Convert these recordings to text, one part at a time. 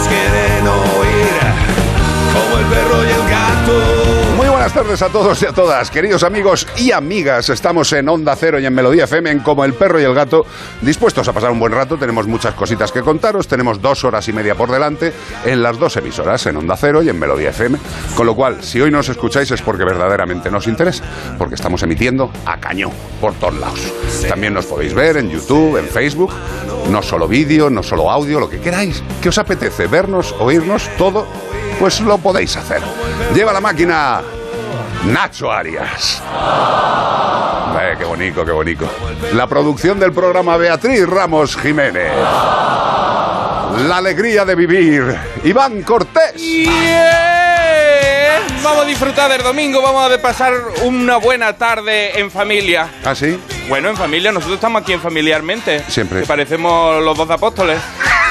Todos quieren oír buenas tardes a todos y a todas, queridos amigos y amigas. Estamos en Onda Cero y en Melodía FM, en Como el Perro y el Gato, dispuestos a pasar un buen rato. Tenemos muchas cositas que contaros. Tenemos dos horas y media por delante en las dos emisoras, en Onda Cero y en Melodía FM. Con lo cual, si hoy nos escucháis es porque verdaderamente nos interesa, porque estamos emitiendo a cañón por todos lados. También nos podéis ver en YouTube, en Facebook. No solo vídeo, no solo audio, lo que queráis. ¿Qué os apetece? ¿Vernos, oírnos, todo? Pues lo podéis hacer. Lleva la máquina Nacho Arias. Eh, qué bonito, qué bonito. La producción del programa Beatriz Ramos Jiménez. La alegría de vivir. Iván Cortés. Vamos a disfrutar del domingo, vamos a pasar una buena tarde en familia. ¿Ah, sí? Bueno, en familia, nosotros estamos aquí en familiarmente. Siempre. Que parecemos los dos apóstoles.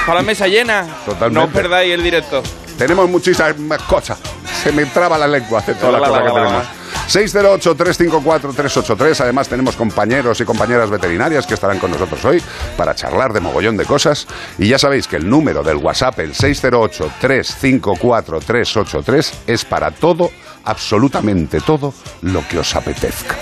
Con la mesa llena. Totalmente. No os perdáis el directo. Tenemos muchísimas cosas. Se me traba la lengua de todas las La, la, cosas que tenemos. 608-354-383. Además, tenemos compañeros y compañeras veterinarias que estarán con nosotros hoy para charlar de mogollón de cosas. Y ya sabéis que el número del WhatsApp, el 608-354-383, es para todo, absolutamente todo, lo que os apetezca.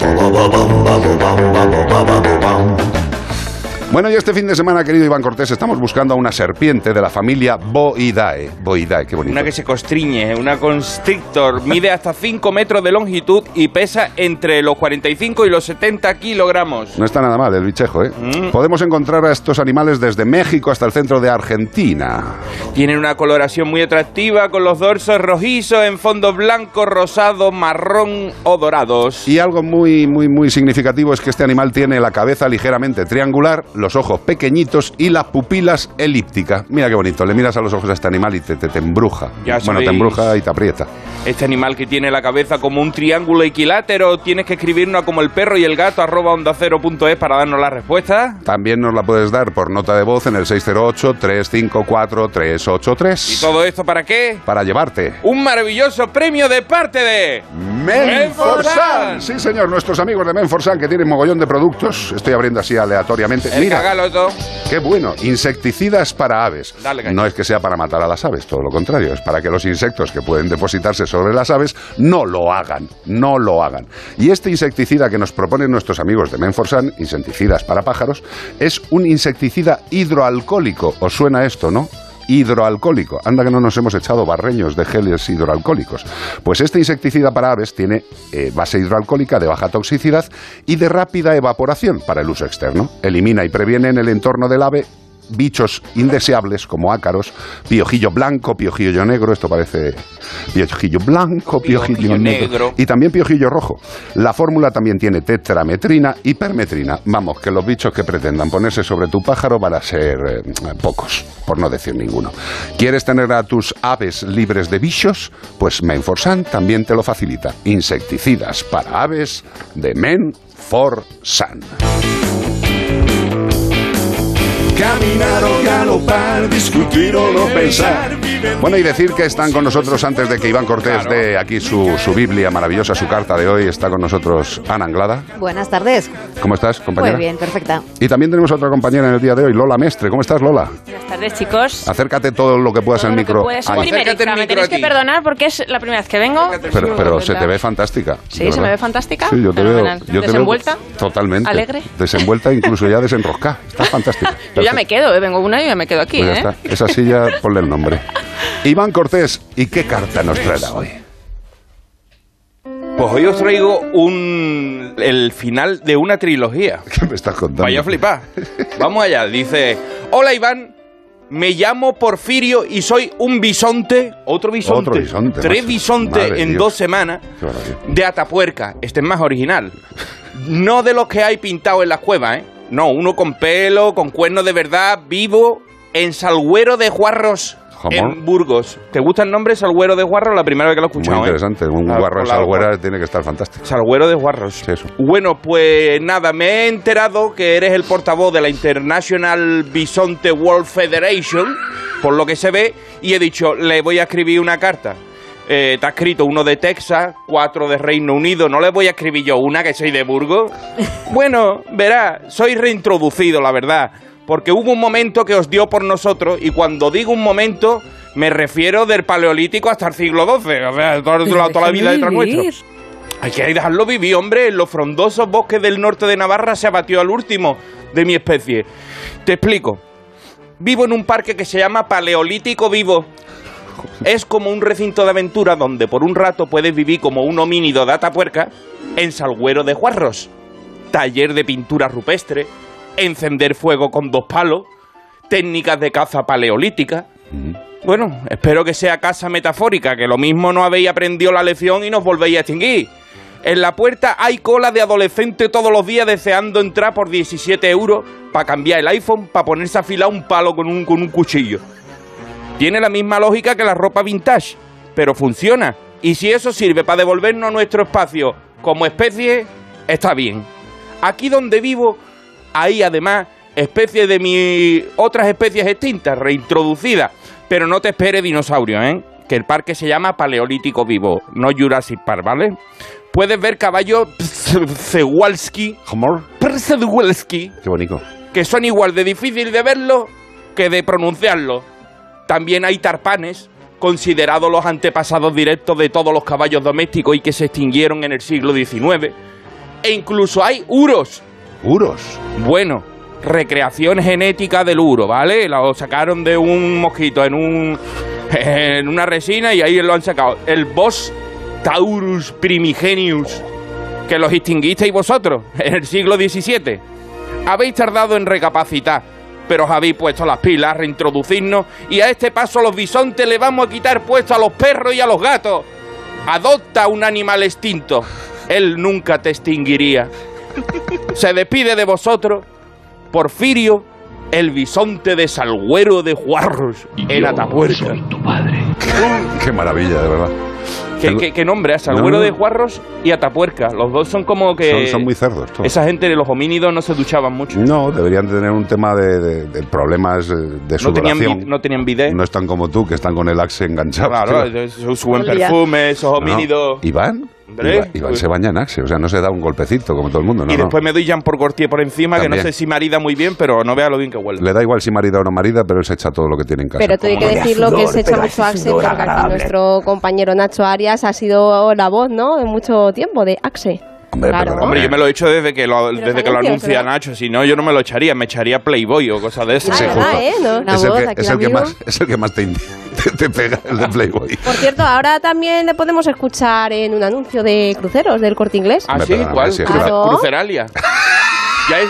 Bueno, y este fin de semana, querido Iván Cortés, estamos buscando a una serpiente de la familia Boidae. Boidae, qué bonito. Una que se constriñe, una constrictor, mide hasta 5 metros de longitud y pesa entre los 45 y los 70 kilogramos. No está nada mal el bichejo, ¿eh? Mm. Podemos encontrar a estos animales desde México hasta el centro de Argentina. Tienen una coloración muy atractiva con los dorsos rojizos en fondo blanco, rosado, marrón o dorados. Y algo muy, muy, muy significativo es que este animal tiene la cabeza ligeramente triangular, los ojos pequeñitos y las pupilas elípticas. Mira qué bonito, le miras a los ojos a este animal y te, te, te embruja. Ya bueno, te embruja y te aprieta. Este animal que tiene la cabeza como un triángulo equilátero, tienes que escribirnos como el perro y el gato arroba onda cero punto es para darnos la respuesta. También nos la puedes dar por nota de voz en el 608-354-383. ¿Y todo esto para qué? Para llevarte. Un maravilloso premio de parte de... Menforsan. Sí, señor, nuestros amigos de Menforsan que tienen mogollón de productos. Estoy abriendo así aleatoriamente. El Mira, cagaloto. qué bueno. Insecticidas para aves. Dale, no es que sea para matar a las aves, todo lo contrario. Es para que los insectos que pueden depositarse sobre las aves no lo hagan. No lo hagan. Y este insecticida que nos proponen nuestros amigos de Menforsan, insecticidas para pájaros, es un insecticida hidroalcohólico. ¿Os suena esto, no? Hidroalcohólico. Anda que no nos hemos echado barreños de geles hidroalcohólicos. Pues este insecticida para aves tiene eh, base hidroalcohólica de baja toxicidad y de rápida evaporación para el uso externo. Elimina y previene en el entorno del ave bichos indeseables como ácaros, piojillo blanco, piojillo negro, esto parece piojillo blanco, piojillo, Piojillo negro, negro. y también piojillo rojo. La fórmula también tiene tetrametrina y permetrina. Vamos, que los bichos que pretendan ponerse sobre tu pájaro van a ser eh, pocos, por no decir ninguno. ¿Quieres tener a tus aves libres de bichos? Pues Menforsan también te lo facilita. Insecticidas para aves de Menforsan. Caminar o galopar, discutir o no pensar. Bueno, y decir que están con nosotros antes de que Iván Cortés Claro. dé aquí su, su Biblia maravillosa, su carta de hoy. Está con nosotros Ana Anglada. Buenas tardes. ¿Cómo estás, compañera? Muy bien, perfecta. Y también tenemos otra compañera en el día de hoy, Lola Mestre. ¿Cómo estás, Lola? Buenas tardes, chicos. Acércate todo lo que puedas Todo al micro. Ahí. Acércate el me tenéis que perdonar porque es la primera vez que vengo. Pero, pero se te ve fantástica. Sí, de se me ve fantástica. Sí, yo te veo. Yo te ¿Desenvuelta? Veo totalmente. ¿Alegre? Desenvuelta, incluso ya desenroscada. Estás fantástica. Yo ya me quedo, eh, vengo una y ya me quedo aquí, Pues ya ¿eh? está. Esa silla, ponle el nombre. Iván Cortés, ¿y qué carta nos traerá hoy? Pues hoy os traigo un el final de una trilogía. ¿Qué me estás contando? Vaya flipar. Vamos allá. Dice: Hola Iván, me llamo Porfirio y soy un bisonte. Otro bisonte. Otro bisonte, Tres bisontes en Dios. dos semanas de Atapuerca. Este es más original. No de los que hay pintados en las cuevas, ¿eh? No, uno con pelo, con cuernos de verdad, vivo, en Salguero de Juarros. ¿Cómo? En Burgos. ¿Te gusta el nombre Salguero de Juarros? La primera vez que lo he Muy escuchado. ¿eh? interesante. Un La- guarro de salguera tiene que estar fantástico. Salguero de Guarros. Sí, eso. Bueno, pues nada, me he enterado que eres el portavoz de la International Bisonte World Federation, por lo que se ve, y he dicho, le voy a escribir una carta. Eh, te ha escrito uno de Texas, cuatro de Reino Unido, no le voy a escribir yo una que soy de Burgos. bueno, verá, soy reintroducido, la verdad, porque hubo un momento que os dio por nosotros, y cuando digo un momento, me refiero del Paleolítico hasta el siglo XII, o sea, toda, toda- toda la vida detrás nuestro. Hay que dejarlo vivir, hombre. En los frondosos bosques del norte de Navarra se abatió al último de mi especie. Te explico. Vivo en un parque que se llama Paleolítico Vivo. Es como un recinto de aventura donde por un rato puedes vivir como un homínido de Atapuerca en Salguero de Juarros. Taller de pintura rupestre, encender fuego con dos palos, técnicas de caza paleolítica. Bueno, espero que sea casa metafórica, que lo mismo no habéis aprendido la lección y nos volvéis a extinguir. En la puerta hay cola de adolescente todos los días deseando entrar por 17 euros para cambiar el iPhone, para ponerse a afilar un palo con un, con un cuchillo. Tiene la misma lógica que la ropa vintage, pero funciona. Y si eso sirve para devolvernos a nuestro espacio como especie, está bien. Aquí donde vivo, hay además especies de mi otras especies extintas, reintroducidas. Pero no te espere dinosaurio, ¿eh? Que el parque se llama Paleolítico Vivo, no Jurassic Park, ¿vale? Puedes ver caballos Przewalski. Przewalski, Qué bonito. que son igual de difícil de verlo que de pronunciarlo. También hay tarpanes, considerados los antepasados directos de todos los caballos domésticos y que se extinguieron en el siglo XIX. E incluso hay uros. Uros. Bueno, recreación genética del uro, ¿vale? Lo sacaron de un mosquito en un en una resina y ahí lo han sacado. El Bos Taurus primigenius, que los extinguisteis vosotros en el siglo XVII. Habéis tardado en recapacitar, pero os habéis puesto las pilas, a reintroducirnos y a este paso a los bisontes le vamos a quitar puesto a los perros y a los gatos. Adopta un animal extinto. Él nunca te extinguiría. Se despide de vosotros Porfirio, el bisonte de Salguero de Juarros, en Atapuerca. Qué maravilla, de verdad. ¿Qué, qué- qué nombre? ¿eh? Salguero No. de Juarros y Atapuerca. Los dos son como que... Son, son muy cerdos todos. Esa gente de los homínidos no se duchaban mucho. No, deberían tener un tema de, de- de problemas eh, de No tenían, sudoración. no tenían bidet. No están como tú, que están con el axe enganchado. claro, tío. su, su buen Todo el día. perfume, esos No, homínidos... Iván, Hombre, Iván, Iván pues- se baña en axe, o sea, no se da un golpecito como todo el mundo. No, y no. después me doy Jean por Cortier por encima, que También. no sé si marida muy bien, pero no vea lo bien que huele. Le da igual si marida o no marida, pero él se echa todo lo que tiene en casa. Pero tengo que decirlo que sudor, se echa mucho Axe porque aquí nuestro compañero Nacho Arias ha sido la voz, ¿no? En mucho tiempo de Axe. Hombre, claro. Hombre, yo me lo he hecho desde que lo, Pero desde que lo anuncia pero- Nacho. Si no, yo no me lo echaría. Me echaría Playboy o cosas de esas. Ah, Sí, ¿verdad, justo. eh? ¿No? Es el, que, es, el que más, es el que más te, indi- te, te pega, el de Playboy. Por cierto, ahora también le podemos escuchar en un anuncio de cruceros del Corte Inglés. Ah, Me sí, perdona, ¿cuál? sí, es Cruce- verdad. Cruceralia. ya es,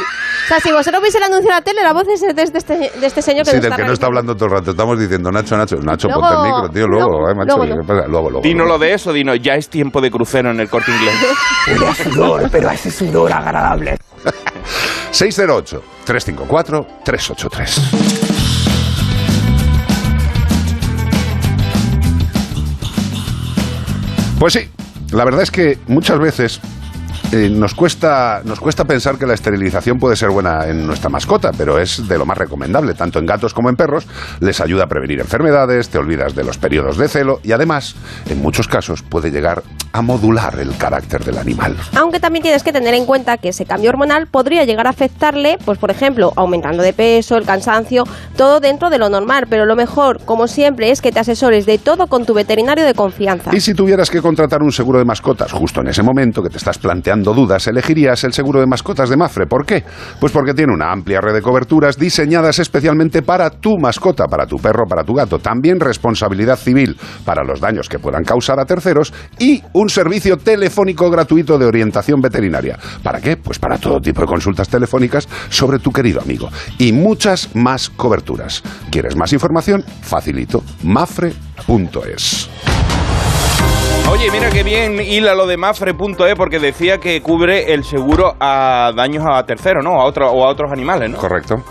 sea, si vosotros veis el anuncio en la tele, la voz es de, de este, de este señor que Sí, del que no está hablando todo el rato. Estamos diciendo, Nacho, Nacho, Nacho, Luego- ponte el micro, tío. Luego, luego- eh, macho, luego ¿qué no. pasa? Luego, luego. Dinos lo de eso, dinos, ya es tiempo de crucero en el corte inglés. A sudor, pero a ese sudor agradable. 608-354-383. Pues sí, la verdad es que muchas veces eh, nos, cuesta, nos cuesta pensar que la esterilización puede ser buena en nuestra mascota, pero es de lo más recomendable, tanto en gatos como en perros. Les ayuda a prevenir enfermedades, te olvidas de los periodos de celo y además, en muchos casos, puede llegar a modular el carácter del animal. Aunque también tienes que tener en cuenta que ese cambio hormonal podría llegar a afectarle, pues por ejemplo, aumentando de peso, el cansancio, todo dentro de lo normal. Pero lo mejor, como siempre, es que te asesores de todo con tu veterinario de confianza. Y si tuvieras que contratar un seguro de mascotas justo en ese momento que te estás planteando dudas, elegirías el seguro de mascotas de Mafre. ¿Por qué? Pues porque tiene una amplia red de coberturas diseñadas especialmente para tu mascota, para tu perro, para tu gato. También responsabilidad civil para los daños que puedan causar a terceros y un servicio telefónico gratuito de orientación veterinaria. ¿Para qué? Pues para todo tipo de consultas telefónicas sobre tu querido amigo. Y muchas más coberturas. ¿Quieres más información? Facilito. mafre.es. Oye, mira qué bien hila lo de mafre.e porque decía que cubre el seguro a daños a terceros, ¿no? A otro, o a otros animales, ¿no? Correcto.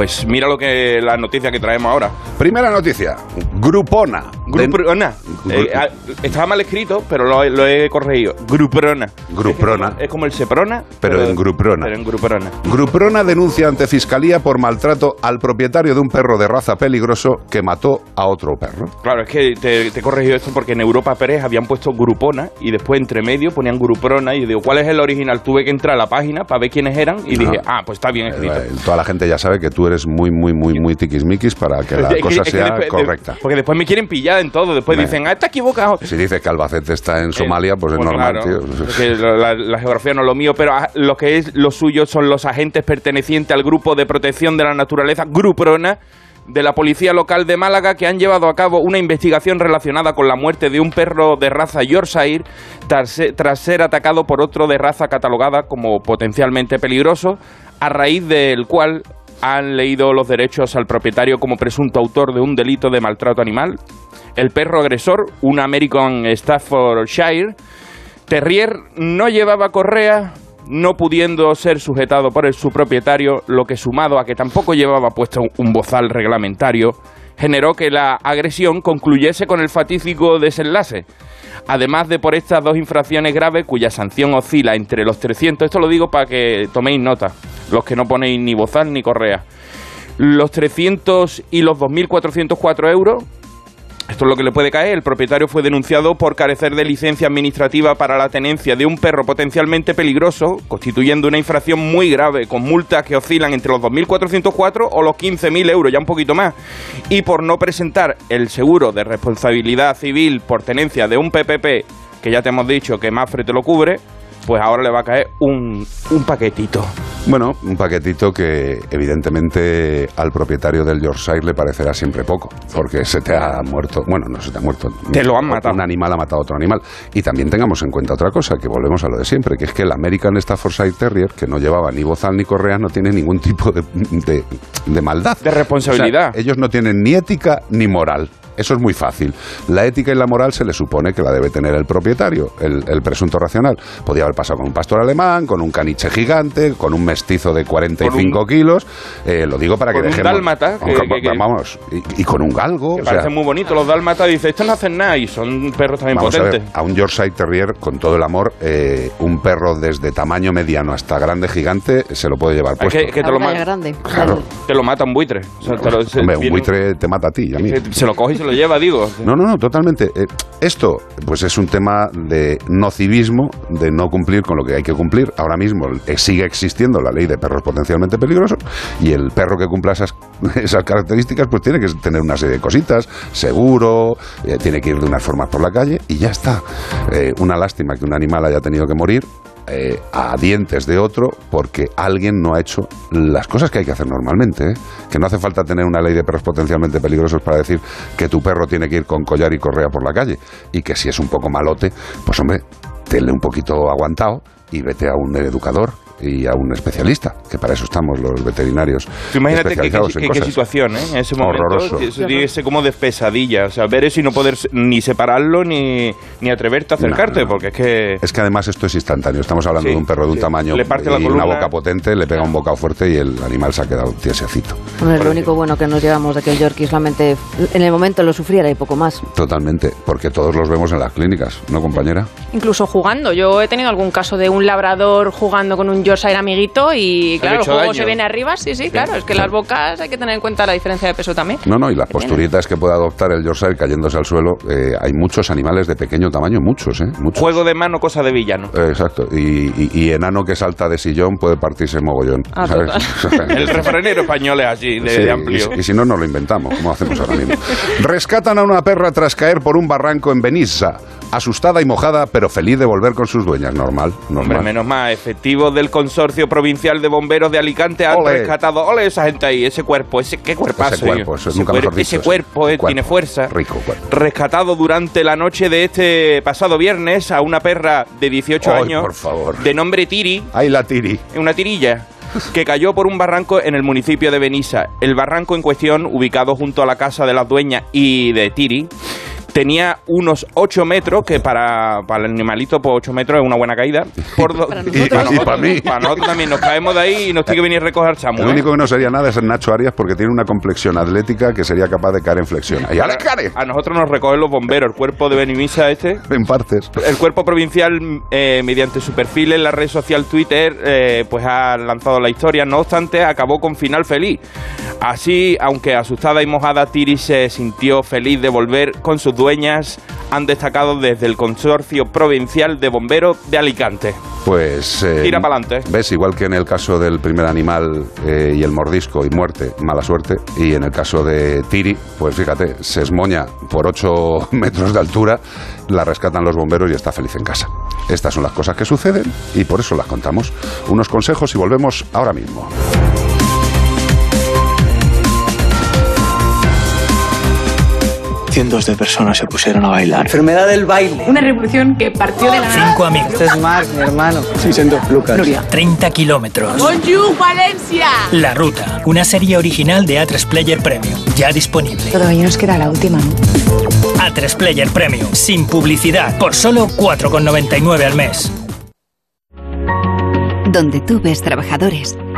Pues mira lo que la noticia que traemos ahora. Primera noticia. Grupona. Gruprona. Gru- Eh, ah, estaba mal escrito, pero lo, lo he corregido. Gruprona. Gruprona. Es como, es como el Seprona. Pero en Gruprona. Pero en Gruprona. Gruprona denuncia ante Fiscalía por maltrato al propietario de un perro de raza peligroso que mató a otro perro. Claro, es que te, te he corregido esto porque en Europa Pérez habían puesto Grupona y después entre medio ponían Gruprona y digo, ¿cuál es el original? Tuve que entrar a la página para ver quiénes eran y dije, ah, pues está bien escrito. Eh, Toda la gente ya sabe que tú eres muy, muy, muy, muy tiquismiquis para que la Es que- cosa es que sea después- correcta. porque después me quieren pillar en todo. Después dicen, ah, está equivocado. Si dice que Albacete está en Somalia, pues es Bueno, normal, claro, tío. la, la geografía no es lo mío, pero ah, lo que es lo suyo son los agentes pertenecientes al grupo de protección de la naturaleza, Gruprona, de la policía local de Málaga, que han llevado a cabo una investigación relacionada con la muerte de un perro de raza Yorkshire tras ser atacado por otro de raza catalogada como potencialmente peligroso, a raíz del cual han leído los derechos al propietario como presunto autor de un delito de maltrato animal. El perro agresor, un American Staffordshire, Terrier no llevaba correa, no pudiendo ser sujetado por el, su propietario, lo que sumado a que tampoco llevaba puesto un bozal reglamentario, generó que la agresión concluyese con el fatídico desenlace. Además de por estas dos infracciones graves cuya sanción oscila entre los 300, esto lo digo para que toméis nota, los que no ponéis ni bozal ni correa, los 300 y los 2.404 euros esto es lo que le puede caer. El propietario fue denunciado por carecer de licencia administrativa para la tenencia de un perro potencialmente peligroso, constituyendo una infracción muy grave, con multas que oscilan entre los 2.404 o los 15.000 euros, ya un poquito más. Y por no presentar el seguro de responsabilidad civil por tenencia de un PPP, que ya te hemos dicho que Mafre te lo cubre, pues ahora le va a caer un, un paquetito. Bueno, un paquetito que evidentemente al propietario del Yorkshire le parecerá siempre poco, porque se te ha muerto, bueno, no se te ha muerto. Te lo han matado. Un animal ha matado a otro animal. Y también tengamos en cuenta otra cosa, que volvemos a lo de siempre, que es que el American Staffordshire Terrier, que no llevaba ni bozal ni correa, no tiene ningún tipo de, de- de maldad. De responsabilidad. O sea, ellos no tienen ni ética ni moral. Eso es muy fácil. La ética y la moral se le supone que la debe tener el propietario, el, el presunto racional. Podía haber pasado con un pastor alemán, con un caniche gigante, con un mestizo de 45 Con un- kilos. Eh, lo digo para que con un dejemos. dálmata, que- Con- que- que- vamos, y, y con un galgo. Que o sea, parecen muy bonitos los dálmatas. Dice, estos no hacen nada y son perros también Vamos a ver, potentes. a un Yorkshire Terrier, con todo el amor, eh, un perro desde tamaño mediano hasta grande gigante se lo puede llevar Es puesto. que, que te, lo batalla ma- grande. Claro. te lo mata un buitre. O sea, te lo- se- Hombre, un buitre te mata a ti y a mí. que Se lo coge y se lo lleva, digo. No, no, no, totalmente. Eh, esto, pues es un tema de nocivismo, de no cumplir con lo que hay que cumplir. Ahora mismo eh, sigue existiendo la ley de perros potencialmente peligrosos y el perro que cumpla esas, esas características, pues tiene que tener una serie de cositas, seguro, eh, tiene que ir de unas formas por la calle y ya está. Una lástima que un animal haya tenido que morir. Eh, a dientes de otro porque alguien no ha hecho las cosas que hay que hacer normalmente. ¿eh? Que no hace falta tener una ley de perros potencialmente peligrosos para decir que tu perro tiene que ir con collar y correa por la calle y que si es un poco malote, pues hombre, tenle un poquito aguantado y vete a un educador y a un especialista, que para eso estamos los veterinarios imagínate qué, situación, ¿eh? En ese momento. Horroroso. Eso tiene que ser como de pesadilla. O sea, ver eso y no poder ni separarlo ni, ni atreverte a acercarte, No, no. porque es que. Es que además esto es instantáneo. Estamos hablando Sí, de un perro de un sí. tamaño Le parte y la una boca potente, le pega un bocado fuerte y el animal se ha quedado tiesecito. Bueno, es lo único bueno que nos llevamos de que el Yorkie solamente en el momento lo sufriera y poco más. Totalmente, porque todos los vemos en las clínicas, ¿no, compañera? Incluso jugando. Yo he tenido algún caso de un labrador jugando con un Yorkshire amiguito y ¿Se le claro, el juego daño? se viene arriba. Sí, sí, claro. Es que las bocas hay que tener en cuenta la diferencia de peso también. No, no, y las Que tiene. posturitas que puede adoptar el Yorkshire cayéndose al suelo, eh, hay muchos animales de pequeño tamaño, muchos, ¿eh? Muchos. Juego de mano, cosa de villano. Eh, Exacto, y, y- y enano que salta de sillón puede partirse mogollón. Ah, ¿sabes? El refranero español es así, de, Sí, de y amplio. Y, si no, nos lo inventamos, como hacemos ahora mismo. Rescatan a una perra tras caer por un barranco en Benissa. Asustada y mojada, pero feliz de volver con sus dueñas. Normal, Hombre, normal. menos más, efectivos del Consorcio Provincial de Bomberos de Alicante han Ole. rescatado. Ole, esa gente ahí, ese cuerpo, ese qué cuerpazo. Ese cuerpo, eso, ese, nunca cuer- mejor dicho, ese ese cuerpo, eh, cuerpo. tiene fuerza. Rico cuerpo. Rescatado durante la noche de este pasado viernes a una perra de 18 Ay, años por favor. de nombre Tiri, Ahí la tiri. una tirilla que cayó por un barranco en el municipio de Benissa. El barranco en cuestión, ubicado junto a la casa de las dueñas y de Tiri, tenía unos 8 metros, que para, para el animalito, pues 8 metros es una buena caída. Por do- Para Y- y nosotros, para mí. Para nosotros también, nos caemos de ahí y nos tiene que venir a recoger Samu. El ¿eh? único que no sería nada es el Nacho Arias porque tiene una complexión atlética que sería capaz de caer en flexión. ¡Y ale, care! A nosotros nos recogen los bomberos, el cuerpo de Benimisa este. En partes. El cuerpo provincial, eh, mediante su perfil en la red social Twitter, eh, pues ha lanzado la historia. No obstante, acabó con final feliz. Así, aunque asustada y mojada, Tiri se sintió feliz de volver con sus dueñas. Han destacado desde el Consorcio Provincial de Bomberos de Alicante. Pues. eh, Tira pa'lante. ¿Ves? Igual que en el caso del primer animal eh, y el mordisco y muerte, mala suerte. Y en el caso de Tiri, pues fíjate, se esmoña por 8 metros de altura, la rescatan los bomberos y está feliz en casa. Estas son las cosas que suceden y por eso las contamos. Unos consejos y volvemos ahora mismo. Cientos de personas se pusieron a bailar. Enfermedad del baile. Una revolución que partió de la Cinco amigos. Este es Marc, mi hermano. Sí, siendo Lucas. Nuria. 30 kilómetros. Bonjour, Valencia. La Ruta, una serie original de A3 Player Premium, ya disponible. Todavía nos queda la última, ¿no? A3 Player Premium, sin publicidad, por solo 4,99 al mes. Donde tú ves trabajadores,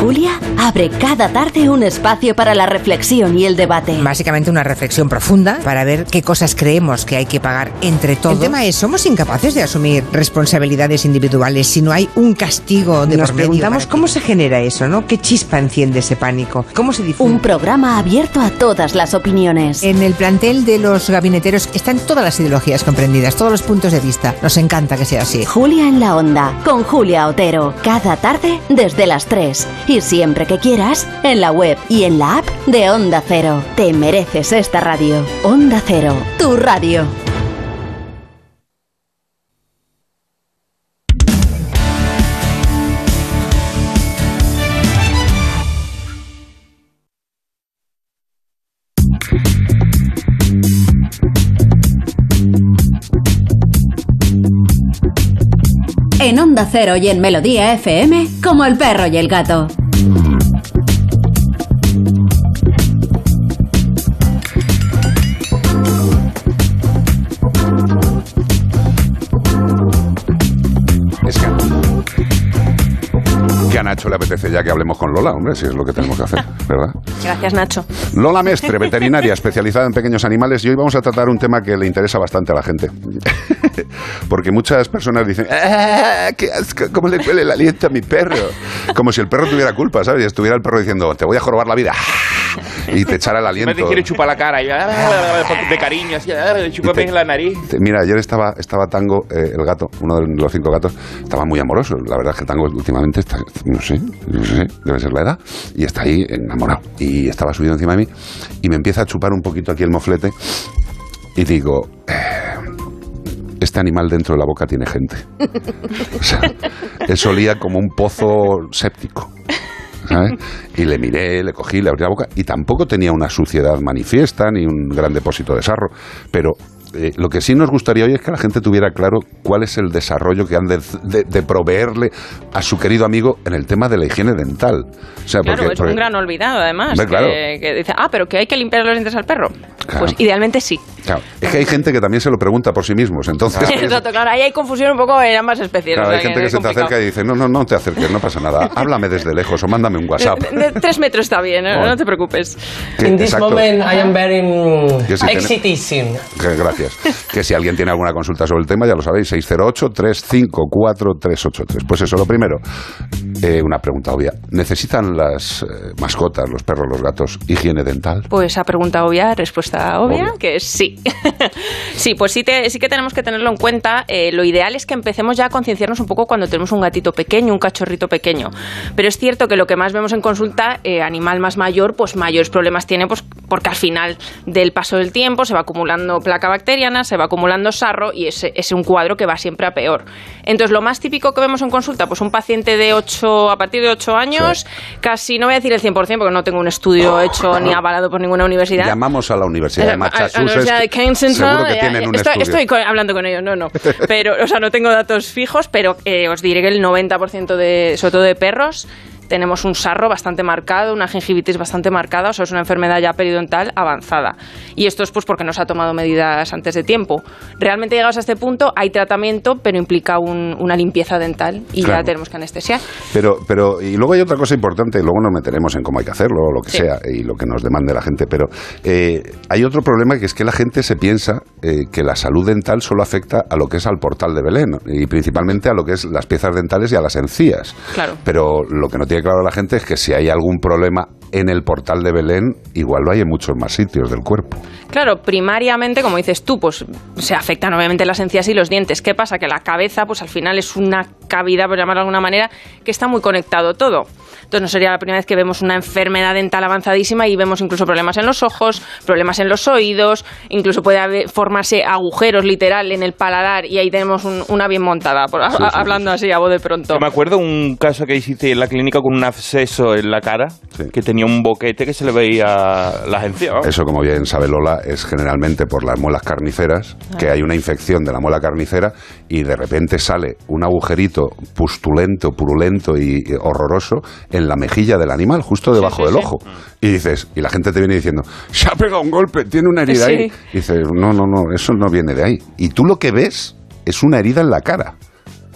Julia abre cada tarde un espacio para la reflexión y el debate. Básicamente una reflexión profunda para ver qué cosas creemos que hay que pagar entre todos. El tema es, ¿somos incapaces de asumir responsabilidades individuales si no hay un castigo de Nos por medio preguntamos cómo se genera eso, ¿no? ¿Qué chispa enciende ese pánico? ¿Cómo se difunde? Un programa abierto a todas las opiniones. En el plantel de los gabineteros están todas las ideologías comprendidas, todos los puntos de vista. Nos encanta que sea así. Julia en la Onda, con Julia Otero. Cada tarde desde las 3. Y siempre que quieras, en la web y en la app de Onda Cero. Te mereces esta radio. Onda Cero, tu radio. En Onda Cero y en Melodía FM, como el perro y el gato. Nacho le apetece ya que hablemos con Lola, hombre, si es lo que tenemos que hacer, ¿verdad? Gracias, Nacho. Lola Mestre, veterinaria especializada en pequeños animales, y hoy vamos a tratar un tema que le interesa bastante a la gente. Porque muchas personas dicen, ¡Ah, qué asco! ¿Cómo le huele el aliento a mi perro? Como si el perro tuviera culpa, ¿sabes? Y estuviera el perro diciendo, te voy a jorobar la vida. Y te echara el Me aliento. quiere chupar la cara y, de cariño, así, chúpame en la nariz. Te- Mira, ayer estaba, estaba Tango, eh, el gato, uno de los cinco gatos, estaba muy amoroso. La verdad es que Tango últimamente está, no sé, no sé, debe ser la edad, y está ahí enamorado. Y estaba subido encima de mí y me empieza a chupar un poquito aquí el moflete y digo, eh, este animal dentro de la boca tiene gente. O sea, eso olía como un pozo séptico. ¿Sabes? Y le miré, le cogí, le abrí la boca y tampoco tenía una suciedad manifiesta ni un gran depósito de sarro, pero eh, lo que sí nos gustaría hoy es que la gente tuviera claro cuál es el desarrollo que han de, de- de proveerle a su querido amigo en el tema de la higiene dental. O sea, Claro, porque- es porque- un gran olvidado además. Hombre, claro. que, que dice, ah, pero que hay que limpiar los dientes al perro. Claro. Pues idealmente sí. Claro, es que hay gente que también se lo pregunta por sí mismos, entonces... Exacto, claro, ahí hay confusión un poco en ambas especies. Claro, o sea hay gente que se te acerca y dice, no, no, no te acerques, no pasa nada, háblame desde lejos o mándame un WhatsApp. De, de tres metros está bien, ¿eh? Bueno. no te preocupes. Que- In this exacto. moment, I am very mm, si Gracias. Que si alguien tiene alguna consulta sobre el tema, ya lo sabéis, 608-354-383. Pues eso, lo primero, eh, una pregunta obvia. ¿Necesitan las eh, mascotas, los perros, los gatos, higiene dental? Pues a pregunta obvia, respuesta obvia, Obvia. que es sí. sí, pues sí, te- sí que tenemos que tenerlo en cuenta. Eh, lo ideal es que empecemos ya a concienciarnos un poco cuando tenemos un gatito pequeño, un cachorrito pequeño. Pero es cierto que lo que más vemos en consulta, eh, animal más mayor, pues mayores problemas tiene, pues porque al final del paso del tiempo se va acumulando placa bacteriana, se va acumulando sarro y es, es un cuadro que va siempre a peor. Entonces, lo más típico que vemos en consulta, pues un paciente de 8, a partir de 8 años, casi, no voy a decir el 100% porque no tengo un estudio hecho ni avalado por ninguna universidad. Llamamos a la Universidad de la Massachusetts. De Seguro que tienen un estoy, estoy hablando con ellos, no, no. Pero, o sea, no tengo datos fijos, pero eh, os diré que el 90% de, sobre todo de perros, tenemos un sarro bastante marcado, una gingivitis bastante marcada, o sea, es una enfermedad ya periodontal avanzada. Y esto es pues porque no se ha tomado medidas antes de tiempo. Realmente llegados a este punto hay tratamiento, pero implica un- una limpieza dental y Claro. ya tenemos que anestesiar. Pero, pero, y luego hay otra cosa importante, y luego nos meteremos en cómo hay que hacerlo, o lo que Sí. sea, y lo que nos demande la gente, pero eh, hay otro problema que es que la gente se piensa eh, que la salud dental solo afecta a lo que es al portal de Belén, y principalmente a lo que es las piezas dentales y a las encías. Claro. Pero lo que no tiene claro la gente es que si hay algún problema en el portal de Belén, igual lo hay en muchos más sitios del cuerpo. Claro, primariamente, como dices tú, pues se afectan obviamente las encías y los dientes. ¿Qué pasa? Que la cabeza, pues al final es una cavidad, por llamarlo de alguna manera, que está muy conectado todo. Entonces no sería la primera vez que vemos una enfermedad dental avanzadísima y vemos incluso problemas en los ojos, problemas en los oídos, incluso puede haber- formarse agujeros literal en el paladar y ahí tenemos un- una bien montada, por- Sí, sí, hablando así a voz de pronto. Yo me acuerdo un caso que hiciste en la clínica con un absceso en la cara, que tenía un boquete que se le veía las encías. Eso, como bien sabe Lola, es generalmente por las muelas carniceras, que hay una infección de la muela carnicera y de repente sale un agujerito pustulento, purulento y y horroroso en la mejilla del animal, justo debajo sí, del sí. ojo. Y dices, y la gente te viene diciendo, se ha pegado un golpe, tiene una herida Sí. ahí. Y dices, no, no, no, eso no viene de ahí. Y tú lo que ves es una herida en la cara.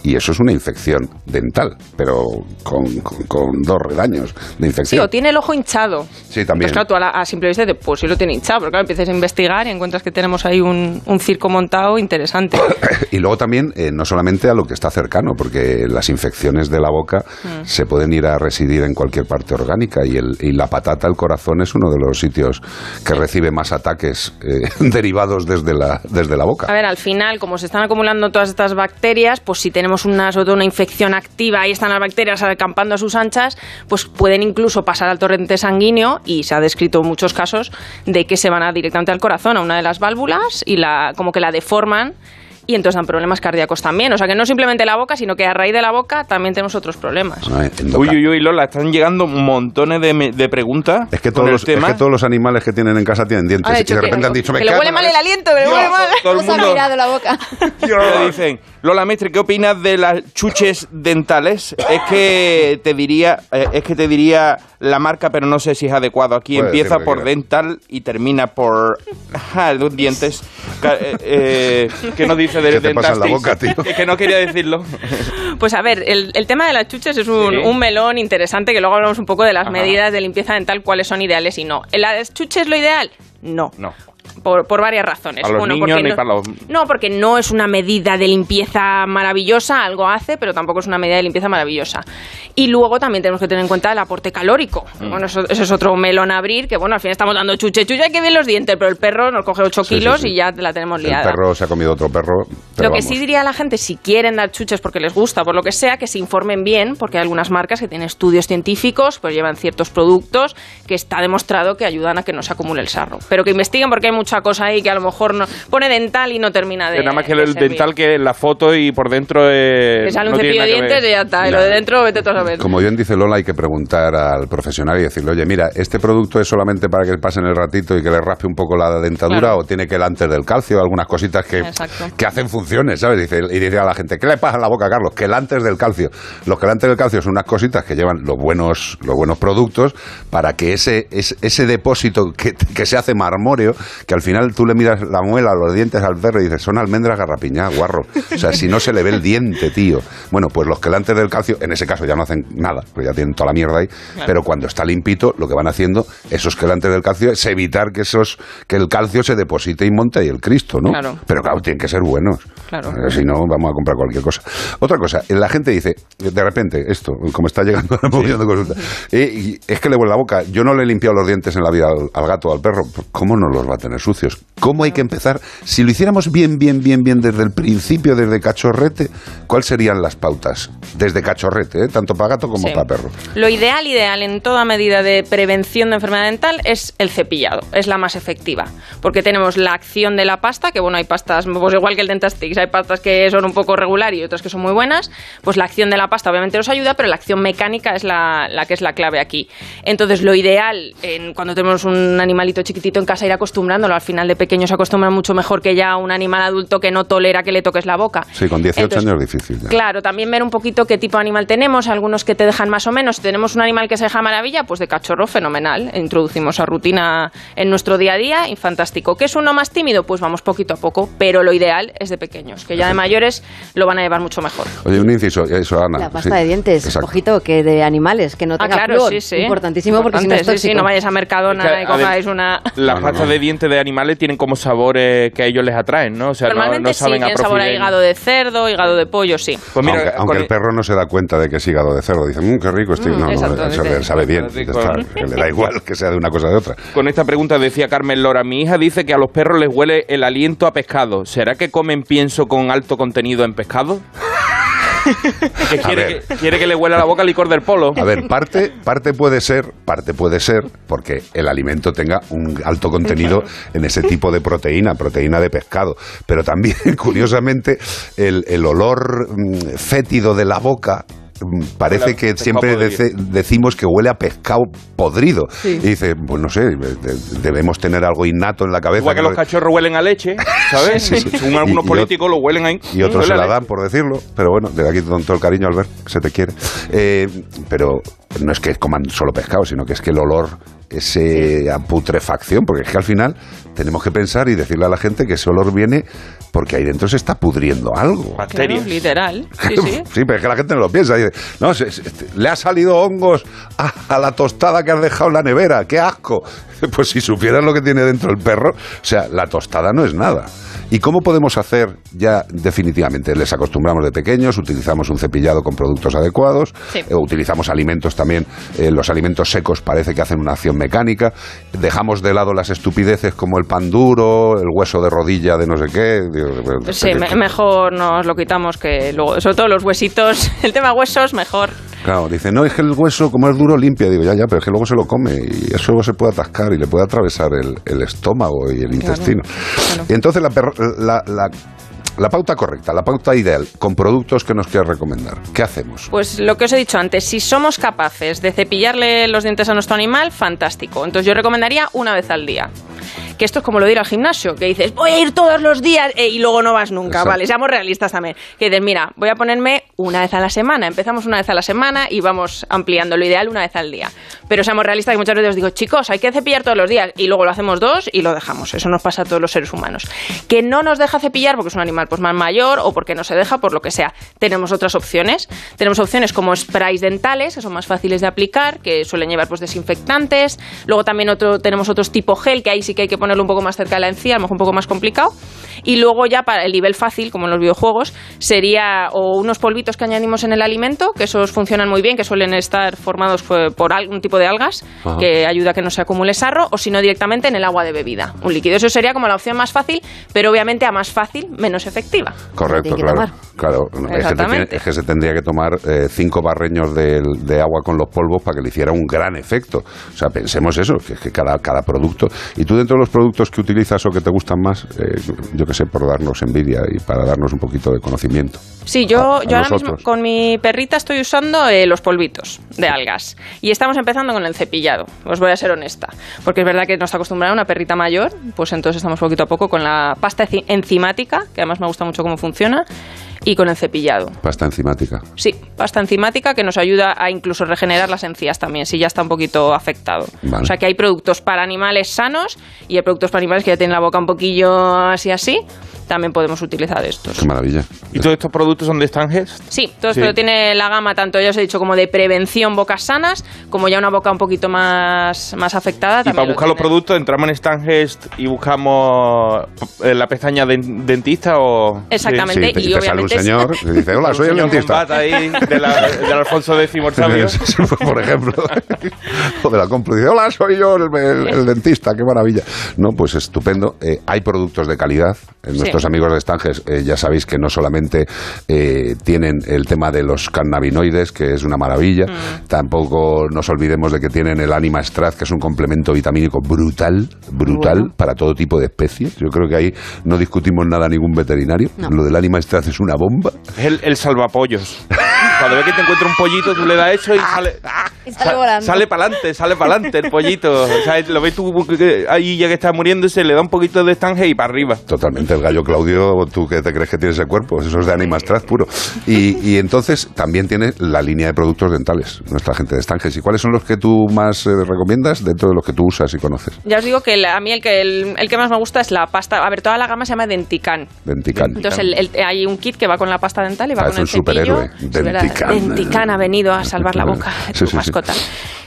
Y eso es una infección dental, pero con, con- con dos redaños de Sí, infección. o tiene el ojo hinchado. Sí, también. Pues claro, tú a, la- a simple vista dices, pues sí lo tiene hinchado, pero claro, empiezas a investigar y encuentras que tenemos ahí un, un circo montado interesante. Y luego también, eh, no solamente a lo que está cercano, porque las infecciones de la boca Mm. se pueden ir a residir en cualquier parte orgánica y, el, y la patata, el corazón, es uno de los sitios que recibe más ataques eh, derivados desde la, desde la boca. A ver, al final, como se están acumulando todas estas bacterias, pues si tenemos una, sobre una infección activa, ahí están las bacterias acampando a sus anchas, pues pueden incluso pasar al torrente sanguíneo y se ha descrito muchos casos de que se van a directamente al corazón, a una de las válvulas y la, como que la deforman y entonces dan problemas cardíacos también. O sea que no simplemente la boca, sino que a raíz de la boca también tenemos otros problemas. Uy, uy, uy, Lola, están llegando montones de, me- de preguntas. Es que, todos los, es que todos los animales que tienen en casa tienen dientes. Ahora y de que- repente han dicho, me que le huele mal el leche". aliento, que le huele mal. todo el mundo- mirado la boca. Le dicen, Lola Mestre, ¿qué opinas de las chuches dentales? Es que te diría, eh, es que te diría la marca, pero no sé si es adecuado. Aquí empieza que por dental y termina por ajá, los dientes. Ca- eh, eh, ¿Qué nos dice de ¿Qué te pasa en la boca, tío? Que, que no quería decirlo. Pues a ver, el, el tema de las chuches es un, Sí. un melón interesante que luego hablamos un poco de las Ajá. medidas de limpieza dental, cuáles son ideales y no. ¿Las chuches lo ideal? No. No. Por, por varias razones. Para los Uno, niños porque ni no, para los... no, porque no es una medida de limpieza maravillosa, algo hace, pero tampoco es una medida de limpieza maravillosa. Y luego también tenemos que tener en cuenta el aporte calórico. Mm. Bueno, eso, eso es otro melón a abrir, que bueno, al fin estamos dando chuche, chuche, que bien los dientes, pero el perro nos coge 8 Sí, sí, kilos sí. y ya la tenemos El liada. perro se ha comido otro perro. pero Lo que vamos. sí diría a la gente, si quieren dar chuches porque les gusta, por lo que sea, que se informen bien, porque hay algunas marcas que tienen estudios científicos, pues llevan ciertos productos que está demostrado que ayudan a que no se acumule el sarro. Pero que investiguen porque hay mucha cosa ahí que a lo mejor no pone dental y no termina de. Nada más que de el servir. dental que en la foto y por dentro es. Que sale un no cepillo de que ver. dientes y ya está. Y lo de dentro, vete tú a saber. Como bien dice Lola, hay que preguntar al profesional y decirle, oye, mira, ¿este producto es solamente para que pasen el ratito y que le raspe un poco la dentadura Claro. o tiene que el antes del calcio? Algunas cositas que, Exacto. que hacen funciones, ¿sabes? Dice, y dice a la gente, ¿qué le pasa en la boca, Carlos? Que el antes del calcio. Los que el antes del calcio son unas cositas que llevan los buenos, los buenos productos para que ese, ese, ese depósito que, que se hace marmóreo, que al final tú le miras la muela, los dientes al perro y dices, son almendras garrapiñadas, guarro. O sea, si no se le ve el diente, tío. Bueno, pues los quelantes del calcio, en ese caso ya no hacen nada, porque ya tienen toda la mierda ahí, pero cuando está limpito, lo que van haciendo esos quelantes del calcio es evitar que esos que el calcio se deposite y monte ahí el Cristo, ¿no? Claro. Pero claro, tienen que ser buenos. Claro. Eh, Si no, vamos a comprar cualquier cosa. Otra cosa, la gente dice, de repente, esto, como está llegando la mogollón de consultas, eh, y es que le huele la boca. Yo no le he limpiado los dientes en la vida al, al gato o al perro. ¿Cómo no los va a tener sucios? ¿Cómo hay que empezar? Si lo hiciéramos bien, bien, bien, bien desde el principio, desde cachorrete, ¿cuáles serían las pautas? Desde cachorrete, ¿eh? tanto para gato como Sí. para perro. Lo ideal, ideal en toda medida de prevención de enfermedad dental es el cepillado, es la más efectiva, porque tenemos la acción de la pasta, que bueno, hay pastas, pues igual que el Dentastix, hay pastas que son un poco regular y otras que son muy buenas, pues la acción de la pasta obviamente nos ayuda, pero la acción mecánica es la, la que es la clave aquí. Entonces, lo ideal en, cuando tenemos un animalito chiquitito en casa, ir al final de pequeño se acostumbra mucho mejor que ya un animal adulto que no tolera que le toques la boca. Sí, con 18 Entonces, años es difícil. ya. Claro, también ver un poquito qué tipo de animal tenemos, algunos que te dejan más o menos. Si tenemos un animal que se deja maravilla, pues de cachorro, fenomenal. Introducimos a rutina en nuestro día a día y fantástico. ¿Qué es uno más tímido? Pues vamos poquito a poco, pero lo ideal es de pequeños, que ya de mayores lo van a llevar mucho mejor. Oye, un inciso, eso, Ana. La pasta sí, de dientes, exacto. ojito, que de animales, que no Ah, tenga claro, flúor. sí, sí. Importantísimo porque si no es Importante, sí, sí, tóxico. no vayáis a Mercadona Es que, y comáis una... Las pastas de dientes de animales tienen como sabores que a ellos les atraen, ¿no? O sea, no- Normalmente no, sí, saben a tienen sabor a hígado de cerdo, hígado de pollo, sí. Pues mira, aunque, el el- perro no se da cuenta de que es hígado de cerdo, dice, mmm, qué rico este. Mm, no, no, exactamente. eso le sabe bien. Está, le da igual que sea de una cosa o de otra. Con esta pregunta decía Carmen Lora, mi hija dice que a los perros les huele el aliento a pescado. ¿Será que comen pienso con alto contenido en pescado? que quiere, que quiere que le huela la boca licor del polo. A ver, parte, parte puede ser, parte puede ser porque el alimento tenga un alto contenido en ese tipo de proteína, proteína de pescado. Pero también, curiosamente, el, el olor mm, fétido de la boca parece que pescado siempre decimos que huele a pescado podrido. Y dice, pues no sé, de- debemos tener algo innato en la cabeza. Igual que los cachorros huelen a leche, ¿sabes? Sí, sí. Según algunos y políticos lo huelen ahí. y otros se la leche. dan por decirlo, pero bueno, de aquí con todo el cariño, Albert, que se te quiere. Eh, pero no es que coman solo pescado, sino que es que el olor, ese a putrefacción, porque es que al final tenemos que pensar y decirle a la gente que ese olor viene porque ahí dentro se está pudriendo algo. Claro, literal. Sí, sí. Sí, pero es que la gente no lo piensa. Dice, no, se- se- le ha salido hongos a, a la tostada que has dejado en la nevera. ¡Qué asco! Pues si supieras lo que tiene dentro el perro, o sea, la tostada no es nada. ¿Y cómo podemos hacer ya definitivamente? Les acostumbramos de pequeños, utilizamos un cepillado con productos adecuados, Sí. eh, utilizamos alimentos también, eh, los alimentos secos parece que hacen una acción mecánica, dejamos de lado las estupideces como el pan duro, el hueso de rodilla de no sé qué. sí, me- mejor nos lo quitamos que luego, sobre todo los huesitos, el tema huesos, mejor. Claro, dice, no, es que el hueso, como es duro, limpia. Digo, ya, ya, pero es que luego se lo come y eso luego se puede atascar y le puede atravesar el, el estómago y el intestino. Y entonces la, la, la- la pauta correcta, la pauta ideal, con productos que nos quieras recomendar, ¿qué hacemos? Pues lo que os he dicho antes, si somos capaces de cepillarle los dientes a nuestro animal, fantástico. Entonces yo recomendaría una vez al día. Que esto es como lo de ir al gimnasio, que dices, voy a ir todos los días eh, y luego no vas nunca, Exacto. ¿vale? Seamos realistas también. Que dices, mira, voy a ponerme una vez a la semana. Empezamos una vez a la semana y vamos ampliando lo ideal una vez al día. Pero seamos realistas que muchas veces os digo, chicos, hay que cepillar todos los días y luego lo hacemos dos y lo dejamos. Eso nos pasa a todos los seres humanos. Que no nos deja cepillar porque es un animal pues más mayor o porque no se deja, por lo que sea. Tenemos otras opciones. Tenemos opciones como sprays dentales, que son más fáciles de aplicar, que suelen llevar pues desinfectantes. Luego también otro, tenemos otros tipo gel, que ahí sí que hay que ponerlo un poco más cerca de la encía, a lo mejor un poco más complicado. Y luego ya para el nivel fácil, como en los videojuegos, sería o unos polvitos que añadimos en el alimento, que esos funcionan muy bien, que suelen estar formados por, algún tipo de algas, Ajá. que ayuda a que no se acumule sarro, o si no directamente en el agua de bebida, un líquido. Eso sería como la opción más fácil, pero obviamente a más fácil, menos efectiva. Correcto, claro. tomar. claro no, es, que Exactamente. es que se tendría que tomar eh, cinco barreños de, de agua con los polvos para que le hiciera un gran efecto. O sea, pensemos eso, que es que cada, cada producto. Y tú dentro de los productos que utilizas o que te gustan más? Eh, yo que sé, por darnos envidia y para darnos un poquito de conocimiento. Sí, yo, A- a yo ahora mismo con mi perrita estoy usando eh, los polvitos de algas. Y estamos empezando con el cepillado, os voy a ser honesta. Porque es verdad que nos acostumbrada a una perrita mayor, pues entonces estamos poquito a poco con la pasta enzi- enzimática, que además me gusta mucho cómo funciona, y con el cepillado. Pasta enzimática. Sí, pasta enzimática que nos ayuda a incluso regenerar las encías también, si ya está un poquito afectado. Vale. O sea que hay productos para animales sanos y hay productos para animales que ya tienen la boca un poquillo así así, también podemos utilizar estos. Qué maravilla. ¿Y todos estos productos son de Stanges? Sí, todo Sí. esto tiene la gama, tanto ya os he dicho, como de prevención bocas sanas, como ya una boca un poquito más, más afectada. Y también para lo buscar los productos entramos en Stangest y buscamos eh, la pestaña de dentista o... Exactamente, Sí, y te sale un señor que dice, hola, soy el dentista. ahí de la- del Alfonso X sabio. Por ejemplo. o de la compra dice, hola, soy yo el, el- el dentista, qué maravilla. No, pues estupendo. Eh, hay productos de calidad. Eh, Nuestros Sí. amigos de Estanges eh, ya sabéis que no solamente eh, tienen el tema de los cannabinoides, que es una maravilla, Mm. tampoco nos olvidemos de que tienen el Anima Straz, que es un complemento vitamínico brutal, brutal Bueno. para todo tipo de especies. Yo creo que ahí no discutimos nada a ningún veterinario. No. Lo del Anima Straz es una bomba. Es el, el salvapollos. Cuando ve que te encuentra un pollito, tú le das eso y sale... Y sale volando. Sale para adelante, sale para adelante el pollito. O sea, lo ves tú ahí ya que está muriéndose, le da un poquito de estange y para arriba. Totalmente, el gallo Claudio, tú que te crees que tienes ese cuerpo, eso es de Animastraz puro. Y, y entonces también tiene la línea de productos dentales, nuestra gente de Estanges. ¿Y cuáles son los que tú más eh, recomiendas dentro de los que tú usas y conoces? Ya os digo que la- a mí el que, el, el que más me gusta es la pasta. A ver, toda la gama se llama Dentican. Dentican. Entonces el- el- hay un kit que va con la pasta dental y va Parece con el un superhéroe. cepillo. Verdad, Dentican. Dentican ha venido a salvar la boca de tu sí, sí. mascota.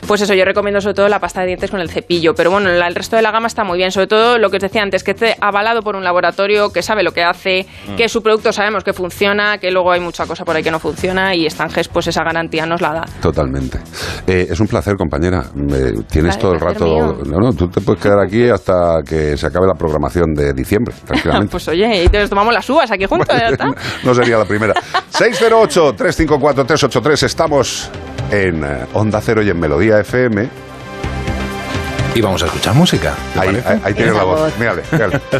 Pues eso, yo recomiendo sobre todo la pasta de dientes con el cepillo. Pero bueno, el resto de la gama está muy bien. Sobre todo lo que os decía antes, que esté avalado por un laboratorio que sabe lo que hace, Mm. que su producto sabemos que funciona, que luego hay mucha cosa por ahí que no funciona y Stanges pues esa garantía nos la da. Totalmente. Eh, es un placer, compañera. Eh, tienes todo el rato. mío. No, no, tú te puedes quedar aquí hasta que se acabe la programación de diciembre, tranquilamente. pues oye, y nos tomamos las uvas aquí juntos, ya está. no sería la primera. 608-354-383. Estamos en eh, Onda Cero y en Melodía FM. Y vamos a escuchar música. ¿te Ahí, parece? ahí- ahí tienes la voz. Mírale, mírale.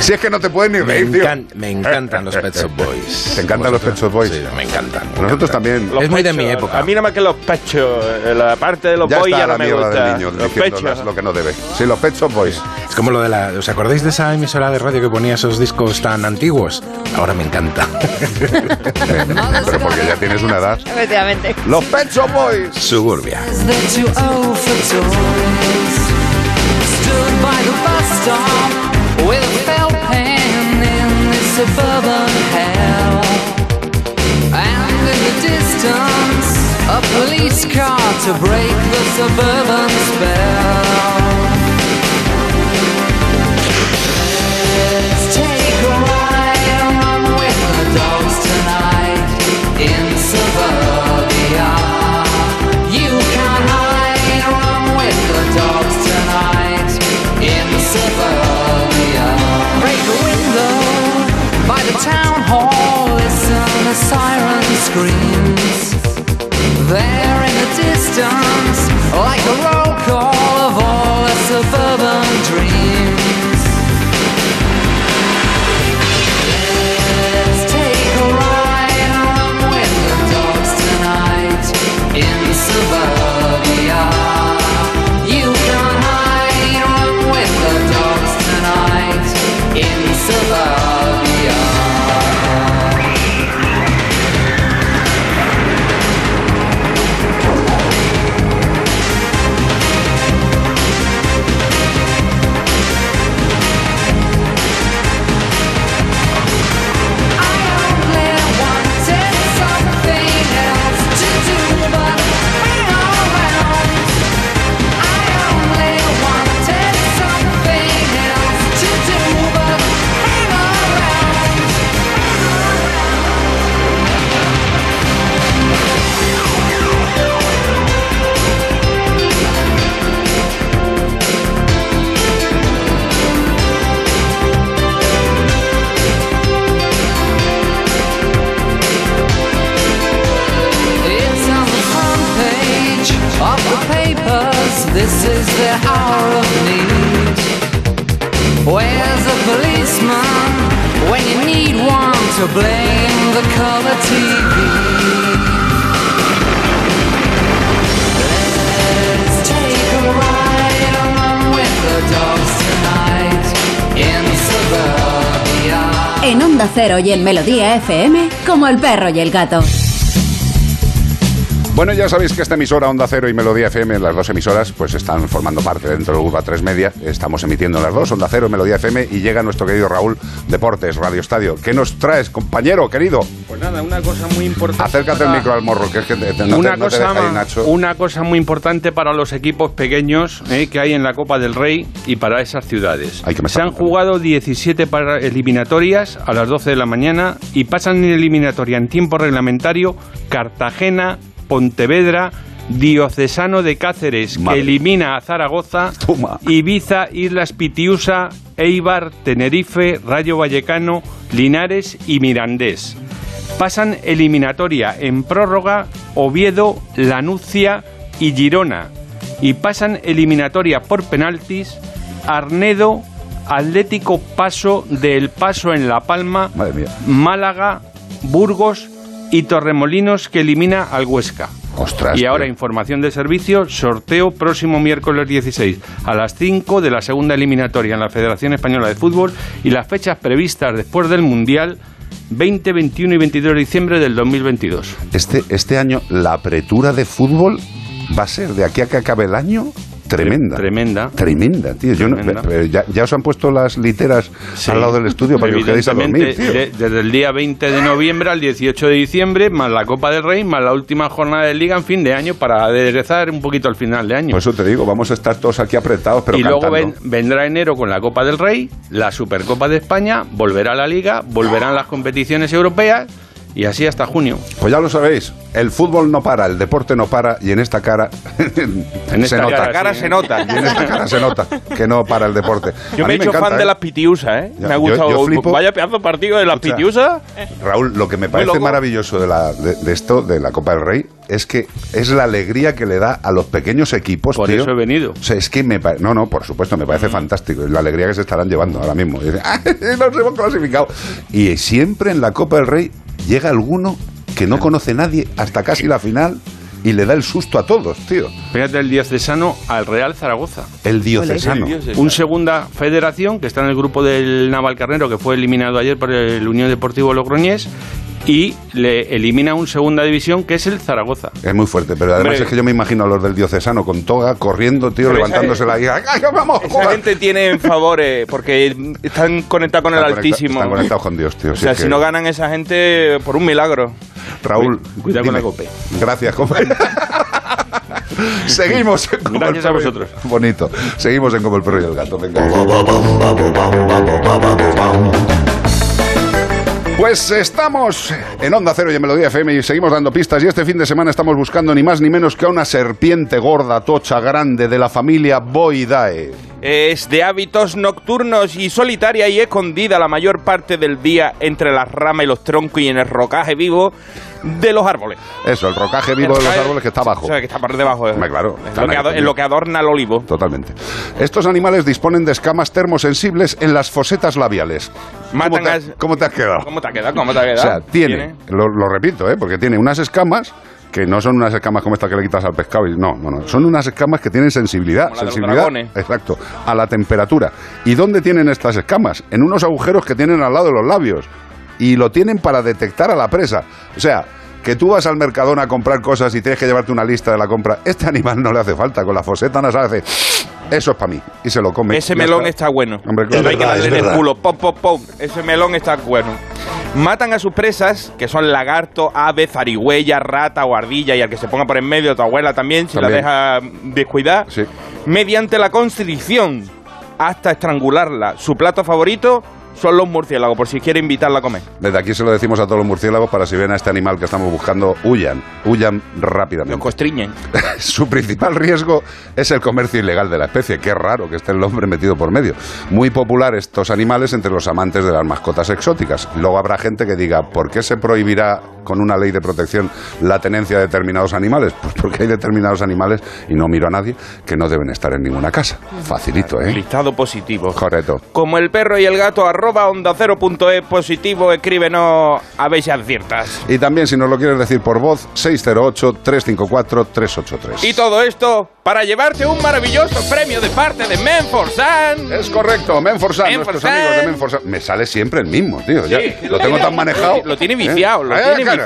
Si es que no te puedes ni Me, reír, tío. encan- me encantan los Pet Shop Boys. ¿Te encantan los Pet Shop Boys? Sí, me encantan. me Nosotros encantan. también. Los Es muy de mi época. A mí nada más que los pechos, eh, la parte de los Ya boys está ya la no me gusta. del niño los pechos. lo que no debe. Sí, los Pet Shop Boys. Es como lo de la. ¿Os acordáis de esa emisora de radio que ponía esos discos tan antiguos? Ahora me encanta. Pero porque ya tienes una edad. Efectivamente. Los Pet Shop Boys. Suburbia. Stood by the bus stop with a felt pen in this suburban hell. And in the distance, a police car to break the suburban spell. Onda Cero y en Melodía FM como el perro y el gato. Bueno, ya sabéis que esta emisora Onda Cero y Melodía FM, las dos emisoras, pues están formando parte dentro del Grupo A3 Media. Estamos emitiendo en las dos, Onda Cero, Melodía FM, y llega nuestro querido Raúl Deportes, Radio Estadio. ¿Qué nos traes, compañero, querido? Una cosa muy importante. Acércate el para- micro al morro, que es que te, te- no te- una, no te cosa, ahí, Nacho. una cosa muy importante para los equipos pequeños eh, que hay en la Copa del Rey y para esas ciudades. Ay, Se han jugado 17 para- eliminatorias a las 12 de la mañana y pasan en eliminatoria en tiempo reglamentario Cartagena, Pontevedra, Diocesano de Cáceres, Madre. que elimina a Zaragoza, Ibiza, Islas Pitiusa, Eibar, Tenerife, Rayo Vallecano, Linares y Mirandés. Pasan eliminatoria en prórroga Oviedo, Lanucia y Girona. Y pasan eliminatoria por penaltis Arnedo, Atlético Paso del Paso en La Palma, Málaga, Burgos y Torremolinos que elimina al Huesca. Ostras, y ahora tío. información de servicio, sorteo próximo miércoles 16 a las 5 de la segunda eliminatoria en la Federación Española de Fútbol y las fechas previstas después del Mundial 20, 21 y 22 de diciembre del 2022. Este, este año la apertura de fútbol va a ser de aquí a que acabe el año tremenda. Tremenda. Tremenda, tío. Yo no- ya, ya os han puesto las literas al lado del estudio para que os quedéis a dormir, tío. de- desde el día 20 de noviembre al 18 de diciembre, más la Copa del Rey, más la última jornada de Liga en fin de año para aderezar un poquito al final de año. Por eso te digo, vamos a estar todos aquí apretados, pero y luego ven- vendrá enero con la Copa del Rey, la Supercopa de España, volverá la Liga, volverán las competiciones europeas y así hasta junio. Pues ya lo sabéis, el fútbol no para, el deporte no para y en esta cara En se esta nota. cara, cara sí, se ¿eh? nota. Y en esta cara se nota que no para el deporte. Yo A me he hecho encanta, fan de ¿eh? las pitiusas, ¿eh? Ya, me ha gustado. yo flipo. Vaya pedazo de partido de las pitiusas. Raúl, lo que me parece maravilloso de, la, de, de esto, de la Copa del Rey, es que es la alegría que le da a los pequeños equipos. Por tío. eso he venido. O sea, es que me parece. No, no, por supuesto, me parece fantástico. Es la alegría que se estarán llevando ahora mismo. Y dicen, ¡Ah, nos hemos clasificado! Y siempre en la Copa del Rey llega alguno que no conoce nadie hasta casi la final y le da el susto a todos, tío. Fíjate el diocesano al Real Zaragoza. El diocesano. Un segunda federación que está en el grupo del Navalcarnero que fue eliminado ayer por el Unión Deportivo Logroñés y le elimina un segunda división que es el Zaragoza. Es muy fuerte, pero además Hombre. es que yo me imagino a los del diocesano con toga, corriendo, tío, Pero esa- levantándose la ¡Ay, ay, vamos! Esa joder! gente tiene favores porque están conectados con el Están Altísimo. Están conectados con Dios, tío. O sea, es si que- no ganan esa gente por un milagro. Raúl, Cuidado con la cope. Gracias, compa. Seguimos en Como Gracias el a y- vosotros. Bonito. Seguimos en Como el perro y el gato. Venga. Pues estamos en Onda Cero y en Melodía FM y seguimos dando pistas y este fin de semana estamos buscando ni más ni menos que a una serpiente gorda, tocha, grande de la familia Boidae. Es de hábitos nocturnos y solitaria y escondida la mayor parte del día entre las ramas y los troncos y en el rocaje vivo de los árboles. Eso, el rocaje vivo El de los árboles que está abajo. O sea, que está por debajo. Hombre, claro, En están lo, que lo adorna el olivo. Totalmente. Estos animales disponen de escamas termosensibles en las fosetas labiales. ¿Cómo te, a- ha- cómo te has quedado? ¿Cómo te ha quedado? ¿Cómo te quedado? O sea, tiene, Lo, lo repito, ¿eh? porque tiene unas escamas que no son unas escamas como esta que le quitas al pescado. y- No, no, no. Son unas escamas que tienen sensibilidad. Como la de los sensibilidad. Exacto. A la temperatura. ¿Y dónde tienen estas escamas? En unos agujeros que tienen al lado de los labios. Y lo tienen para detectar a la presa. O sea. Que tú vas al Mercadona a comprar cosas y tienes que llevarte una lista de la compra. Este animal no le hace falta. Con la foseta nasal hace. Eso es para mí. Y se lo come. Ese melón está, bueno. Hombre, claro. No hay que darle en el culo. Pom, pom, pom. Ese melón está bueno. Matan a sus presas, que son lagarto, ave, zarigüeya, rata o ardilla, y al que se ponga por en medio, tu abuela también, si También. la deja descuidar, Sí. mediante la constricción hasta estrangularla. Su plato favorito son los murciélagos, por si quiere invitarla a comer. Desde aquí se lo decimos a todos los murciélagos para si ven a este animal que estamos buscando, huyan, huyan rápidamente. Los constriñen. Su principal riesgo es el comercio ilegal de la especie. Qué raro que esté el hombre metido por medio. Muy popular estos animales entre los amantes de las mascotas exóticas. Luego habrá gente que diga, ¿por qué se prohibirá con una ley de protección la tenencia de determinados animales? Pues porque hay determinados animales, y no miro a nadie, que no deben estar en ninguna casa. Facilito, ¿eh? Listado positivo. Correcto. Como el perro y el gato, arroba onda cero punto es positivo, escríbenos a ver si aciertas. Y también, si nos lo quieres decir por voz, 608-354-383. Y todo esto para llevarte un maravilloso premio de parte de Menforsan. Es correcto, Menforsan, nuestros amigos de Menforsan. Me sale siempre el mismo, tío. ya. Lo tengo tan manejado. Lo tiene ¿eh? viciado, lo Ah, tiene claro.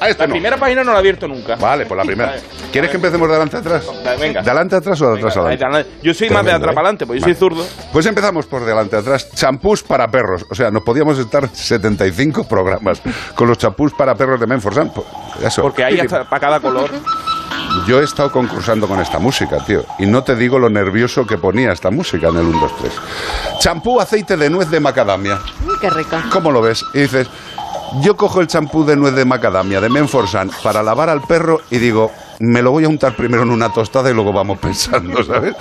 A este la no. primera página no la he abierto nunca. Vale, pues la primera. Vale. ¿Quieres que empecemos de adelante a atrás? Venga. ¿De adelante a atrás o de atrás adelante? Yo soy más de atrás ¿eh? para adelante, porque yo Vale. soy zurdo. Pues empezamos por delante atrás. Champús para perros. O sea, nos podíamos estar 75 programas con los champús para perros de Menforsan. Pues, Eso. Porque hay hasta para cada color. Yo he estado concursando con esta música, tío. Y no te digo lo nervioso que ponía esta música en el 1, 2, 3. Champú aceite de nuez de macadamia. Qué rico. ¿Cómo lo ves? Y dices, yo cojo el champú de nuez de macadamia de Menforsan para lavar al perro y digo, me lo voy a untar primero en una tostada y luego vamos pensando, ¿sabes?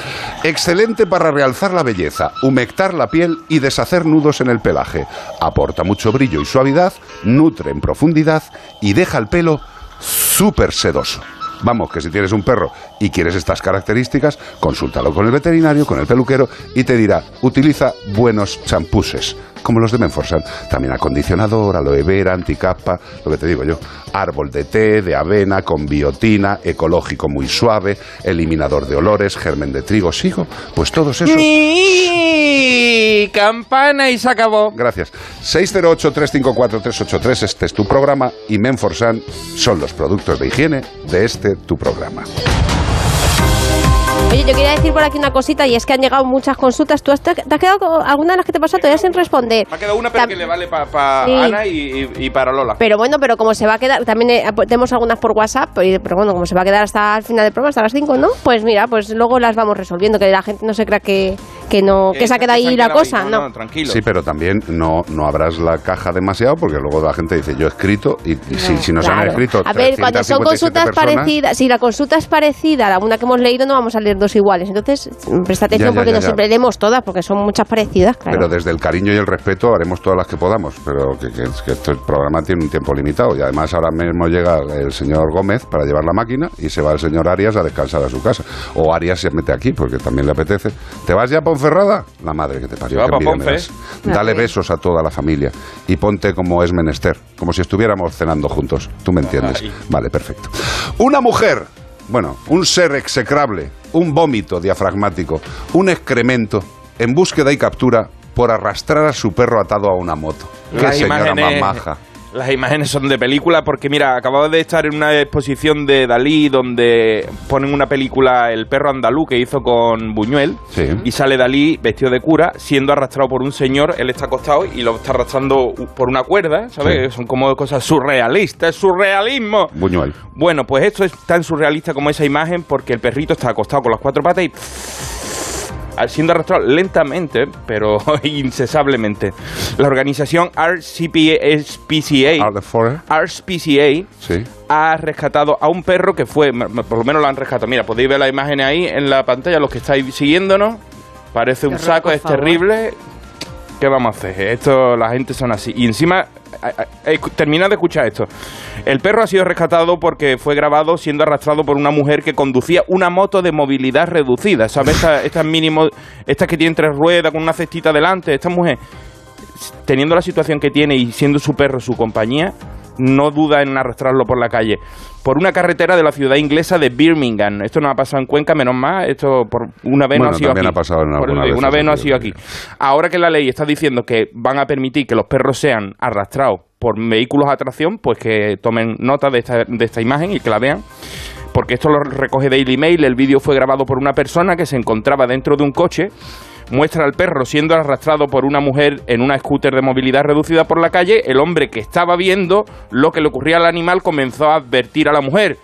Excelente para realzar la belleza, humectar la piel y deshacer nudos en el pelaje. Aporta mucho brillo y suavidad, nutre en profundidad y deja el pelo súper sedoso. Vamos, que si tienes un perro y quieres estas características, consúltalo con el veterinario, con el peluquero y te dirá, utiliza buenos champuses, como los de Menforsan. También acondicionador, aloe vera, anticapa, lo que te digo yo, árbol de té, de avena, con biotina, ecológico muy suave, eliminador de olores, germen de trigo, sigo, pues todos esos... Ni campana y se acabó. Gracias. 608-354-383, este es tu programa y Menforsan son los productos de higiene de este tu programa. Oye, yo quería decir por aquí una cosita y es que han llegado muchas consultas. ¿Tú has, te has quedado con alguna de las que te pasó todavía sin responder? Me ha quedado una, pero que le vale para Sí. Ana y, y- y para Lola. Pero bueno, pero como se va a quedar, también eh, tenemos algunas por WhatsApp, pero pero bueno, como se va a quedar hasta el final del programa, hasta las 5, ¿no? Pues mira, pues luego las vamos resolviendo, que la gente no se crea que, que no, que se ha quedado ahí la cosa, ¿no? tranquilo. Sí, pero también no, no abras la caja demasiado porque luego la gente dice yo he escrito y, y si, si no se han Claro. escrito A ver, cuando son 357 consultas personas, parecidas, si la consulta es parecida a la una que hemos leído, no vamos a leer dos iguales. Entonces, presta atención Ya, ya, porque ya, no siempre leemos todas, porque son muchas parecidas, claro. Pero desde el cariño y el respeto haremos todas las que podamos, pero que, que, que este programa tiene un tiempo limitado y además ahora mismo llega el señor Gómez para llevar la máquina y se va el señor Arias a descansar a su casa. O Arias se mete aquí porque también le apetece. ¿Te vas ya a Ponferrada? La madre que te parió. Envidia me das. Dale besos a toda la familia y ponte como es menester, como si estuviéramos cenando juntos. ¿Tú me entiendes? Ay. Vale, perfecto. Una mujer, bueno, un ser execrable, un vómito diafragmático, un excremento, en búsqueda y captura por arrastrar a su perro atado a una moto. Qué Las señora imágenes- más maja. Las imágenes son de película porque mira, acababa de estar en una exposición de Dalí donde ponen una película El perro andalú que hizo con Buñuel Sí. y sale Dalí vestido de cura siendo arrastrado por un señor, él está acostado y lo está arrastrando por una cuerda, ¿sabes? Son como cosas surrealistas, es surrealismo. Buñuel. Bueno, pues esto es tan surrealista como esa imagen porque el perrito está acostado con las cuatro patas y siendo arrastrado lentamente, pero incesablemente. La organización RCPCA? RCPCA Sí. ha rescatado a un perro que fue, por lo menos lo han rescatado. Mira, podéis ver las imágenes ahí en la pantalla, los que estáis siguiéndonos. Parece un saco, es terrible. ¿Qué vamos a hacer? Esto, la gente son así. Y encima, termina de escuchar esto. El perro ha sido rescatado porque fue grabado siendo arrastrado por una mujer que conducía una moto de movilidad reducida. ¿Sabes? Estas estas mínimo, estas que tienen tres ruedas con una cestita delante. Esta mujer, teniendo la situación que tiene y siendo su perro su compañía, no duda en arrastrarlo por la calle. Por una carretera de la ciudad inglesa de Birmingham. Esto no ha pasado en Cuenca, menos mal. Esto por una vez no ha sido aquí. ha pasado en Por alguna eso digo, vez Una vez no ha sido aquí. Ahora que la ley está diciendo que van a permitir que los perros sean arrastrados por vehículos a tracción, pues que tomen nota de esta, de esta imagen y que la vean. Porque esto lo recoge Daily Mail. El vídeo fue grabado por una persona que se encontraba dentro de un coche. Muestra al perro siendo arrastrado por una mujer en una scooter de movilidad reducida por la calle. El hombre que estaba viendo lo que le ocurría al animal comenzó a advertir a la mujer.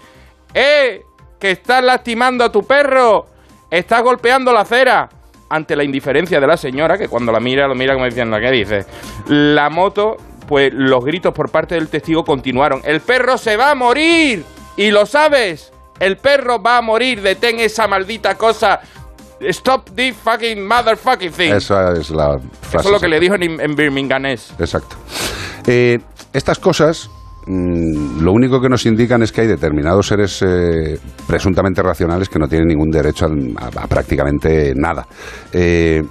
¡Eh! ¡Que estás lastimando a tu perro! ¡Estás golpeando la acera! Ante la indiferencia de la señora, que cuando la mira, lo mira como diciendo, ¿qué dice? La moto, pues los gritos por parte del testigo continuaron. ¡El perro se va a morir! ¡Y lo sabes! ¡El perro va a morir! ¡Detén esa maldita cosa! ¡Stop this fucking motherfucking thing! Esa es la frase. Eso es lo que le dijo en, en birminghamés. Exacto. Eh, estas cosas, mm, lo único que nos indican es que hay determinados seres eh, presuntamente racionales que no tienen ningún derecho a, a- a prácticamente nada. Eh,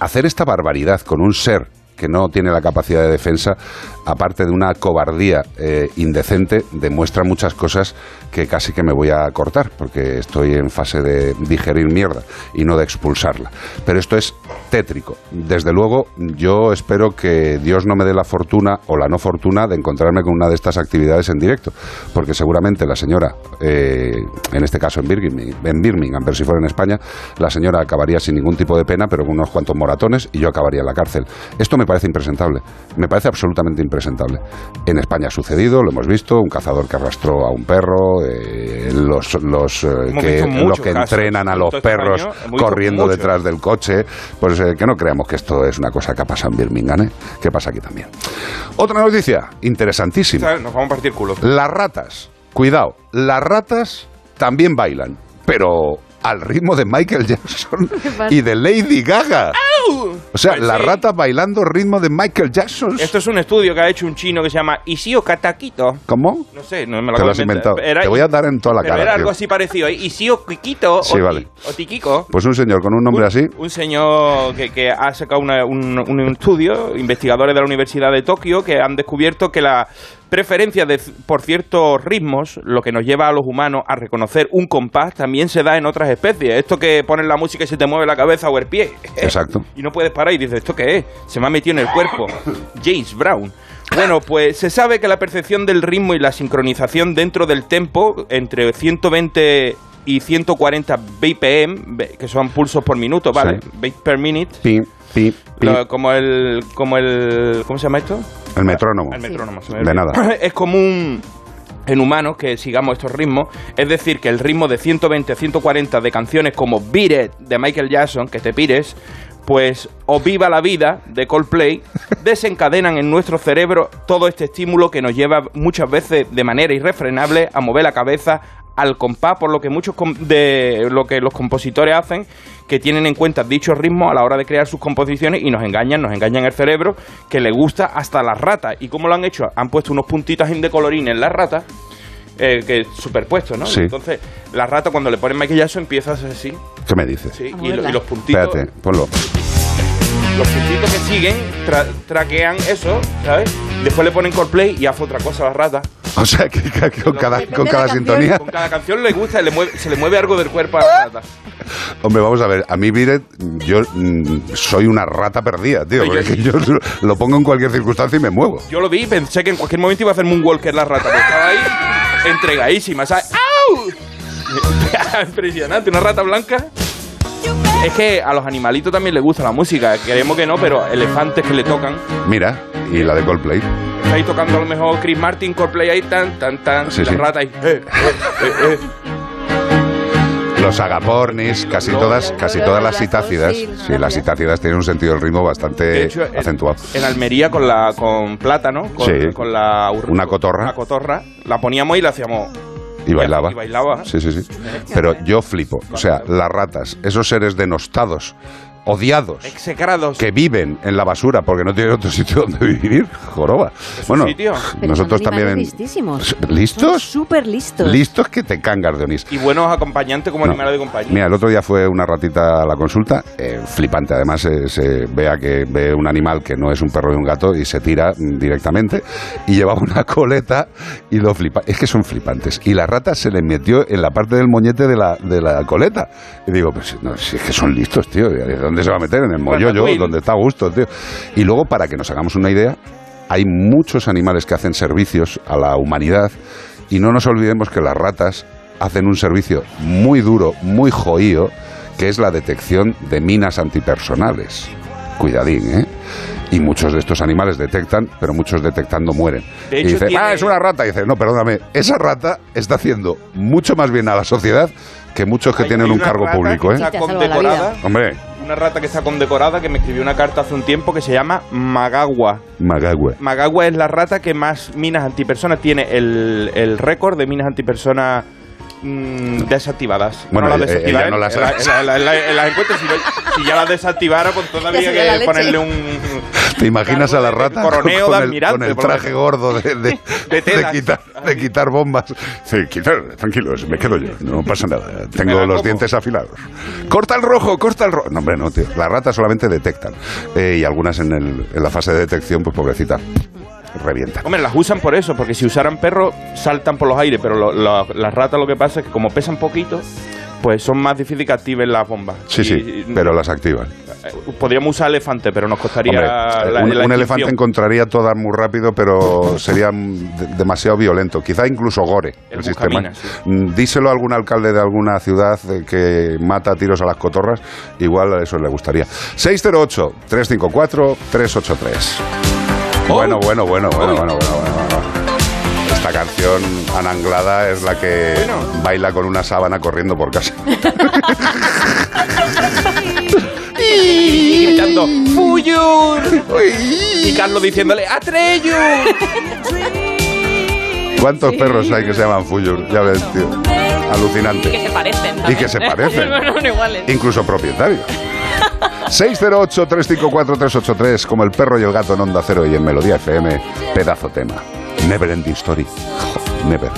hacer esta barbaridad con un ser que no tiene la capacidad de defensa, aparte de una cobardía eh, indecente, demuestra muchas cosas que casi que me voy a cortar, porque estoy en fase de digerir mierda y no de expulsarla. Pero esto es tétrico. Desde luego, yo espero que Dios no me dé la fortuna o la no fortuna de encontrarme con una de estas actividades en directo, porque seguramente la señora, eh, en este caso en Birmingham, en Birmingham, pero si fuera en España, la señora acabaría sin ningún tipo de pena, pero con unos cuantos moratones y yo acabaría en la cárcel. Esto me parece impresentable, me parece absolutamente impresentable. En España ha sucedido, lo hemos visto, un cazador que arrastró a un perro, eh, los, los, eh, que, los que casos. entrenan a los este perros corriendo detrás del coche, pues eh, que no creamos que esto es una cosa que pasa en Birmingham, ¿eh? que pasa aquí también. Otra noticia interesantísima. ¿Sabes? Nos vamos a partir culo. Las ratas, cuidado, las ratas también bailan, pero al ritmo de Michael Jackson y de Lady Gaga. O sea, Pues las sí. ratas bailando ritmo de Michael Jackson. Esto es un estudio que ha hecho un chino que se llama Isio Kataquito. ¿Cómo? No sé, no me lo Te lo acabo has inventado. Era- Te voy a dar en toda la pero cara, Era tío. algo así parecido. ¿eh? Isio Kikito Sí, o, vale. o Tikiko. Pues un señor con un nombre así. Un señor que, que ha sacado una- un, un estudio, investigadores de la Universidad de Tokio, que han descubierto que la preferencia de, por ciertos ritmos, lo que nos lleva a los humanos a reconocer un compás, también se da en otras especies. Esto que pones la música y se te mueve la cabeza o el pie. Exacto. Y no puedes parar y dices, ¿esto qué es? Se me ha metido en el cuerpo. James Brown. Bueno, pues se sabe que la percepción del ritmo y la sincronización dentro del tempo, entre 120 y 140 BPM, que son pulsos por minuto, ¿vale? Sí. Beat per minute. Pim, Lo- como el como el ¿cómo se llama esto? El metrónomo. El metrónomo. De nada. Es común en humanos que sigamos estos ritmos, es decir, que el ritmo de 120 a 140 de canciones como Beat It de Michael Jackson, que te pires, pues o Viva la vida de Coldplay desencadenan en nuestro cerebro todo este estímulo que nos lleva muchas veces de manera irrefrenable a mover la cabeza al compás, por lo que muchos com- de lo que los compositores hacen, que tienen en cuenta dichos ritmos a la hora de crear sus composiciones y nos engañan, nos engañan el cerebro, que le gusta hasta las ratas. ¿Y cómo lo han hecho? Han puesto unos puntitos en de colorín en las ratas, eh, que superpuestos, ¿no? Sí. Entonces, la rata cuando le ponen maquillaje empieza a hacer así, ¿Qué me dices? sí, y, lo- y los puntitos, Espérate, ponlo. los puntitos que siguen tra- traquean eso, ¿sabes? Después le ponen Coldplay y hace otra cosa a la rata. O sea, que, que- que con cada, con cada sintonía. Con cada canción le gusta, le mueve- se le mueve algo del cuerpo a la rata. Hombre, vamos a ver, a mí Biret, yo mm, soy una rata perdida, tío, porque yo lo pongo en cualquier circunstancia y me muevo. Yo lo vi y pensé que en cualquier momento iba a hacer Moonwalker la rata, pero estaba ahí entregadísima, ¿sabes? ¡Au! Impresionante, una rata blanca. Es que a los animalitos también les gusta la música, queremos que no, pero elefantes que le tocan. Mira, y la de Coldplay. Está ahí tocando a lo mejor Chris Martin, Coldplay ahí, tan, tan, tan, Sí, la sí. rata ahí. eh, eh, eh, eh. Los agapornis, casi todas, casi todas las citácidas. Sí, las citácidas tienen un sentido del ritmo bastante De hecho, en- acentuado. En Almería con la con plátano, con, Sí. con la Una cotorra. una cotorra, la poníamos y la hacíamos Y bailaba. y bailaba. Sí, sí, sí. Pero yo flipo. O sea, las ratas, esos seres denostados, odiados, execrados, que viven en la basura porque no tienen otro sitio donde vivir, joroba. Bueno, nosotros son también... listísimos. ¿Listos? Súper listos. Listos que te cangas de onís. Y buenos acompañantes como No. animales de compañía. Mira, el otro día fue una ratita a la consulta, eh, flipante. Además, eh, se vea que ve un animal que no es un perro y un gato y se tira directamente. Y llevaba una coleta y lo flipa. Es que son flipantes. Y la rata se le metió en la parte del moñete de la, de la coleta. Y digo, pues no, si es que son listos, tío. ¿Dónde se va a meter? En el mollollo, donde está a gusto, tío. Y luego, para que nos hagamos una idea, hay muchos animales que hacen servicios a la humanidad y no nos olvidemos que las ratas hacen un servicio muy duro, muy joío, que es la detección de minas antipersonales. Cuidadín, ¿eh? Y muchos de estos animales detectan, pero muchos detectando mueren. De y dice, tiene- ah, es una rata. Y dice, no, perdóname, esa rata está haciendo mucho más bien a la sociedad que muchos que Hay- tienen hay un cargo público, ¿eh? Hombre, una rata que está condecorada que me escribió una carta hace un tiempo que se llama Magagua. Magagüe. Magagua es la rata que más minas antipersonas tiene el, el récord de minas antipersonas mm, desactivadas. Bueno, no las desactiva ella él, no las- en la- si, ya las desactivara, pues todavía que leche. ponerle un... ¿Te imaginas a la rata con, coroneo de con el, con el traje gordo de, de- De de tela. quitar, de quitar bombas? Sí, quitar, tranquilos, me quedo yo, no pasa nada. Tengo los como. dientes afilados. Corta el rojo, corta el rojo. No, hombre, no, tío. Las ratas solamente detectan. Eh, y algunas en, el- en la fase de detección, pues pobrecita, revientan. Hombre, las usan por eso, porque si usaran perros saltan por los aires, pero lo- lo- las ratas lo que pasa es que como pesan poquito, pues son más difíciles que activen las bombas. Sí, Y- sí, pero las activan. eh, Podríamos usar elefante, pero nos costaría Hombre, la, un, la un extinción. elefante encontraría todas muy rápido, pero sería de- demasiado violento. Quizá incluso gore el, El sistema. Sí. Mm, Díselo a algún alcalde de alguna ciudad eh, que mata a tiros a las cotorras, igual a eso le gustaría. 608-354-383. Bueno, bueno, bueno, bueno, bueno, bueno, bueno. Esta canción ananglada es la que baila con una sábana corriendo por casa. Y gritando ¡Fuyur! Y Carlos diciéndole ¡Atreyu! ¿Cuántos perros hay que se llaman Fuyur? Ya ves, tío. Alucinante. Y que se parecen. Y que se parecen. Bueno, son iguales. Incluso propietarios. 608-354-383, como el perro y el gato en Onda Cero y en Melodía FM, pedazo tema. Never ending story. Never.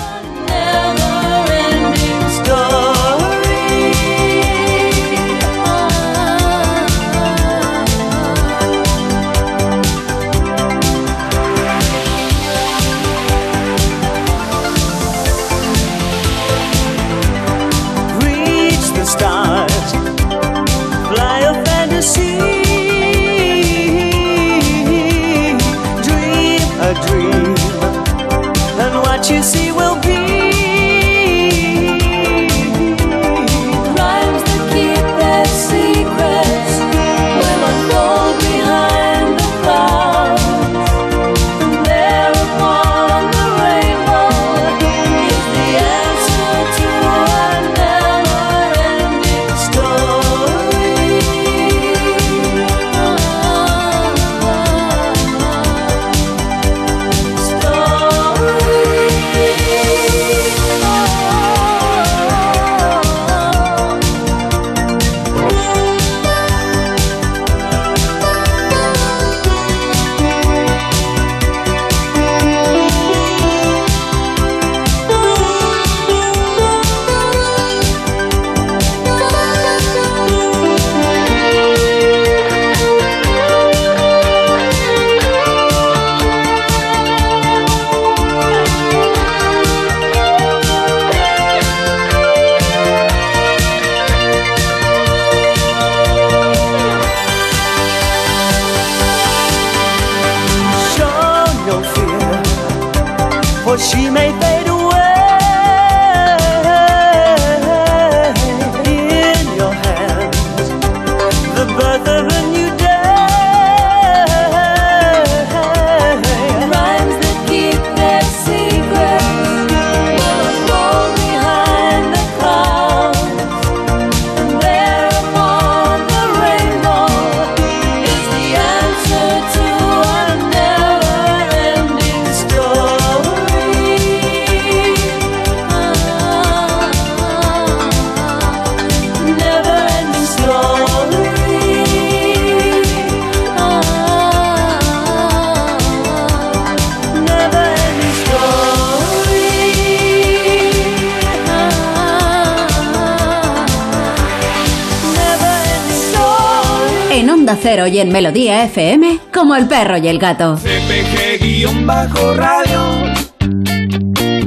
Y en Melodía FM, como el perro y el gato. CPG-radio.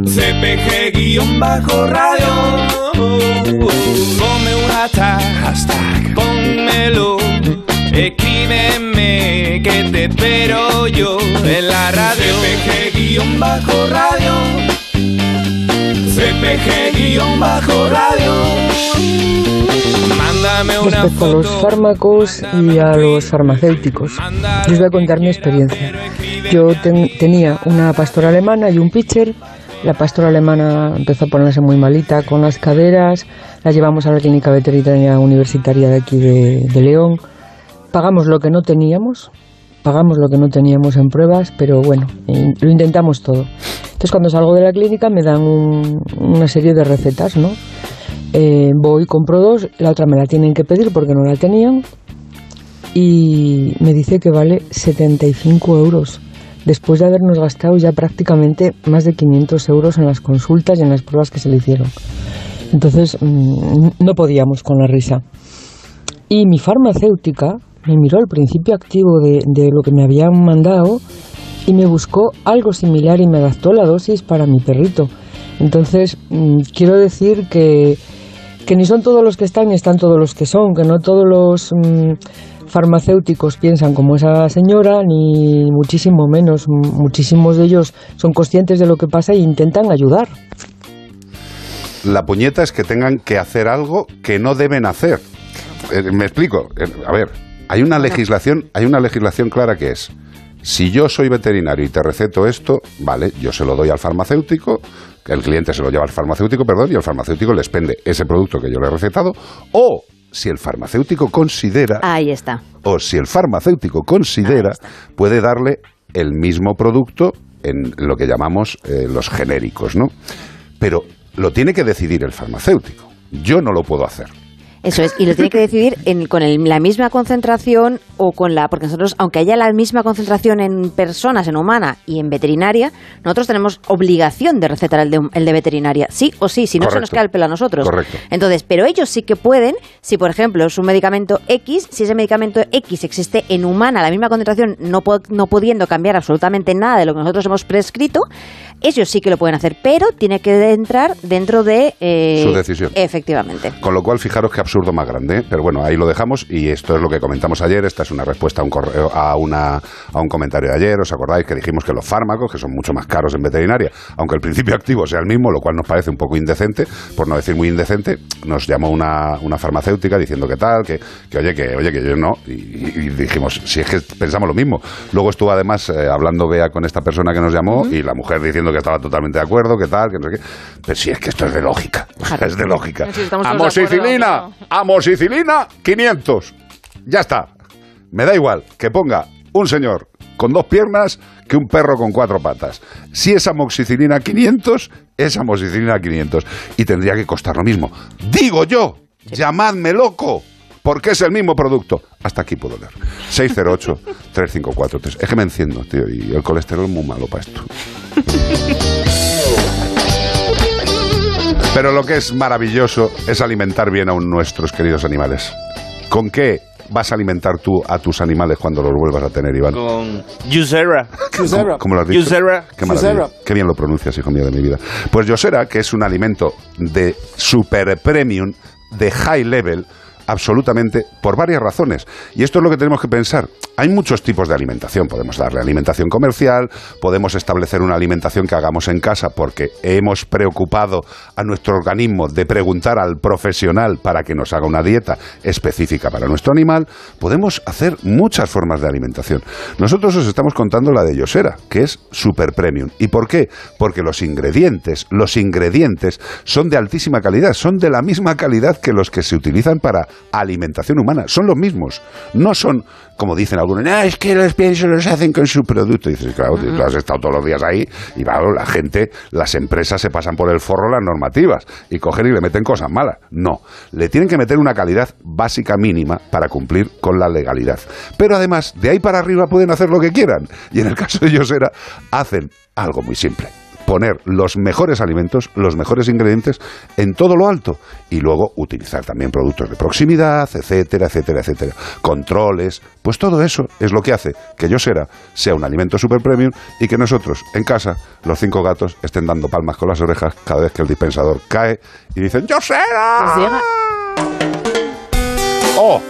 CPG-radio. Ponme un hashtag, pónmelo. Escríbeme que te espero yo en la radio. CPG-radio. Una Respecto a los fármacos y a los farmacéuticos, yo os voy a contar mi experiencia. Yo ten- tenía una pastora alemana y un pitcher. La pastora alemana empezó a ponerse muy malita con las caderas. La llevamos a la clínica veterinaria universitaria de aquí de, de León. Pagamos lo que no teníamos, pagamos lo que no teníamos en pruebas, pero bueno, in- lo intentamos todo. Entonces cuando salgo de la clínica me dan un- una serie de recetas, ¿no? Eh, voy, compro dos, la otra me la tienen que pedir porque no la tenían. y me dice que vale 75 euros, después de habernos gastado ya prácticamente más de 500 euros en las consultas y en las pruebas que se le hicieron. Entonces mm, no podíamos con la risa. Y mi farmacéutica me miró al principio activo de, de lo que me habían mandado y me buscó algo similar y me adaptó la dosis para mi perrito. Entonces, mm, quiero decir que, que ni son todos los que están ni están todos los que son, que no todos los mm, farmacéuticos piensan como esa señora, ni muchísimo menos. Muchísimos de ellos son conscientes de lo que pasa e intentan ayudar. La puñeta es que tengan que hacer algo que no deben hacer. Eh, me explico. Eh, a ver, hay una legislación, hay una legislación clara que es si yo soy veterinario y te receto esto, vale, yo se lo doy al farmacéutico, el cliente se lo lleva al farmacéutico, perdón, y el farmacéutico le expende ese producto que yo le he recetado, o si el farmacéutico considera Ahí está. o si el farmacéutico considera, puede darle el mismo producto en lo que llamamos eh, los genéricos, ¿no? Pero lo tiene que decidir el farmacéutico. Yo no lo puedo hacer. Eso es, y lo tiene que decidir en- con el- la misma concentración o con la. Porque nosotros, aunque haya la misma concentración en personas, en humana y en veterinaria, nosotros tenemos obligación de recetar el de, el de veterinaria, sí o sí, si no se nos cae el pelo a nosotros. Correcto. Entonces, pero ellos sí que pueden, si por ejemplo es un medicamento X, si ese medicamento X existe en humana, la misma concentración, no, no pudiendo cambiar absolutamente nada de lo que nosotros hemos prescrito, ellos sí que lo pueden hacer, pero tiene que entrar dentro de. eh, Su decisión. Efectivamente. Con lo cual, fijaros qué absurdo más grande. ¿eh? Pero bueno, ahí lo dejamos y esto es lo que comentamos ayer. Esta es una respuesta a un, correo, a, una, a un comentario de ayer. ¿Os acordáis que dijimos que los fármacos, que son mucho más caros en veterinaria, aunque el principio activo sea el mismo, lo cual nos parece un poco indecente, por no decir muy indecente, nos llamó una, una farmacéutica diciendo que tal, que, que oye, que oye, que yo no. Y, y dijimos, si es que pensamos lo mismo. Luego estuvo además eh, hablando Bea con esta persona que nos llamó y la mujer diciendo que estaba totalmente de acuerdo, que tal, que no sé qué. Pero si es que esto es de lógica. Es de lógica. Sí, amoxicilina, 500. Ya está. Me da igual que ponga un señor con dos piernas que un perro con cuatro patas. Si es amoxicilina 500, es amoxicilina 500. Y tendría que costar lo mismo. Digo yo, llamadme loco. Porque es el mismo producto. Hasta aquí puedo leer. 608-354-3. Es que me enciendo, tío. Y el colesterol es muy malo para esto. Pero lo que es maravilloso es alimentar bien a un- nuestros queridos animales. ¿Con qué vas a alimentar tú a tus animales cuando los vuelvas a tener, Iván? Con Yusera. ¿Cómo, cómo lo has dicho? Yusera. Qué maravilla. Qué bien lo pronuncias, hijo mío de mi vida. Pues Yosera, que es un alimento de super premium, de high level, absolutamente, por varias razones. Y esto es lo que tenemos que pensar. Hay muchos tipos de alimentación. Podemos darle alimentación comercial, podemos establecer una alimentación que hagamos en casa porque hemos preocupado a nuestro organismo de preguntar al profesional para que nos haga una dieta específica para nuestro animal. Podemos hacer muchas formas de alimentación. Nosotros os estamos contando la de Yosera, que es super premium. ¿Y por qué? Porque los ingredientes, los ingredientes son de altísima calidad, son de la misma calidad que los que se utilizan para alimentación humana, son los mismos. No son, como dicen algunos, "Ah, es que los piensos los hacen con su producto. Y dices, claro, tú has estado todos los días ahí y claro, la gente, las empresas se pasan por el forro las normativas y cogen y le meten cosas malas. No, le tienen que meter una calidad básica mínima para cumplir con la legalidad. Pero además, de ahí para arriba pueden hacer lo que quieran. Y en el caso de Yosera, hacen algo muy simple poner los mejores alimentos, los mejores ingredientes en todo lo alto y luego utilizar también productos de proximidad, etcétera, etcétera, etcétera. Controles, pues todo eso es lo que hace que Yosera sea un alimento super premium y que nosotros en casa, los cinco gatos, estén dando palmas con las orejas cada vez que el dispensador cae y dicen ¡Yosera! ¡Oh!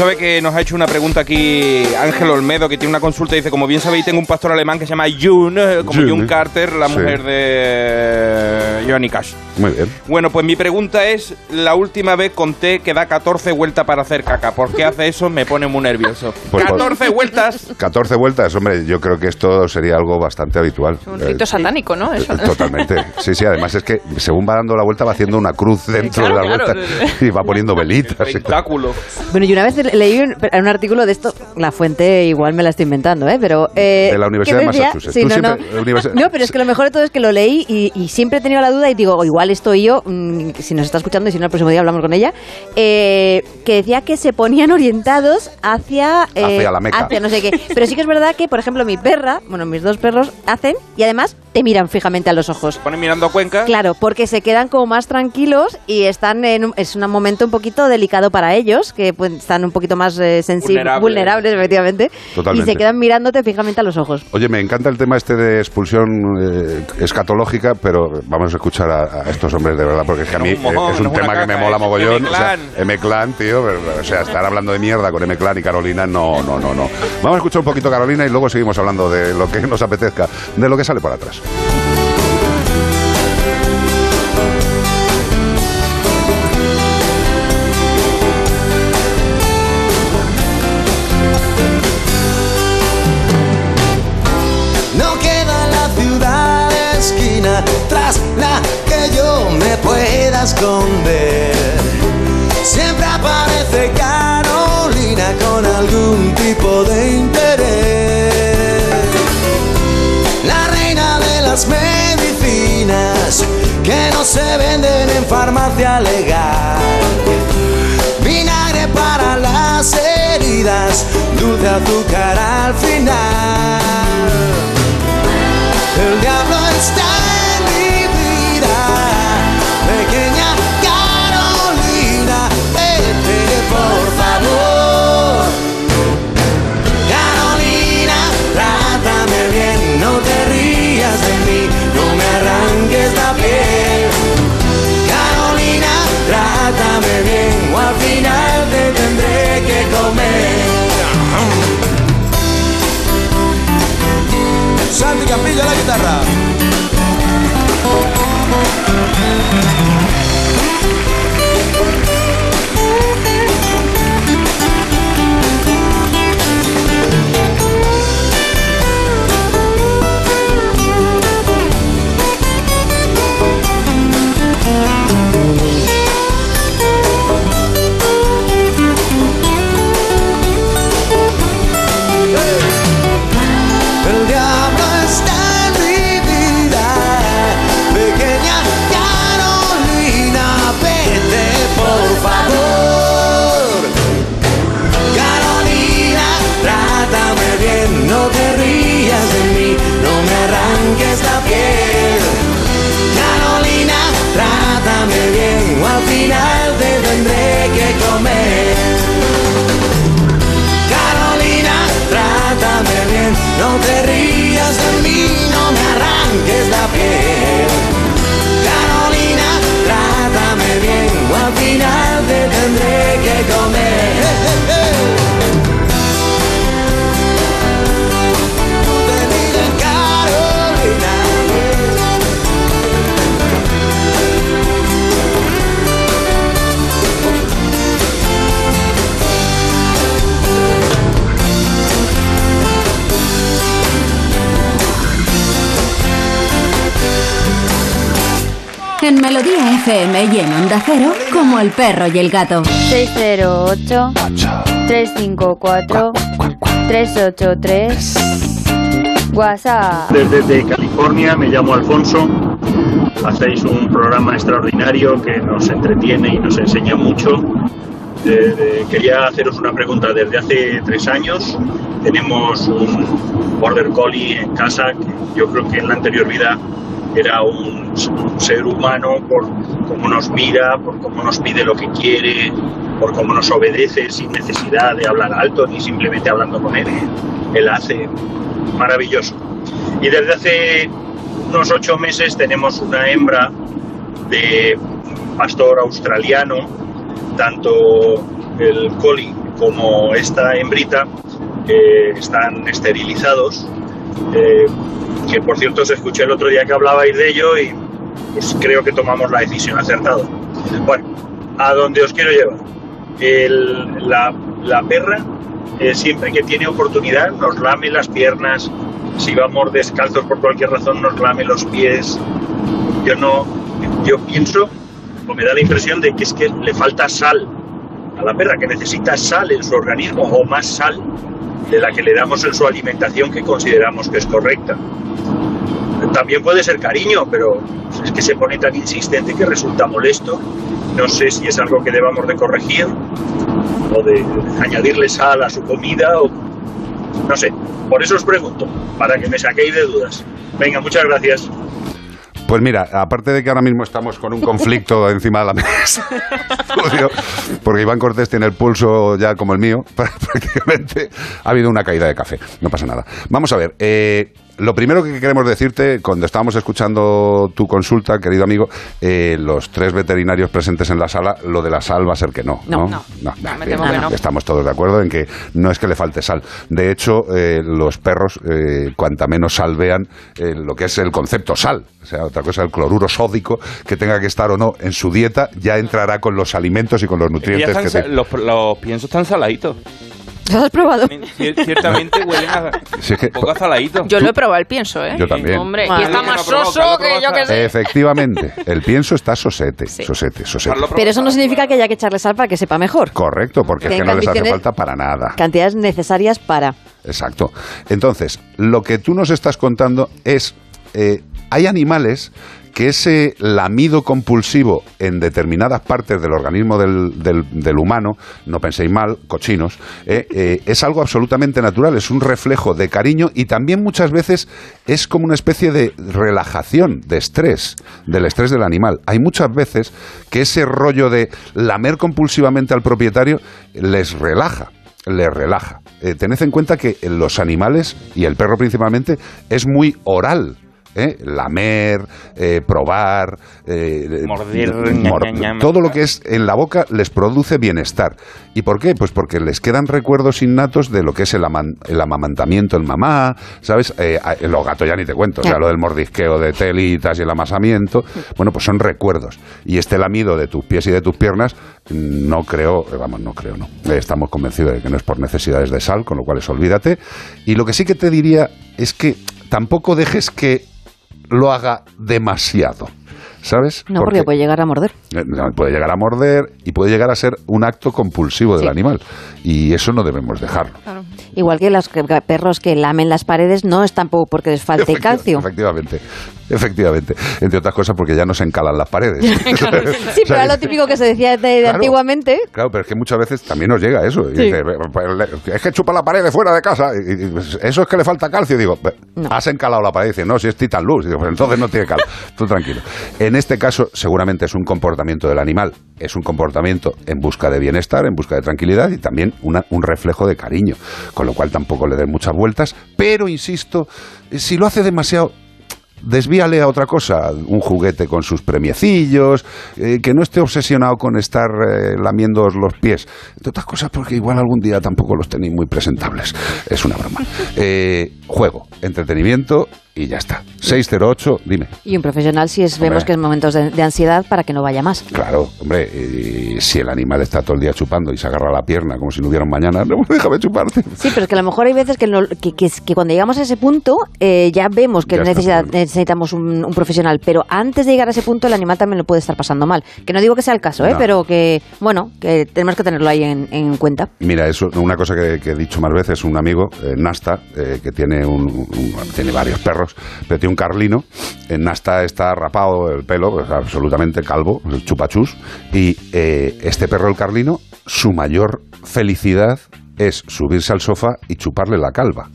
Tú sabes que nos ha hecho una pregunta aquí Ángel Olmedo, que tiene una consulta y dice, como bien sabéis, tengo un pastor alemán que se llama June, eh, como June, June ¿eh? Carter, la Sí. mujer de Johnny Cash. Muy bien. Bueno, pues mi pregunta es, la última vez conté que da 14 vueltas para hacer caca. ¿Por qué hace eso? Me pone muy nervioso. Pues por- 14 vueltas. 14 vueltas, hombre, yo creo que esto sería algo bastante habitual. Un Eh, rito satánico, ¿no? Eso. Totalmente. Sí, sí, además es que según va dando la vuelta va haciendo una cruz dentro Claro, de la claro. vuelta y va poniendo velitas. Espectáculo. Bueno, y una vez leí un, artículo de esto, la fuente igual me la estoy inventando, ¿eh? Pero, eh, De la Universidad de Massachusetts. Sí, no, no. siempre- No, pero es que lo mejor de todo es que lo leí y, y siempre he tenido la duda y digo, "O igual estoy yo, mm, si nos está escuchando y si no, el próximo día hablamos con ella, eh, que decía que se ponían orientados hacia... eh, Hacia la Meca. hacia no sé qué. Pero sí que es verdad que, por ejemplo, mi perra, bueno, mis dos perros hacen y además te miran fijamente a los ojos. Ponen mirando a Cuenca. Claro, porque se quedan como más tranquilos y están en un, es un momento un poquito delicado para ellos, que pues, están un poquito más eh, sensibles, Vulnerables. vulnerables, efectivamente, Totalmente. y se quedan mirándote fijamente a los ojos. Oye, me encanta el tema este de expulsión eh, escatológica, pero vamos a escuchar a, a estos hombres de verdad, porque es que a mí un mojón, eh, es un no tema que me mola mogollón. O sea, M-Clan. M-Clan, tío, pero, o sea, estar hablando de mierda con M-Clan y Carolina, no, no, no, no. Vamos a escuchar un poquito Carolina y luego seguimos hablando de lo que nos apetezca, de lo que sale por atrás. La que yo me pueda esconder. Siempre aparece Carolina con algún tipo de interés. La reina de las medicinas que no se venden en farmacia legal. Vinagre para las heridas, dulce azúcar al final. El diablo está Santi Campillo a la guitarra. Tendré que En Melodía FM y en Onda Cero, como el perro y el gato. 608 354 383 WhatsApp. Desde de California me llamo Alfonso. Hacéis un programa extraordinario que nos entretiene y nos enseña mucho. Eh, eh, quería haceros una pregunta. Desde hace tres años tenemos un Border Collie en casa que yo creo que en la anterior vida era un, un ser humano por cómo nos mira, por cómo nos pide lo que quiere, por cómo nos obedece sin necesidad de hablar alto ni simplemente hablando con él. Él hace maravilloso. Y desde hace unos ocho meses tenemos una hembra de pastor australiano, tanto el collie como esta hembrita que están esterilizados, eh, que por cierto os escuché el otro día que hablabais de ello y pues creo que tomamos la decisión acertada. Bueno, a donde os quiero llevar. El- la, la perra, eh, siempre que tiene oportunidad, nos lame las piernas. Si vamos descalzos por cualquier razón, nos lame los pies. Yo no, yo pienso, o me da la impresión de que es que le falta sal a la perra, que necesita sal en su organismo, o más sal de la que le damos en su alimentación que consideramos que es correcta. También puede ser cariño, pero es que se pone tan insistente que resulta molesto. No sé si es algo que debamos de corregir o de añadirle sal a su comida o no sé. Por eso os pregunto, para que me saquéis de dudas. Venga, muchas gracias. Pues mira, aparte de que ahora mismo estamos con un conflicto encima de la mesa, porque Iván Cortés tiene el pulso ya como el mío, prácticamente ha habido una caída de café, no pasa nada. Vamos a ver, eh, lo primero que queremos decirte, cuando estábamos escuchando tu consulta, querido amigo, eh, los tres veterinarios presentes en la sala, lo de la sal va a ser que no. No, no, no. me bien, temo que no. Estamos todos de acuerdo en que no es que le falte sal. De hecho, eh, los perros, eh, cuanta menos sal vean, eh, lo que es el concepto sal, o sea, otra cosa, el cloruro sódico, que tenga que estar o no en su dieta, ya entrará con los alimentos y con los nutrientes que te- los, los piensos están saladitos. ¿Lo has probado? Cier- Ciertamente huelen a Si es que- un poco a saladito. Yo lo he probado el pienso, ¿eh? Yo también. Hombre, y está más no soso que yo que sé. Efectivamente, el pienso está sosete, sosete, sosete. Pero eso no significa que haya que echarle sal para que sepa mejor. Correcto, porque es que no les hace falta para nada. Cantidades necesarias para. Exacto. Entonces, lo que tú nos estás contando es, eh, hay animales que ese lamido compulsivo en determinadas partes del organismo del, del- humano, no penséis mal, cochinos, eh, eh, es algo absolutamente natural, es un reflejo de cariño y también muchas veces es como una especie de relajación, de estrés, del estrés del animal. Hay muchas veces que ese rollo de lamer compulsivamente al propietario les relaja le relaja. Eh, tened en cuenta que los animales, y el perro principalmente, es muy oral. ¿Eh? Lamer, eh, probar, eh, Morder, mor- todo lo que es en la boca les produce bienestar. ¿Y por qué? Pues porque les quedan recuerdos innatos de lo que es el, aman- el amamantamiento en mamá, ¿sabes? Eh, los gatos ya ni te cuento, o sea, lo del mordisqueo de telitas y el amasamiento, bueno, pues son recuerdos. Y este lamido de tus pies y de tus piernas, no creo, vamos, no creo, no. Estamos convencidos de que no es por necesidades de sal, con lo cual es olvídate. Y lo que sí que te diría es que tampoco dejes que lo haga demasiado. ¿Sabes? No, porque puede llegar a morder. Eh, no, Puede llegar a morder y puede llegar a ser un acto compulsivo del Sí. animal. Y eso no debemos dejarlo. Igual que los perros que lamen las paredes no es tampoco porque les falte Efecti- calcio. Efectivamente, efectivamente. Entre otras cosas porque ya no se encalan las paredes. Sí, pero era lo típico que se decía de, de Claro. antiguamente. Claro, pero es que muchas veces también nos llega eso. Y Sí. dice, "Pues le- es que chupa la pared de fuera de casa. Y, y, pues, eso es que le falta calcio. Digo, "Pe- has encalado la pared. Dice, no, si es Titan Luz. Digo, pues entonces no tiene calcio. Tú tranquilo. En este caso, seguramente es un comportamiento del animal. Es un comportamiento en busca de bienestar, en busca de tranquilidad y también una- un reflejo de cariño. Con lo cual tampoco le den muchas vueltas. Pero, insisto, si lo hace demasiado, desvíale a otra cosa, un juguete con sus premiecillos, eh, que no esté obsesionado con estar eh, lamiendo los pies. Otras cosas porque igual algún día tampoco los tenéis muy presentables. Es una broma. Eh, juego, entretenimiento y ya está. 608, dime. Y un profesional si es, vemos que es momentos de, de ansiedad para que no vaya más. Claro, hombre, eh, si el animal está todo el día chupando y se agarra la pierna como si no hubiera un mañana, no, déjame chuparte. Sí, pero es que a lo mejor hay veces que, no- que, que- que cuando llegamos a ese punto eh, ya vemos que Ya necesita- necesitamos un, un profesional, pero antes de llegar a ese punto el animal también lo puede estar pasando mal. Que no digo que sea el caso, ¿eh? Pero que, bueno, que tenemos que tenerlo ahí en, en cuenta. Mira, es una cosa que, he dicho más veces, un amigo, eh, Nasta, eh, que tiene, un, un- tiene varios perros, pero tiene un carlino. En Nasta está rapado el pelo, absolutamente calvo, el chupachus. Y eh, este perro, el carlino, su mayor felicidad es subirse al sofá y chuparle la calva.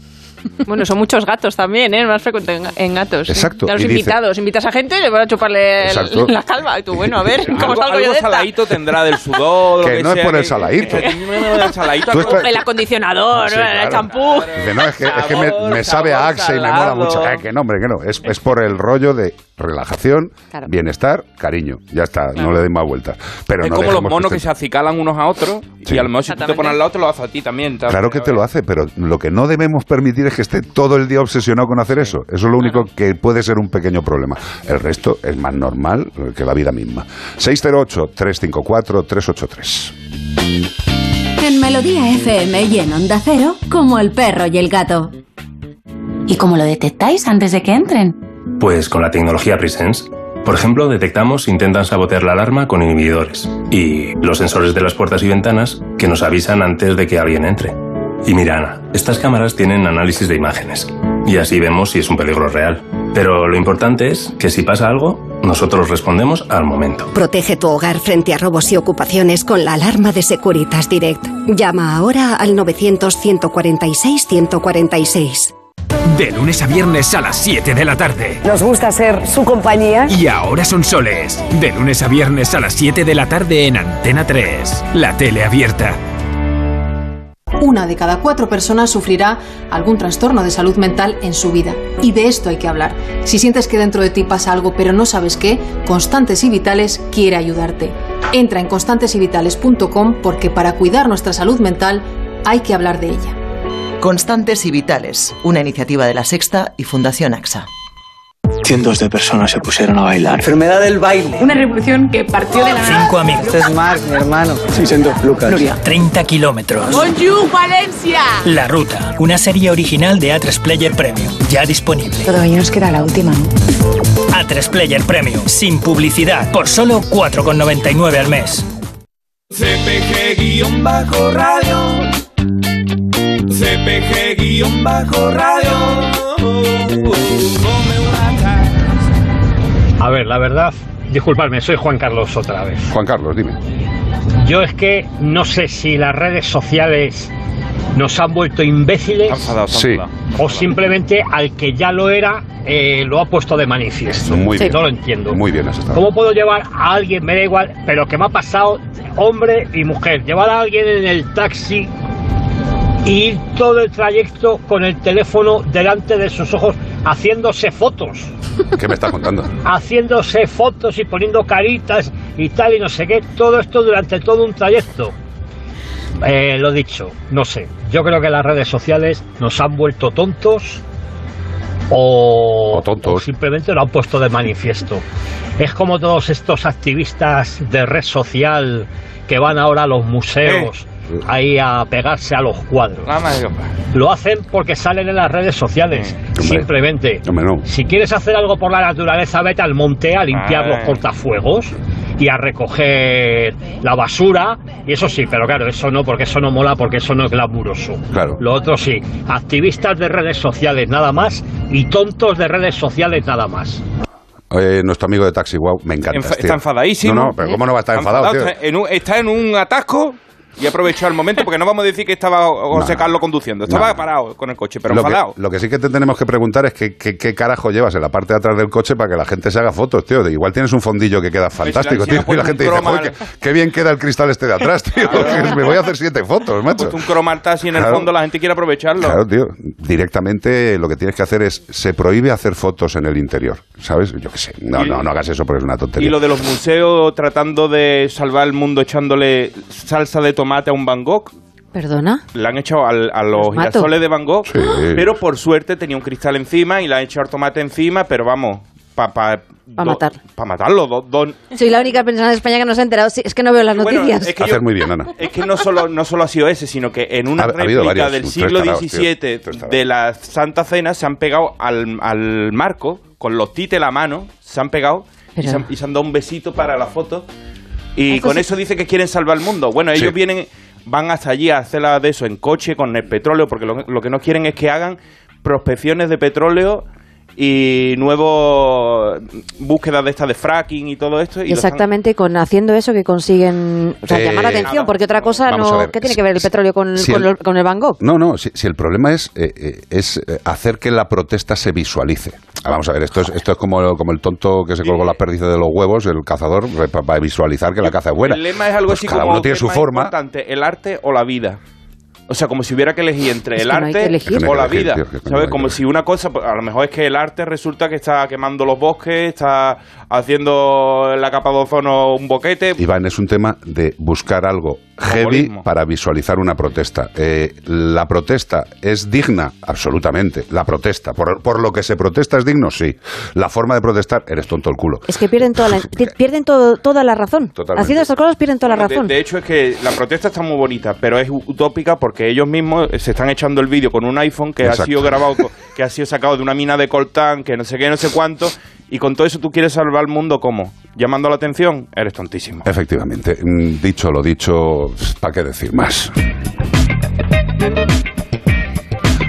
Bueno, son muchos gatos también, ¿eh? Más frecuente en, en gatos. Exacto, Ya los y dice- invitados. Invitas a gente y le van a chuparle el- la calva. Y tú, bueno, a ver, ¿cómo algo, salgo yo algo de esta? saladito tendrá del sudor. lo Que no es sea, por el que- saladito. que- que- que- el El acondicionador, Sí, el claro. champú. Dice, no, es que, es que me, Sabor, me sabe a Axe y me mola salado. mucho. Eh, que no, hombre, que no. Es, es por el rollo de relajación, Claro. bienestar, cariño. Ya está, no le den más vueltas. Pero es no como los monos que esté- se acicalan unos a otros Sí. y a lo mejor si tú te pones al lado te lo hace a ti también. Claro que te lo hace, pero lo que no debemos permitir es que esté todo el día obsesionado con hacer eso. Eso es lo único que puede ser un pequeño problema. El resto es más normal que la vida misma. 608-354-383. En Melodía FM y en Onda Cero, como el perro y el gato. ¿Y cómo lo detectáis antes de que entren? Pues con la tecnología Presence. Por ejemplo, detectamos si intentan sabotear la alarma con inhibidores y los sensores de las puertas y ventanas que nos avisan antes de que alguien entre. Y mira, Ana, estas cámaras tienen análisis de imágenes y así vemos si es un peligro real. Pero lo importante es que si pasa algo, nosotros respondemos al momento. Protege tu hogar frente a robos y ocupaciones con la alarma de Securitas Direct. Llama ahora al 900-146-146. De lunes a viernes a las 7 de la tarde. Nos gusta ser su compañía. Y ahora son soles. De lunes a viernes a las 7 de la tarde en Antena 3. La tele abierta. Una de cada cuatro personas sufrirá algún trastorno de salud mental en su vida. Y de esto hay que hablar. Si sientes que dentro de ti pasa algo pero no sabes qué, Constantes y Vitales quiere ayudarte. Entra en constantesyvitales.com porque para cuidar nuestra salud mental hay que hablar de ella. Constantes y Vitales, una iniciativa de la Sexta y Fundación AXA. Cientos de personas se pusieron a bailar. Enfermedad del baile. Una revolución que partió de la Cinco amigos. Este es Marc, mi hermano. Sí, siento Lucas. Nuria. 30 kilómetros. Bonjour, Valencia. La Ruta, una serie original de A3 Player Premium, ya disponible. Todavía nos queda la última, ¿no? A3 Player Premium, sin publicidad, por solo 4,99 al mes. CPG-radio. CPG-radio. A ver, la verdad, disculpadme, soy Juan Carlos otra vez. Juan Carlos, dime. Yo es que no sé si las redes sociales nos han vuelto imbéciles Sí. o simplemente al que ya lo era eh, lo ha puesto de manifiesto. Muy bien. No lo entiendo. Muy bien has estado. ¿Cómo puedo llevar a alguien, me da igual, pero que me ha pasado hombre y mujer, llevar a alguien en el taxi y ir todo el trayecto con el teléfono delante de sus ojos haciéndose fotos? ¿Qué me estás contando? haciéndose fotos y poniendo caritas y tal y no sé qué, todo esto durante todo un trayecto. Eh, lo dicho, no sé, yo creo que las redes sociales nos han vuelto tontos o, o simplemente lo han puesto de manifiesto. Es como todos estos activistas de red social que van ahora a los museos ahí a pegarse a los cuadros. Lo hacen porque salen en las redes sociales, simplemente. Hombre, no. Si quieres hacer algo por la naturaleza, vete al monte a limpiar los cortafuegos y a recoger la basura. Y eso sí, pero claro, eso no, porque eso no mola, porque eso no es glamuroso. Claro. Lo otro sí, activistas de redes sociales nada más y tontos de redes sociales nada más. Eh, nuestro amigo de Taxi Wow, me encanta. Tío. está enfadadísimo. No, no, pero ¿cómo no va a estar enfadado, tío? Está en un, está en un atasco y aprovechó el momento porque no vamos a decir que estaba José Carlos conduciendo. Estaba No. parado con el coche, pero lo, que, lo que sí que te tenemos que preguntar es que, que- qué carajo llevas en la parte de atrás del coche para que la gente se haga fotos, tío. Igual tienes un fondillo que queda fantástico, tío. Y la gente dice, croma "Joder, qué, qué bien queda el cristal este de atrás, tío. Me voy a hacer siete fotos, macho. Un cromarta así en el Claro. fondo, la gente quiere aprovecharlo. Claro, tío. Directamente lo que tienes que hacer es, se prohíbe hacer fotos en el interior, ¿sabes? Yo qué sé. No, no, no hagas eso porque es una tontería. Y lo de los museos tratando de salvar el mundo echándole salsa de tomate a un Van Gogh. ¿Perdona? Le han echado al- a los mato. girasoles de Van Gogh, pero por suerte tenía un cristal encima y le han echado el tomate encima, pero vamos, para pa, Pa matar. Para matarlo. do- do- Soy la única persona de España que no se ha enterado. Sí, es que no veo las Bueno, noticias. es que Hacer yo- muy bien, Ana. Es que no solo, no solo ha sido ese, sino que en una Ha- réplica varios, del siglo. XVII de la Santa Cena se han pegado al, al marco, con los tites en la mano, se han pegado y Pero- se, han, y se han dado un besito para la foto. Y con sí- eso dice que quieren salvar el mundo. Bueno, ellos Sí. vienen, van hasta allí a hacer la de eso en coche, con el petróleo, porque lo, lo que no quieren es que hagan prospecciones de petróleo y nuevos búsquedas de estas de fracking y todo esto. Y están- Exactamente, con haciendo eso que consiguen o sea, Eh, llamar la atención, nada. porque otra cosa no. ver, ¿Qué tiene si- que ver el petróleo con, si con el- con el Van Gogh? No, no, si, si el problema es, eh, eh, es hacer que la protesta se visualice. Ah, vamos a ver, esto es, esto es como, como el tonto que se colgó las perdices de los huevos, el cazador, para visualizar que la caza es buena. El lema es algo Pues así cada como uno tiene ¿qué su forma. el arte o la vida. O sea, como si hubiera que elegir entre Es el arte no o la vida. ¿Sabes? Como si una cosa, pues, a lo mejor es que el arte resulta que está quemando los bosques, está haciendo en la capa de ozono un boquete. Iván, es un tema de buscar algo heavy para visualizar una protesta. Eh, la protesta es digna, absolutamente. La protesta, por, por lo que se protesta es digno, sí. La forma de protestar, eres tonto el culo. Es que pierden toda la, pi- pierden todo, toda la razón. Totalmente. Haciendo estas cosas pierden toda la Bueno, de- razón. De, hecho, es que la protesta está muy bonita, pero es utópica porque ellos mismos se están echando el vídeo con un iPhone que Exacto. ha sido grabado, que ha sido sacado de una mina de coltán, que no sé qué, no sé cuánto, y con todo eso tú quieres salvar el mundo, ¿cómo? ¿Llamando la atención? Eres tontísimo. Efectivamente. Mm, Dicho lo dicho, ¿para qué decir más?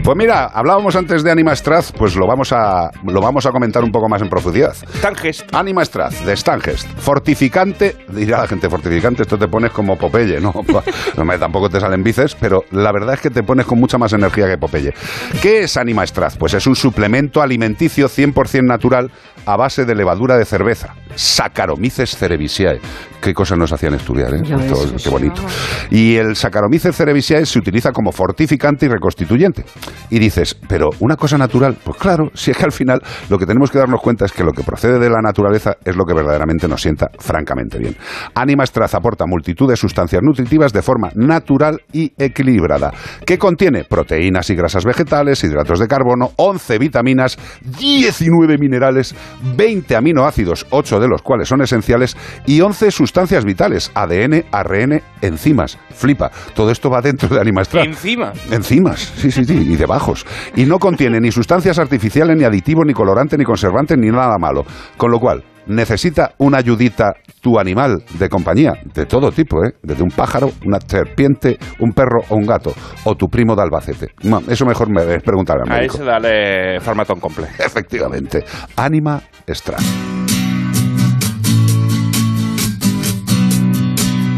Pues mira, hablábamos antes de Anima Straz, pues lo vamos a lo vamos a comentar un poco más en profundidad. Stangest. Anima Straz, de Stangest. Fortificante, dirá la gente, fortificante, esto te pones como Popeye, ¿no? tampoco te salen bices, pero la verdad es que te pones con mucha más energía que Popeye. ¿Qué es Anima Straz? Pues es un suplemento alimenticio 100% natural a base de levadura de cerveza. Saccharomyces cerevisiae. Qué cosas nos hacían estudiar, ¿eh? Todo- qué bonito. Y el Saccharomyces cerevisiae se utiliza como fortificante y reconstituyente. Y dices, pero una cosa natural, pues claro, si es que al final lo que tenemos que darnos cuenta es que lo que procede de la naturaleza es lo que verdaderamente nos sienta francamente bien. Anima Straz aporta multitud de sustancias nutritivas de forma natural y equilibrada, que contiene proteínas y grasas vegetales, hidratos de carbono, 11 vitaminas, 19 minerales, 20 aminoácidos, 8 de los cuales son esenciales, y 11 sustancias vitales, ADN, ARN, enzimas. Flipa, todo esto va dentro de Anima Straz. Encima. Enzimas, sí, sí, sí, y de bajos. Y no contiene ni sustancias artificiales, ni aditivos, ni colorante, ni conservantes, ni nada malo. Con lo cual, necesita una ayudita tu animal de compañía, de todo tipo, ¿eh? Desde un pájaro, una serpiente, un perro o un gato. O tu primo de Albacete. No, eso mejor me es preguntar al A médico. ese dale farmatón completo. Efectivamente. Anima Straz.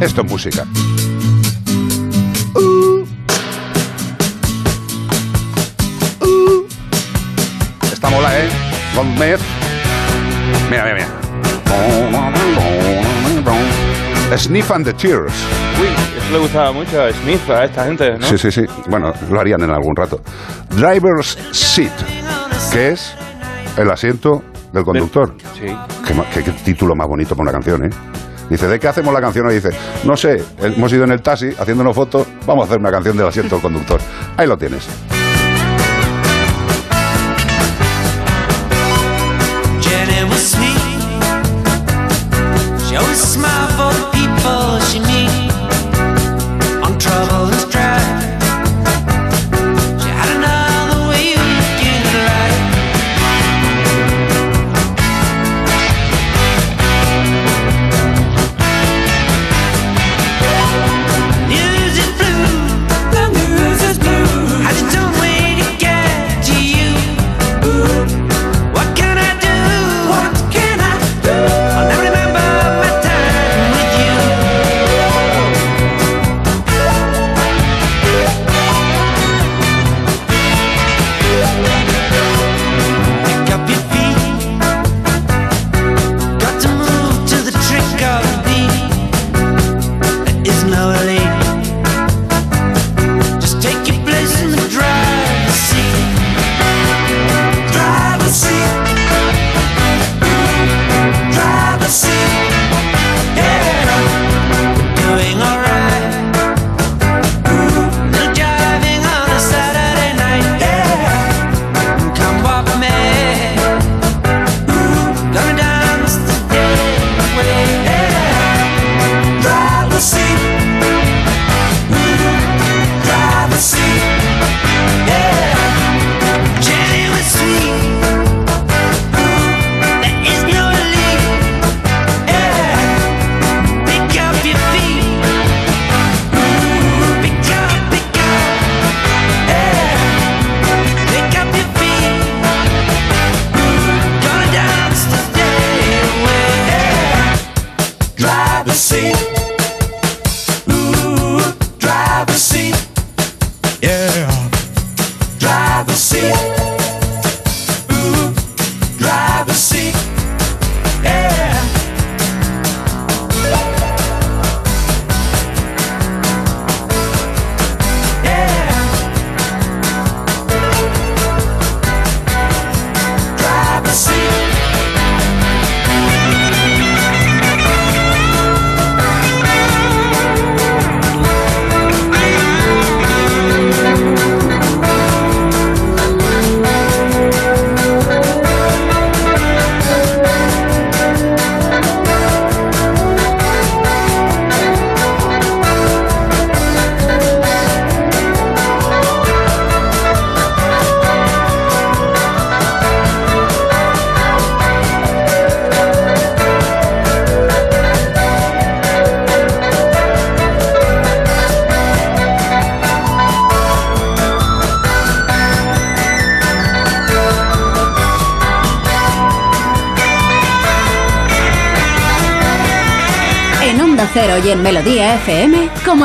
Esto es música. Esta mola, ¿eh? Gómez. Mira, mira, mira. Sniff and the Tears. Uy, eso le gustaba mucho a Smith, a esta gente, ¿no? Sí, sí, sí. Bueno, lo harían en algún rato. Driver's Seat, que es el asiento del conductor. Sí. Qué, qué- título más bonito para una canción, ¿eh? Dice, ¿de qué hacemos la canción? Y dice, no sé, hemos ido en el taxi haciéndonos fotos, vamos a hacer una canción del asiento del conductor. Ahí lo tienes.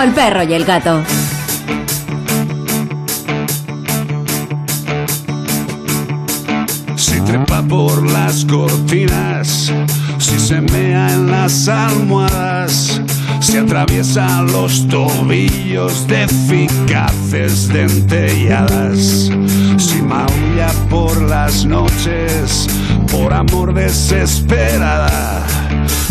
El perro y el gato. Si trepa por las cortinas, si se mea en las almohadas, si atraviesa los tobillos de eficaces dentelladas, si maulla por las noches, por amor desesperada,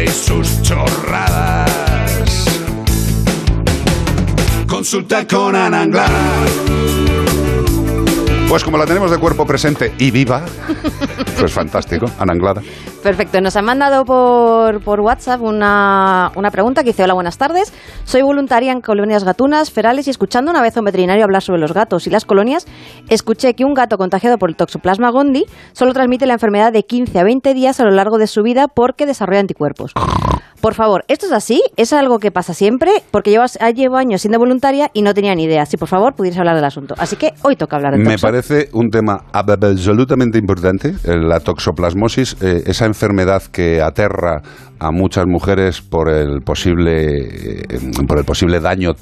y sus chorradas. Consulta con Ana Anglada. Pues como la tenemos de cuerpo presente y viva, pues fantástico, Ana Anglada. Perfecto, nos han mandado por, por WhatsApp una, una pregunta que dice, hola, buenas tardes, soy voluntaria en colonias gatunas, ferales y escuchando una vez a un veterinario hablar sobre los gatos y las colonias, escuché que un gato contagiado por el toxoplasma gondii solo transmite la enfermedad de 15 a 20 días a lo largo de su vida porque desarrolla anticuerpos. Por favor, ¿esto es así? ¿Es algo que pasa siempre? Porque llevo, llevo años siendo voluntaria y no tenía ni idea. Si por favor pudieras hablar del asunto. Así que hoy toca hablar del Me toxo. parece un tema absolutamente importante, eh, la toxoplasmosis, eh, esa enfermedad que aterra a muchas mujeres por el posible, eh, por el posible daño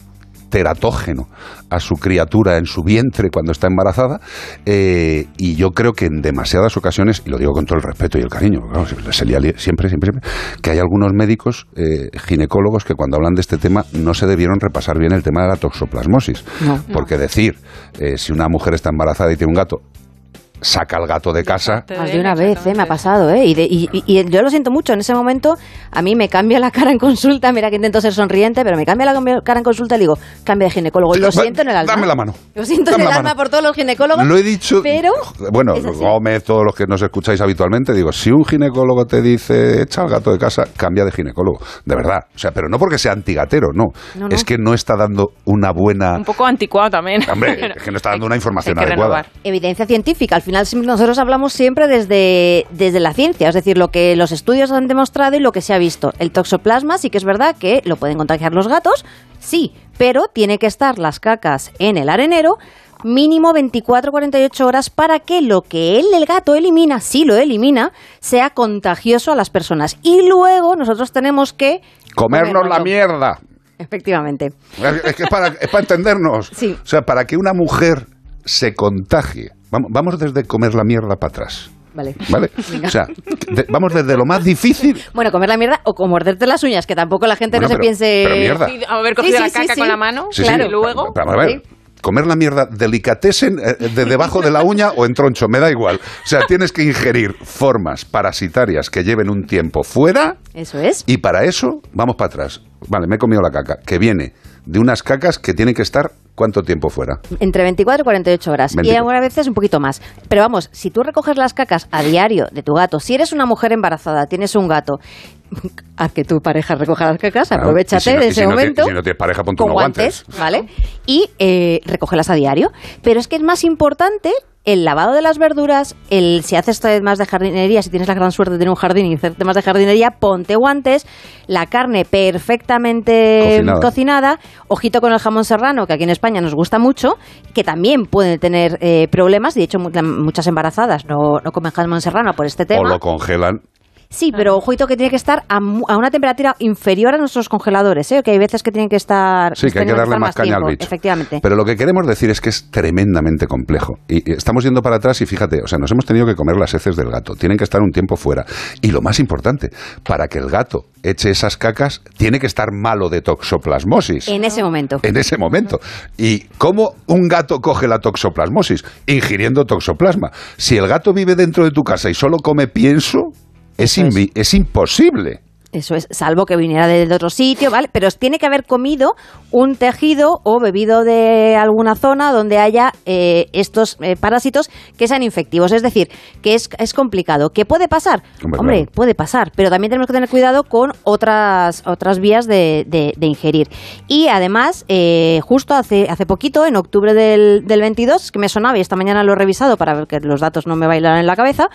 teratógeno a su criatura en su vientre cuando está embarazada eh, y yo creo que en demasiadas ocasiones, y lo digo con todo el respeto y el cariño, claro, siempre, siempre, siempre, siempre, que hay algunos médicos eh, ginecólogos que cuando hablan de este tema no se debieron repasar bien el tema de la toxoplasmosis. No. Porque decir, eh, si una mujer está embarazada y tiene un gato, saca al gato de casa, Más de una vez, ¿eh? me ha pasado, ¿eh? Y, de- y- y- y yo lo siento mucho, en ese momento a mí me cambia la cara en consulta, mira que intento ser sonriente, pero me cambia la cara en consulta y digo, cambia de ginecólogo. Lo siento en el alma. dame la mano. Lo siento en Dame el la alma mano. por todos los ginecólogos. Lo he dicho. Pero Bueno. Gómez, todos los que nos escucháis habitualmente, digo, si un ginecólogo te dice echa al gato de casa, cambia de ginecólogo. De verdad. O sea, pero no porque sea antigatero, no. No, no. Es que no está dando una buena. Un poco anticuado también. Hombre, es que no está dando una información adecuada. renovar. evidencia científica. Al final sim- nosotros hablamos siempre desde, desde la ciencia, es decir, lo que los estudios han demostrado y lo que se ha visto. El toxoplasma sí que es verdad que lo pueden contagiar los gatos, sí, pero tiene que estar las cacas en el arenero mínimo 24-48 horas para que lo que él, el gato, elimina, si lo elimina, sea contagioso a las personas. Y luego nosotros tenemos que... Comernos la mierda. Efectivamente. Es que es para, es para entendernos. Sí. O sea, para que una mujer se contagie. Vamos, vamos desde comer la mierda para atrás. Vale. ¿Vale? Venga. O sea, de- vamos desde lo más difícil. Bueno, comer la mierda o como morderte las uñas, que tampoco la gente Bueno, no se piense... pero mierda. Sí, haber cogido Sí, la sí, caca sí. con la mano Sí, claro, sí. y luego. Vamos a ver. Comer la mierda delicatessen eh, de debajo de la uña o en troncho, me da igual. O sea, tienes que ingerir formas parasitarias que lleven un tiempo fuera Eso es. y para eso vamos para atrás. Vale, me he comido la caca, que viene de unas cacas que tienen que estar ¿cuánto tiempo fuera? Entre 24 y 48 horas. Y 24. algunas veces un poquito más. Pero vamos, si tú recoges las cacas a diario de tu gato, si eres una mujer embarazada, tienes un gato, haz que tu pareja recoja las cacas, aprovechate y si no- de y ese si no te- momento. y si no tienes pareja, ponte con unos guantes. ¿vale? Y eh, recógelas a diario. Pero es que es más importante el lavado de las verduras, el si haces temas de jardinería, si tienes la gran suerte de tener un jardín y hacer temas de jardinería, ponte guantes, la carne perfectamente Cocinada. cocinada, ojito con el jamón serrano, que aquí en España nos gusta mucho, que también puede tener eh, problemas, y de hecho muchas embarazadas no, no comen jamón serrano por este O tema. lo congelan. Sí, pero ojito que tiene que estar a, a una temperatura inferior a nuestros congeladores, ¿eh? que hay veces que tienen que estar... Sí, que hay que darle estar más caña al bicho. Efectivamente. Pero lo que queremos decir es que es tremendamente complejo. Y estamos yendo para atrás y fíjate, o sea, nos hemos tenido que comer las heces del gato. Tienen que estar un tiempo fuera. Y lo más importante, para que el gato eche esas cacas, tiene que estar malo de toxoplasmosis. En ese momento. En ese momento. ¿Y cómo un gato coge la toxoplasmosis? Ingiriendo toxoplasma. Si el gato vive dentro de tu casa y solo come pienso, es, imposible Eso es, salvo que viniera de otro sitio, ¿vale? Pero tiene que haber comido un tejido o bebido de alguna zona donde haya eh, estos eh, parásitos que sean infectivos. Es decir, que es, es complicado. ¿Qué puede pasar? Hombre, Hombre, claro. puede pasar, pero también tenemos que tener cuidado con otras, otras vías de, de- de ingerir. Y además, eh, justo hace, hace poquito, en octubre del, del 22, que me sonaba y esta mañana lo he revisado para ver que los datos no me bailan en la cabeza,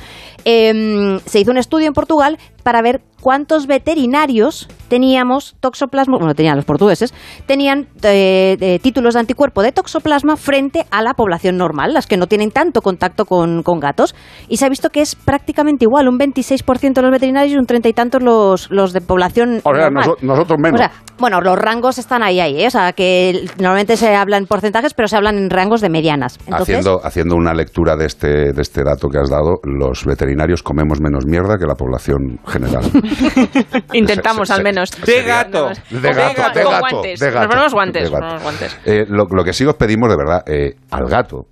em, se hizo un estudio en Portugal para ver cuántos veterinarios teníamos toxoplasma, bueno, tenían los portugueses, tenían eh, eh, títulos de anticuerpo de toxoplasma frente a la población normal, las que no tienen tanto contacto con, con gatos. Y se ha visto que es prácticamente igual, un 26% los veterinarios y un treinta y tantos los, los de población O sea, normal. noso- nosotros menos. O sea, bueno, los rangos están ahí, ahí, ¿eh? o sea, que normalmente se habla en porcentajes, pero se hablan en rangos de medianas. Entonces, haciendo, haciendo una lectura de este, de este dato que has dado, los veterinarios comemos menos mierda que la población general. Intentamos al menos. De gato, de gato, de gato, Nos ponemos guantes. Eh, lo, lo que sí os pedimos de verdad, eh, al gato,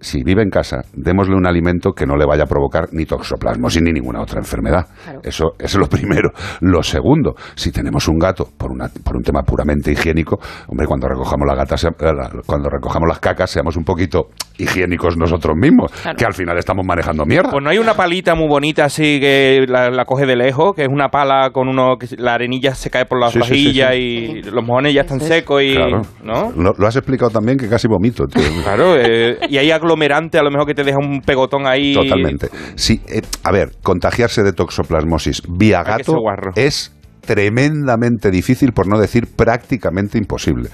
si vive en casa, démosle un alimento que no le vaya a provocar ni toxoplasmosis ni ninguna otra enfermedad. Eso, eso es lo primero. Lo segundo, si tenemos un gato por, una, por un tema puramente higiénico, hombre, cuando recojamos la gata, sea- la- cuando recojamos las cacas, seamos un poquito higiénicos nosotros mismos, Claro. que al final estamos manejando mierda. Pues no hay una palita muy bonita así que la, la coge de lejos, que es una pala con uno que la arenilla se cae por las Sí, sí, sí, vajillas sí. y los mojones ya están secos y Claro. ¿no? Lo, lo has explicado también que casi vomito. tío. Claro, eh, y hay aglomerante a lo mejor que te deja un pegotón ahí. Totalmente. Sí, eh, a ver, contagiarse de toxoplasmosis vía gato es tremendamente difícil, por no decir prácticamente imposible.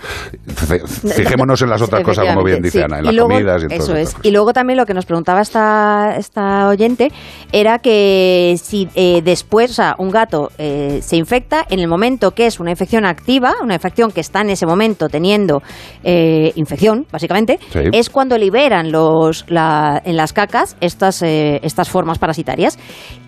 Fijémonos en las otras cosas, como bien dice Sí. Ana, en Y las luego- comidas y en Eso estas es. Y luego también lo que nos preguntaba esta, esta oyente era que si eh, después, o sea, un gato eh, se infecta, en el momento que es una infección activa, una infección que está en ese momento teniendo eh, infección, básicamente, Sí. es cuando liberan los, la- en las cacas estas, eh, estas formas parasitarias.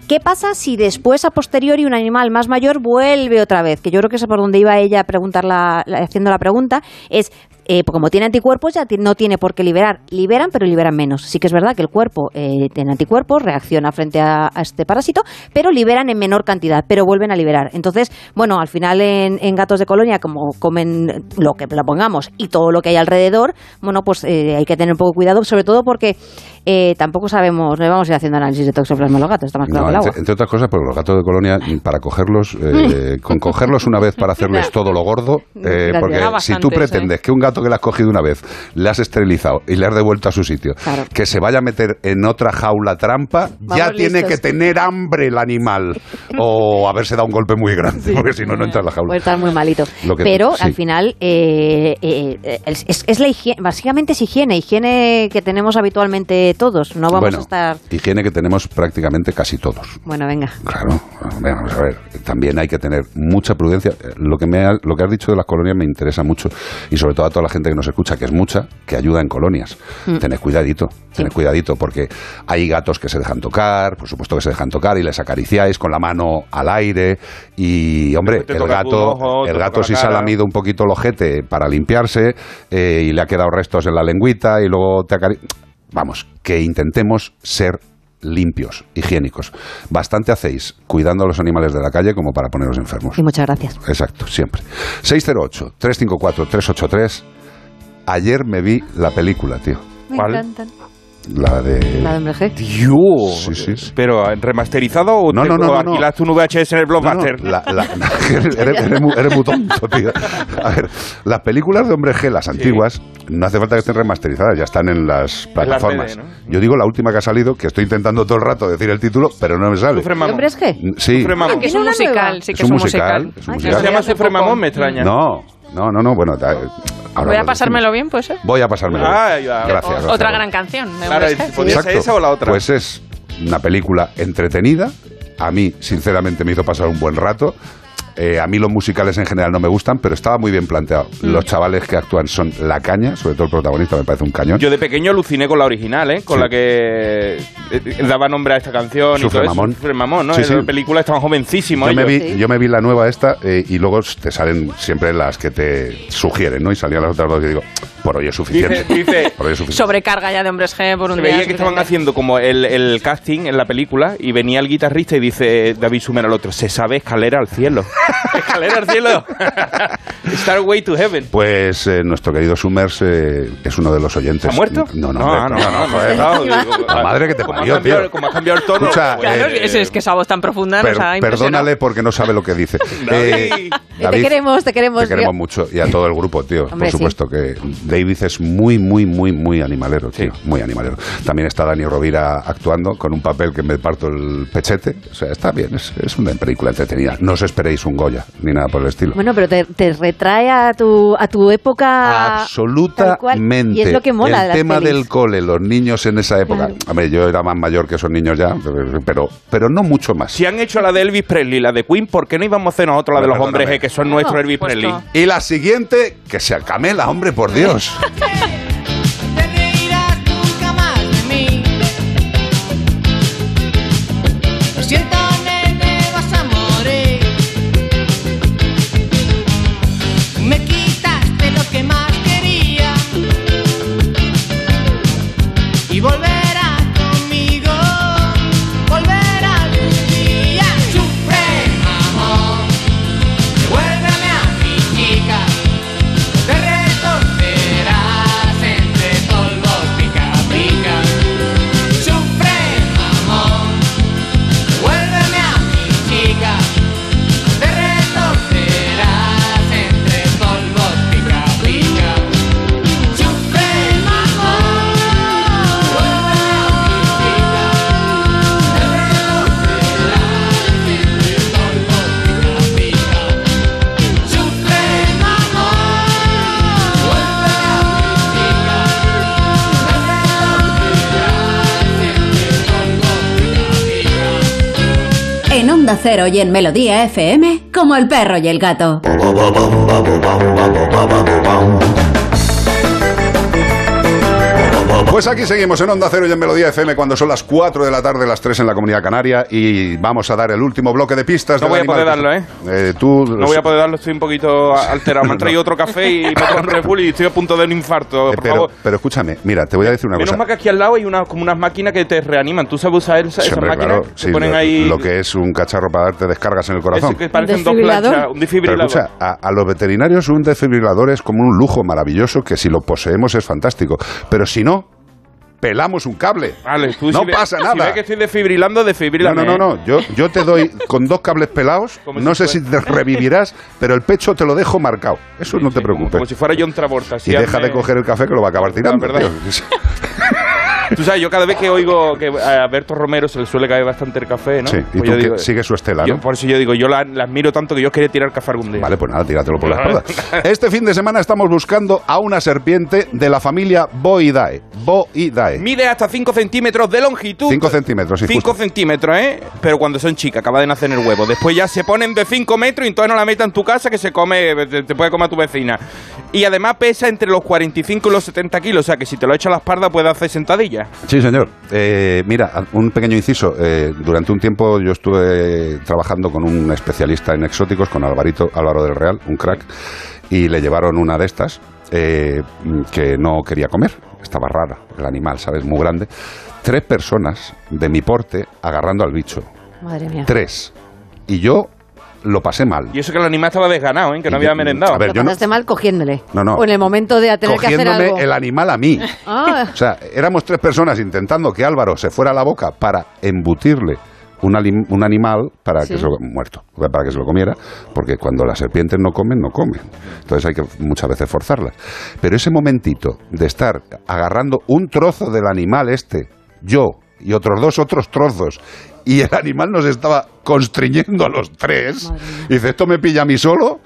¿Qué pasa si después, a posteriori, un animal más mayor vuelve otra vez? Que yo creo que es por donde iba ella a preguntar la- la- haciendo la pregunta. Es, eh, como tiene anticuerpos, ya no tiene por qué liberar. Liberan, pero liberan menos. Sí que es verdad que el cuerpo eh, tiene anticuerpos, reacciona frente a, a este parásito, pero liberan en menor cantidad, pero vuelven a liberar. Entonces, bueno, al final en, en gatos de colonia, como comen lo que la pongamos y todo lo que hay alrededor, bueno, pues eh, hay que tener un poco cuidado, sobre todo porque eh, tampoco sabemos, no vamos a ir haciendo análisis de toxoplasma en los gatos, está más claro No, que el agua. entre, entre otras cosas, porque los gatos de colonia, para cogerlos, con cogerlos una vez para hacerles todo lo gordo, porque si tú pretendes que un gato que le has cogido una vez, le has esterilizado y le has devuelto a su sitio, que se vaya a meter en otra jaula trampa, ya tiene listos. que tener hambre el animal o haberse dado un golpe muy grande, porque si no, no entra en la jaula. Puede estar muy malito. Lo que- Pero sí. al final eh, eh, es, la higiene, básicamente es higiene, higiene que tenemos habitualmente todos. No vamos bueno, a estar. higiene que tenemos prácticamente casi todos. Bueno, venga. Claro, vamos a ver, también hay que tener mucha prudencia. Lo que, me ha- lo que has dicho de las colonias me interesa mucho y sobre todo a toda la gente que nos escucha, que es mucha, que ayuda en colonias. Mm. Tened cuidadito, tened cuidadito, porque hay gatos que se dejan tocar, por supuesto que se dejan tocar y les acariciáis con la mano al aire y, hombre, el gato, ojo, el gato si se ha lamido un poquito el ojete para limpiarse eh, y le ha quedado restos en la lengüita y luego te acaricia... Vamos, que intentemos ser limpios, higiénicos. Bastante hacéis cuidando a los animales de la calle como para poneros enfermos. Y muchas gracias. Exacto, siempre. 608-354-383. Ayer me vi la película, tío. Me encantan. La de... La de Hombre G. Dios. Sí, sí, sí. Pero ¿remasterizado o, No, te- no, no, o no, no. alquilaste un VHS en el Blockbuster? No, no, la- la- eres, eres muy, eres muy tonto, tío. A ver, las películas de Hombre G, las antiguas, no hace falta que estén remasterizadas, ya están en las plataformas. tele, Yo digo la última que ha salido, que estoy intentando todo el rato decir el título, pero no me sale. Sufre mamón. ¿Hombre G? Sí. Sufre mamón. Que es un musical, sí que Es un musical, es un Ah, que musical. ¿Se llama Sufre mamón? Me extraña. No, no, no, no, bueno, da- ahora Voy a lo pasármelo bien, pues. ¿eh? Voy a pasármelo. bien. Ah, ya. Gracias, gracias. Otra gran canción. de Claro, podía ser esa o la otra. Pues es una película entretenida. A mí, sinceramente, me hizo pasar un buen rato. Eh, a mí los musicales en general no me gustan, pero estaba muy bien planteado. Mm. Los chavales que actúan son la caña, sobre todo el protagonista me parece un cañón. Yo de pequeño aluciné con la original, ¿eh? Con Sí. la que eh, daba nombre a esta canción Sufre y todo eso. mamón. Sufre mamón, ¿no? Sí, en la película estaban jovencísimos yo, me vi, yo me vi la nueva esta eh, y luego te salen siempre las que te sugieren, ¿no? Y salían las otras dos y digo, Por hoy es suficiente. Dice- dice- Por hoy es suficiente. Sobrecarga ya de hombres G por un Se día. veía que estaban haciendo como el, el casting en la película y venía el guitarrista y dice David Sumer al otro, se sabe escalera al cielo. escalera al cielo. Starway to Heaven. Pues eh, nuestro querido Summers eh, es uno de los oyentes. ¿Ha muerto? No, no, No, hombre, no, no, no, joder. no, digo, La madre que te parió, cambiado- tío. como ha cambiado el tono, Escucha, pues, Claro, eh, es, es que esa voz tan profunda per- nos ha impresionado. perdónale porque no sabe lo que dice. Eh, te queremos, te queremos. Te queremos mucho y a todo el grupo, tío. Hombre, Por sí. supuesto que David es muy, muy, muy, muy animalero, tío. Muy animalero. También está Dani Rovira actuando con un papel que me parto el pechete. O sea, está bien, es, es una película entretenida. No os esperéis un Goya ni nada por el estilo. Bueno, pero te, te retrae a tu, a tu época. Absolutamente. Y es lo que mola El las tema pelis. del cole, los niños en esa época. Claro. Hombre, yo era más mayor que esos niños ya, pero, pero no mucho más. Si han hecho la de Elvis Presley, la de Queen, ¿por qué no íbamos a hacer nosotros la de los Perdóname. hombres G, que son nuestros Elvis Pues Presley? no. Y la siguiente, que se acamela, hombre, por Dios. Okay. En Onda Cero y en Melodía FM, como el perro y el gato. Pues aquí seguimos en Onda Cero y en Melodía FM cuando son las 4 de la tarde, las 3 en la Comunidad Canaria y vamos a dar el último bloque de pistas. No voy a poder darlo, ¿eh? Eh, tú, No voy a poder darlo, estoy un poquito alterado. Me han traído otro café y me Red Bull y estoy a punto de un infarto. Eh, Por pero, favor. pero escúchame, mira, te voy a decir una Menos cosa. mal que aquí al lado hay una, como unas máquinas que te reaniman. ¿Tú sabes usar esa- Sí, esas hombre, máquinas? claro, Te sí, ponen lo, ahí... lo que es un cacharro para darte descargas en el corazón. Ese que parecen dos ¿Desfibrilador? planchas, un Pero escucha, a, a los veterinarios un desfibrilador es como un lujo maravilloso que si lo poseemos es fantástico. Pero si no, pelamos un cable. Vale, tú no si ve- pasa Si nada. ves que estoy desfibrilando, No, desfibrilame. no, no, ¿eh? no. Yo, yo te doy con dos cables pelados. Como no si sé si te revivirás, pero el pecho te lo dejo marcado. Eso no te Como, preocupes. como si fuera John Travolta. y así deja de coger el café que lo va a acabar tirando. verdad. Tú sabes, yo cada vez que oigo que a Berto Romero se le suele caer bastante el café, ¿no? Sí, y Pues tú yo que digo- sigues su estela, yo- ¿no? por eso yo digo, yo la, la admiro tanto que yo quería tirar café algún día. Vale, pues nada, tíratelo por la espalda. Este fin de semana estamos buscando a una serpiente de la familia Boidae. Boidae. Mide hasta 5 centímetros de longitud. 5 centímetros, sí, 5 justo. centímetros, ¿eh? Pero cuando son chicas, acaba de nacer en el huevo. Después ya se ponen de 5 metros y entonces no la metas en tu casa que se come, te, te puede comer tu vecina. Y además pesa entre los 45 y los 70 kilos, o sea que si te lo echa a la espalda puede hacer Sí, señor. Eh, mira, un pequeño inciso. Eh, durante un tiempo yo estuve trabajando con un especialista en exóticos, con Alvarito, Álvaro del Real, un crack, y le llevaron una de estas eh, que no quería comer. Estaba rara, el animal, ¿sabes? Muy grande. Tres personas de mi porte agarrando al bicho. Madre mía. Tres. Y yo lo pasé mal. Y eso que el animal estaba desganado, ¿eh? Que no había merendado. a ver, Lo yo no- pasaste mal cogiéndole. No, no. O en el momento de tener que hacer Cogiéndome algo. el animal a mí. Ah, O sea, éramos tres personas intentando que Álvaro se fuera a la boca para embutirle un, alim- un animal para Sí. que se lo, muerto, para que se lo comiera, porque cuando las serpientes no comen, no comen. Entonces hay que muchas veces forzarlas. Pero ese momentito de estar agarrando un trozo del animal este, yo y otros dos otros trozos, y el animal nos estaba constriñendo a los tres, y dice, ¿esto me pilla a mí solo?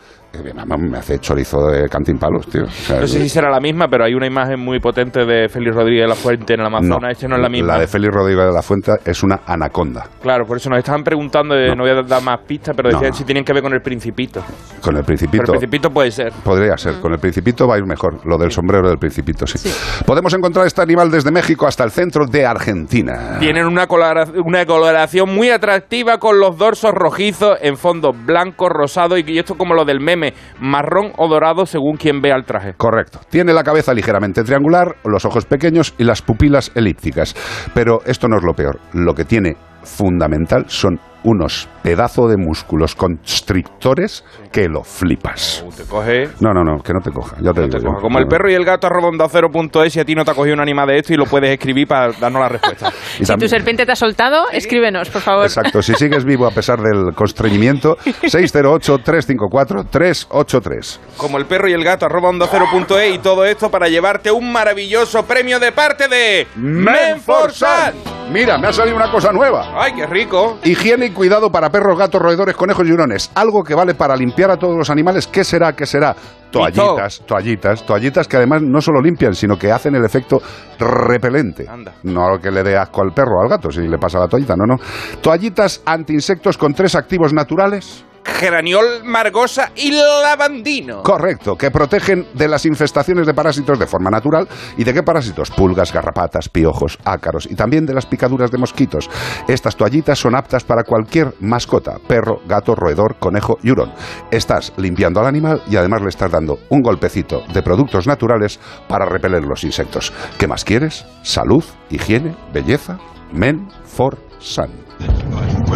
Mamá, Me hace chorizo de cantimpalos, tío. O sea, No sé si será la misma, pero hay una imagen muy potente de Félix Rodríguez de la Fuente en el Amazonas. No, Este no es la misma. La de Félix Rodríguez de la Fuente es una anaconda. Claro, por eso nos estaban preguntando, de- no, voy a dar más pistas, pero decían no. si tienen que ver con el Principito. Con el Pero Principito. el Principito puede ser. Podría ser. Con el Principito va a ir mejor. Lo del sombrero del Principito, sí. Podemos encontrar este animal desde México hasta el centro de Argentina. Tienen una, colora- una coloración muy atractiva con los dorsos rojizos en fondo blanco, rosado y, y esto como lo del meme marrón o dorado según quien vea el traje. Correcto. Tiene la cabeza ligeramente triangular, los ojos pequeños y las pupilas elípticas. Pero esto no es lo peor. Lo que tiene fundamental son unos pedazos de músculos constrictores que lo flipas. Te coge... No, no, no, que no te coja. Ya te digo yo. Como el perro y el gato arroba onda cero punto es y a ti no te ha cogido un animal de esto y lo puedes escribir para darnos la respuesta. Y Si tu serpiente te ha soltado, escríbenos, por favor. Exacto, si sigues vivo a pesar del constreñimiento, 608-354-383. Como el perro y el gato arroba onda cero punto es y todo esto para llevarte un maravilloso premio de parte de Menforsan. Mira, me ha salido una cosa nueva. ¡Ay, qué rico! Higiene cuidado para perros, gatos, roedores, conejos y hurones. Algo que vale para limpiar a todos los animales. ¿Qué será? ¿Qué será? Toallitas, toallitas, toallitas que además no solo limpian, sino que hacen el efecto repelente. No que le dé asco al perro o al gato si le pasa la toallita, no, no. Toallitas antiinsectos con tres activos naturales. Geraniol, margosa y lavandino. Correcto, que protegen de las infestaciones de parásitos de forma natural. ¿Y de qué parásitos? Pulgas, garrapatas, piojos, ácaros y también de las picaduras de mosquitos. Estas toallitas son aptas para cualquier mascota, perro, gato, roedor, conejo y hurón. Estás limpiando al animal y además le estás dando un golpecito de productos naturales para repeler los insectos. ¿Qué más quieres? Salud, higiene, belleza, men for sun.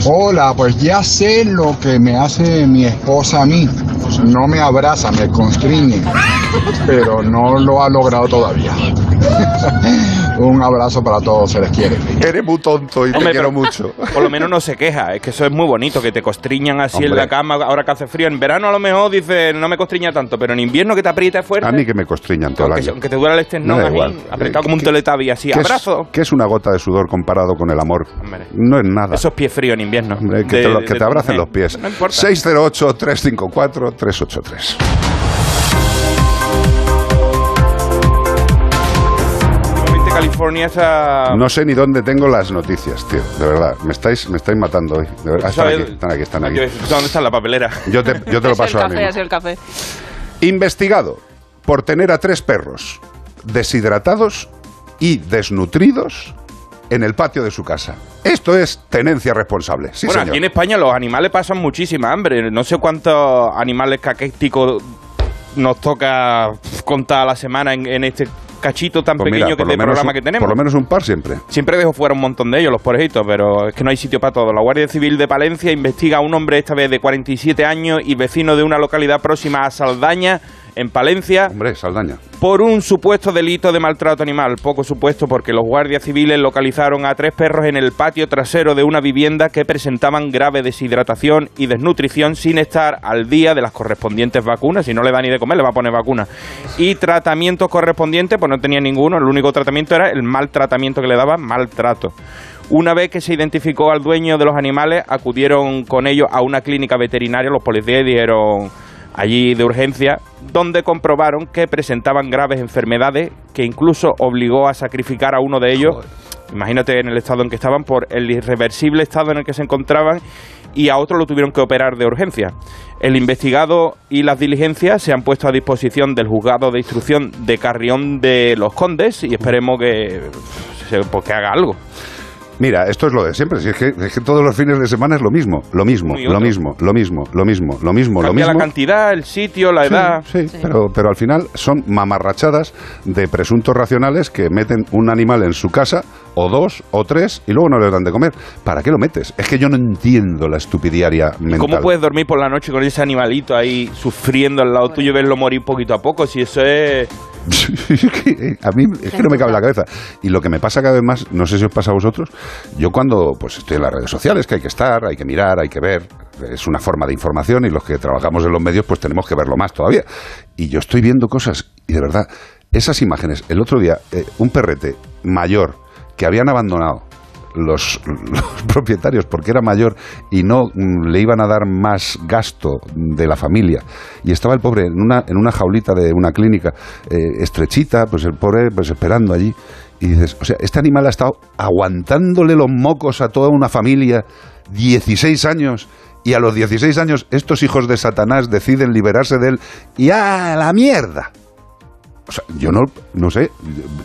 Hola, pues ya sé lo que me hace mi esposa a mí. No me abraza, me constriñe, pero no lo ha logrado todavía. Un abrazo para todos, se les quiere. Eres muy tonto y Hombre, te quiero pero mucho. Por lo menos no se queja, es que eso es muy bonito, que te constriñan así en Hombre. la cama ahora que hace frío. En verano a lo mejor dice no me constriña tanto, pero en invierno que te aprieta fuerte, A mí que me constriñan todo el año. aunque te duela el esternón ahí, igual. apretado Eh, como un ¿qué- teletabi así, ¿Qué es- abrazo. ¿Qué es una gota de sudor comparado con el amor? Hombre. No es nada. Esos pies fríos en invierno. Hombre, que De- te, lo- de- que de te abracen mujer. los pies. No importa. 608-354-383. Obviamente California está... No sé ni dónde tengo las noticias, tío. De verdad, me estáis, me estáis matando hoy. De verdad. Están aquí, están aquí, están aquí. ¿Dónde está la papelera? Yo te, yo te lo paso ahora mismo. el café. Investigado por tener a tres perros deshidratados y desnutridos en el patio de su casa. Esto es tenencia responsable. Sí, bueno, señor. aquí en España los animales pasan muchísima hambre. No sé cuántos animales caquéticos nos toca contar a la semana en, en este cachito tan Pues mira, pequeño que de programa un- que tenemos. Por lo menos un par siempre. Siempre dejo fuera un montón de ellos, los pobrecitos, pero es que no hay sitio para todos. La Guardia Civil de Palencia investiga a un hombre, esta vez de 47 años y vecino de una localidad próxima a Saldaña, en Palencia, Hombre, Saldaña. por un supuesto delito de maltrato animal. Poco supuesto porque los guardias civiles localizaron a tres perros en el patio trasero de una vivienda que presentaban grave deshidratación y desnutrición sin estar al día de las correspondientes vacunas. Si no le da ni de comer, le va a poner vacuna. Y tratamientos correspondientes, pues no tenía ninguno. El único tratamiento era el mal tratamiento que le daban, maltrato. Una vez que se identificó al dueño de los animales, acudieron con ellos a una clínica veterinaria. Los policías dijeron allí de urgencia, donde comprobaron que presentaban graves enfermedades que incluso obligó a sacrificar a uno de ellos, imagínate en el estado en que estaban, por el irreversible estado en el que se encontraban, y a otro lo tuvieron que operar de urgencia. El investigado y las diligencias se han puesto a disposición del juzgado de instrucción de Carrión de los Condes y esperemos que, pues, que haga algo. Mira, esto es lo de siempre. Si es, que, es que todos los fines de semana es lo mismo, lo mismo, lo mismo, lo mismo, lo mismo, lo mismo, lo Cambia mismo. la cantidad, el sitio, la Sí, edad. Sí, Pero, pero al final son mamarrachadas de presuntos racionales que meten un animal en su casa, o dos, o tres, y luego no les dan de comer. ¿Para qué lo metes? Es que yo no entiendo la estupidiaria mental. ¿Cómo puedes dormir por la noche con ese animalito ahí sufriendo al lado tuyo y verlo morir poquito a poco? Si eso es... a mí es que no me cabe la cabeza. Y lo que me pasa cada vez más, no sé si os pasa a vosotros, yo cuando pues estoy en las redes sociales, que hay que estar, hay que mirar, hay que ver, es una forma de información y los que trabajamos en los medios pues tenemos que verlo más todavía. Y yo estoy viendo cosas y de verdad, esas imágenes, el otro día, eh, un perrete mayor que habían abandonado los, propietarios porque era mayor y no mm, le iban a dar más gasto de la familia y estaba el pobre en una, en una jaulita de una clínica eh, estrechita, pues el pobre pues esperando allí y dices, o sea, este animal ha estado aguantándole los mocos a toda una familia 16 años y a los 16 años estos hijos de Satanás deciden liberarse de él y a la mierda. O sea, yo no, no sé,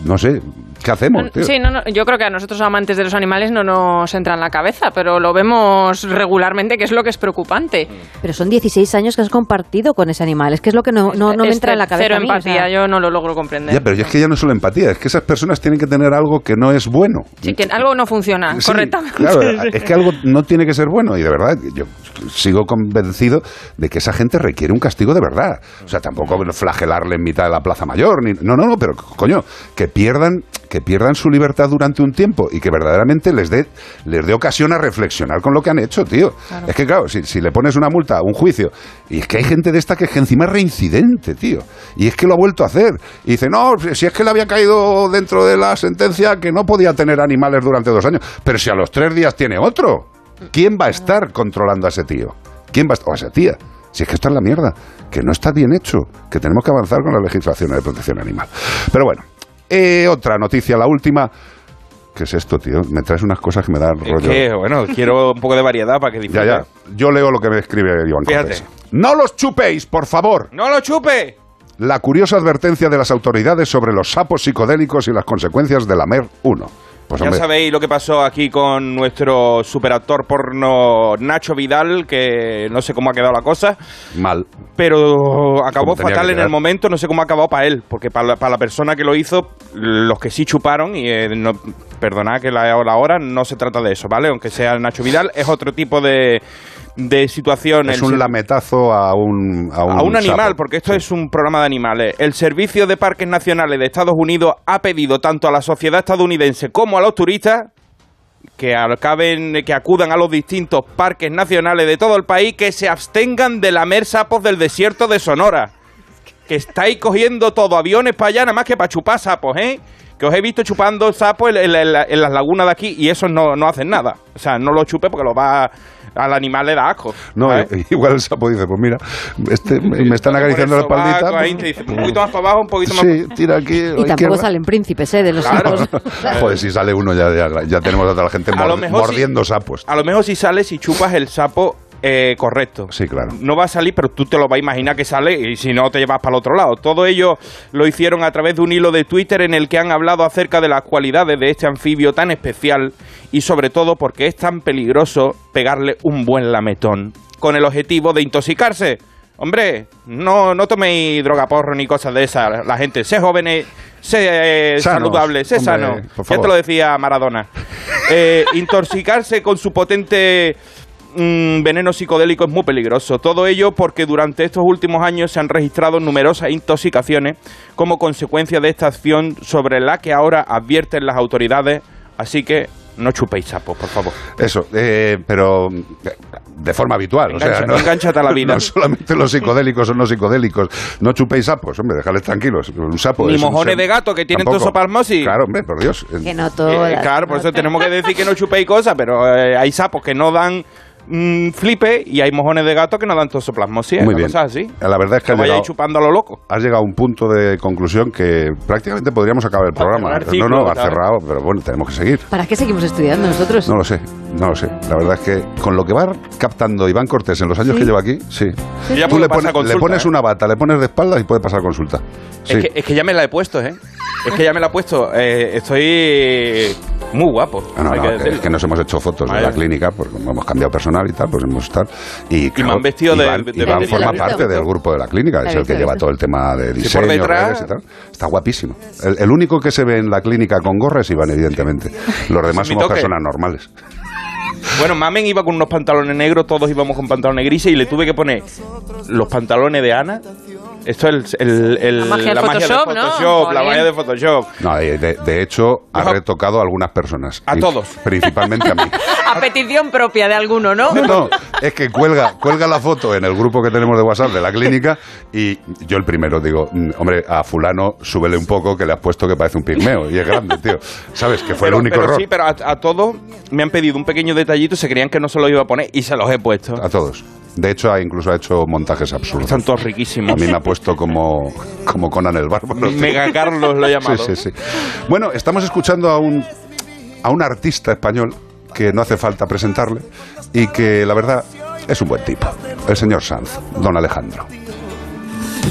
no sé, ¿qué hacemos? tío? Sí, no, no, yo creo que a nosotros amantes de los animales no nos entra en la cabeza, pero lo vemos regularmente, que es lo que es preocupante. Pero son 16 años que has compartido con ese animal. Es que es lo que no, no, no me entra en la cabeza. Cero a mí, o empatía, sea. yo no lo logro comprender. Ya, pero es que ya no es solo empatía, es que esas personas tienen que tener algo que no es bueno. Sí, que algo no funciona Sí, correctamente. Claro, es que algo no tiene que ser bueno y de verdad yo sigo convencido de que esa gente requiere un castigo de verdad. O sea, tampoco flagelarle en mitad de la Plaza Mayor, ni, no, no, no, pero coño, que pierdan que pierdan su libertad durante un tiempo y que verdaderamente les dé les dé ocasión a reflexionar con lo que han hecho, tío. Es que claro, si, si le pones una multa, un juicio, y es que hay gente de esta que, es que encima es reincidente, tío. Y es que lo ha vuelto a hacer. Y dice, no, si es que le había caído dentro de la sentencia que no podía tener animales durante dos años. Pero si a los tres días tiene otro, ¿quién va a estar controlando a ese tío? ¿Quién va a estar? O a esa tía. Si es que está en la mierda, que no está bien hecho, que tenemos que avanzar con la legislación de protección animal. Pero bueno, eh, otra noticia, la última. ¿Qué es esto, tío? Me traes unas cosas que me dan Es rollo. que, bueno, quiero un poco de variedad para que Ya, ya. Yo leo lo que me escribe Iván Fíjate. Cortés. No los chupéis, por favor. ¡No lo chupe! La curiosa advertencia de las autoridades sobre los sapos psicodélicos y las consecuencias de la MER 1. Pues ya hombre, sabéis lo que pasó aquí con nuestro superactor porno Nacho Vidal, que no sé cómo ha quedado la cosa, mal. pero acabó fatal en el momento, no sé cómo ha acabado para él, porque para la, para la persona que lo hizo, los que sí chuparon, y eh, no, perdonad que la, la hora no se trata de eso, ¿vale? Aunque sea el Nacho Vidal, es otro tipo de, de situación. Es un lametazo a un, a un, a un animal, sapo. porque esto es un programa de animales. El Servicio de Parques Nacionales de Estados Unidos ha pedido tanto a la sociedad estadounidense como a los turistas que acaben, que acudan a los distintos parques nacionales de todo el país que se abstengan de lamer sapos del desierto de Sonora. Que estáis cogiendo todo aviones para allá, nada más que para chupar sapos, ¿eh? Que os he visto chupando sapos en, en- en- en las lagunas de aquí y esos no, no hacen nada. O sea, no lo chupe porque lo va al animal le da asco. No, ¿sabes? igual el sapo dice, pues mira, este, me están acariciando la espaldita. ahí te dice, un poquito más para abajo, un poquito más Sí, tira aquí. Y tampoco izquierda. salen príncipes, ¿eh? De los Claro. sapos. Joder, si sale uno ya, ya, ya tenemos a toda la gente A lo mor- mejor mordiendo sapos. A lo mejor si sales y chupas el sapo eh, correcto. Sí, claro. No va a salir, pero tú te lo vas a imaginar que sale y si no te llevas para el otro lado. Todo ello lo hicieron a través de un hilo de Twitter en el que han hablado acerca de las cualidades de este anfibio tan especial y sobre todo porque es tan peligroso pegarle un buen lametón con el objetivo de intoxicarse. Hombre, no, no toméis droga porro ni cosas de esas. La gente, sé jóvenes, sé eh, Sanos, saludable, sé hombre, sano. Ya te lo decía Maradona. Eh, intoxicarse con su potente veneno psicodélico es muy peligroso. Todo ello porque durante estos últimos años se han registrado numerosas intoxicaciones como consecuencia de esta acción sobre la que ahora advierten las autoridades. Así que no chupéis sapos, por favor. Eso, eh, pero eh, de forma habitual. o sea, no, engánchate a la vida. No solamente los psicodélicos o no psicodélicos. No chupéis sapos, hombre, dejadles tranquilos. Un sapo Ni mojones de gato que tienen Tampoco. tosoplasmosis. Claro, hombre, por Dios. Que no Eh, todas. claro, por eso tenemos que decir que no chupéis cosas, pero eh, hay sapos que no dan mm, flipe y hay mojones de gato que no dan tosoplasmosis. Muy bien. cosa es así. La verdad es que No has vayáis llegado, chupando a lo loco. has llegado a un punto de conclusión que prácticamente podríamos acabar el programa. no, no, ha cerrado, pero bueno, tenemos que seguir. ¿Para qué seguimos estudiando nosotros? No lo sé, no lo sé. La verdad es que con lo que va captando Iván Cortés en los años Sí. que lleva aquí, sí. Tú le, pones- consulta, le pones ¿eh? una bata, le pones de espaldas y puede pasar consulta. Sí. Es, que, es que ya me la he puesto, ¿eh? Es que ya me la he puesto. Eh, estoy muy guapo. Ah, no, hay no, que que- decirlo. es que nos hemos hecho fotos de la clínica, porque hemos cambiado personal y tal, pues hemos estado. Y, me han vestido de- Iván, de- Iván de- forma de- parte del grupo de la clínica, es el que lleva todo el tema de por diseño, detrás- redes y tal. Está guapísimo. El, el único que se ve en la clínica con gorra es Iván, evidentemente. Los demás somos personas normales. Bueno, Mamen iba con unos pantalones negros, todos íbamos con pantalones grises y le tuve que poner los pantalones de Ana. Esto es el, el- el- La magia del de Photoshop, ¿no? La magia de Photoshop. No, de, de- hecho, ha retocado a algunas personas. A todos. Principalmente a mí. A petición propia de alguno, ¿no? No, no, es que cuelga, cuelga la foto en el grupo que tenemos de WhatsApp de la clínica y yo el primero digo, mm, hombre, a fulano súbele un poco que le has puesto que parece un pigmeo y es grande, tío. ¿Sabes? Que fue pero, el único pero error. sí, pero a, a todos me han pedido un pequeño detallito, se creían que no se los iba a poner y se los he puesto. A todos. De hecho, ha, incluso ha hecho montajes absurdos. Están todos A riquísimos. mí me ha puesto como, como Conan el Bárbaro. tío. Mega Carlos lo he llamado. Sí, sí, sí. Bueno, estamos escuchando a un, a un artista español que no hace falta presentarle y que la verdad es un buen tipo, el señor Sanz, don Alejandro.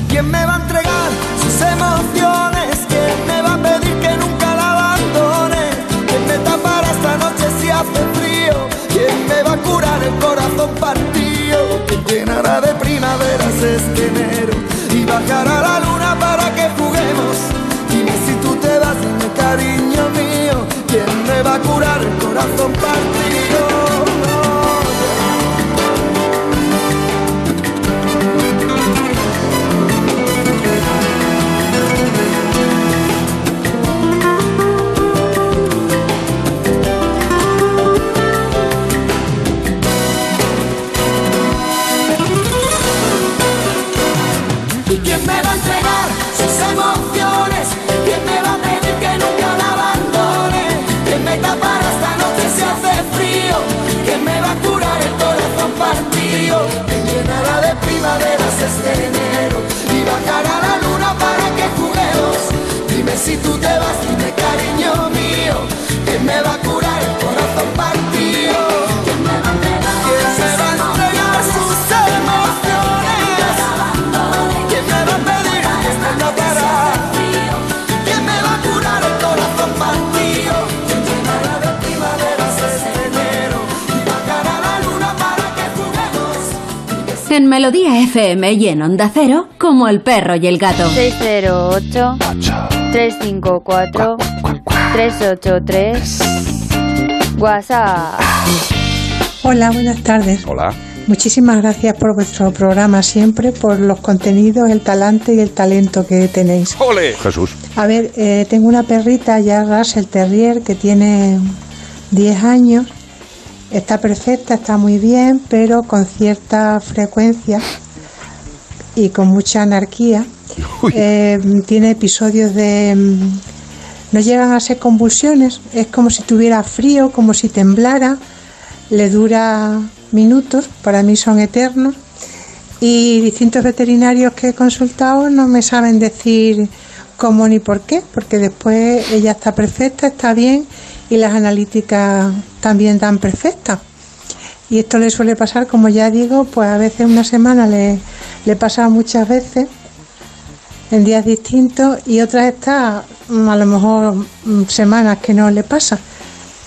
¿Quién me va a entregar sus emociones? ¿Quién me va a pedir que nunca la abandone? ¿Quién me tapará esta noche si hace frío? ¿Quién me va a curar el corazón partido? ¿Quién llenará de primaveras este enero? Y bajará la luna para que juguemos. Dime si tú te vas, dime cariño mío. ¿Quién me va a curar el corazón partido? Primaveras este enero? Y bajará la luna para que juguemos. Dime si tú te vas, dime cariño mío. ¿Quién me va a curar En Melodía FM y en Onda Cero, como el perro y el gato. 608 354 383 WhatsApp. Hola, buenas tardes. Hola. Muchísimas gracias por vuestro programa siempre, por los contenidos, el talante y el talento que tenéis. ¡Ole! Jesús. A ver, eh, tengo una perrita ya Russell Terrier que tiene 10 años. Está perfecta, está muy bien, pero con cierta frecuencia y con mucha anarquía. Eh, tiene episodios de... mm, No llegan a ser convulsiones, es como si tuviera frío, como si temblara. Le dura minutos, para mí son eternos. Y distintos veterinarios que he consultado no me saben decir cómo ni por qué, porque después ella está perfecta, está bien y las analíticas también dan perfectas. Y esto le suele pasar, como ya digo, pues a veces una semana le, le pasa muchas veces en días distintos y otras está mm, a lo mejor mm, semanas que no le pasa,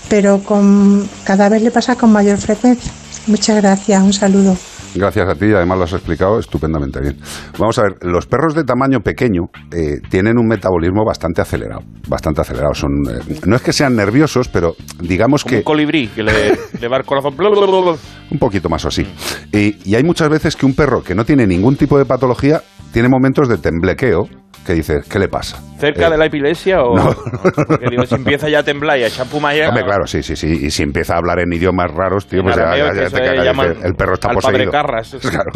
pero con cada vez le pasa con mayor frecuencia. Muchas gracias, un saludo. Gracias a ti, además lo has explicado estupendamente bien. Vamos a ver, los perros de tamaño pequeño eh, tienen un metabolismo bastante acelerado, bastante acelerado. Son, eh, no es que sean nerviosos, pero digamos que Un colibrí que le, le va el corazón. un poquito más o así. Y, y hay muchas veces que un perro que no tiene ningún tipo de patología tiene momentos de temblequeo que dices, ¿qué le pasa? ¿Cerca Eh, de la epilepsia o.? no. Porque digo, si empieza ya a temblar y a echar puma ya. Hombre, claro, sí, sí, sí. Y si empieza a hablar en idiomas raros, tío, pues ya, te cagas, el perro está al padre poseído. Carras. Claro.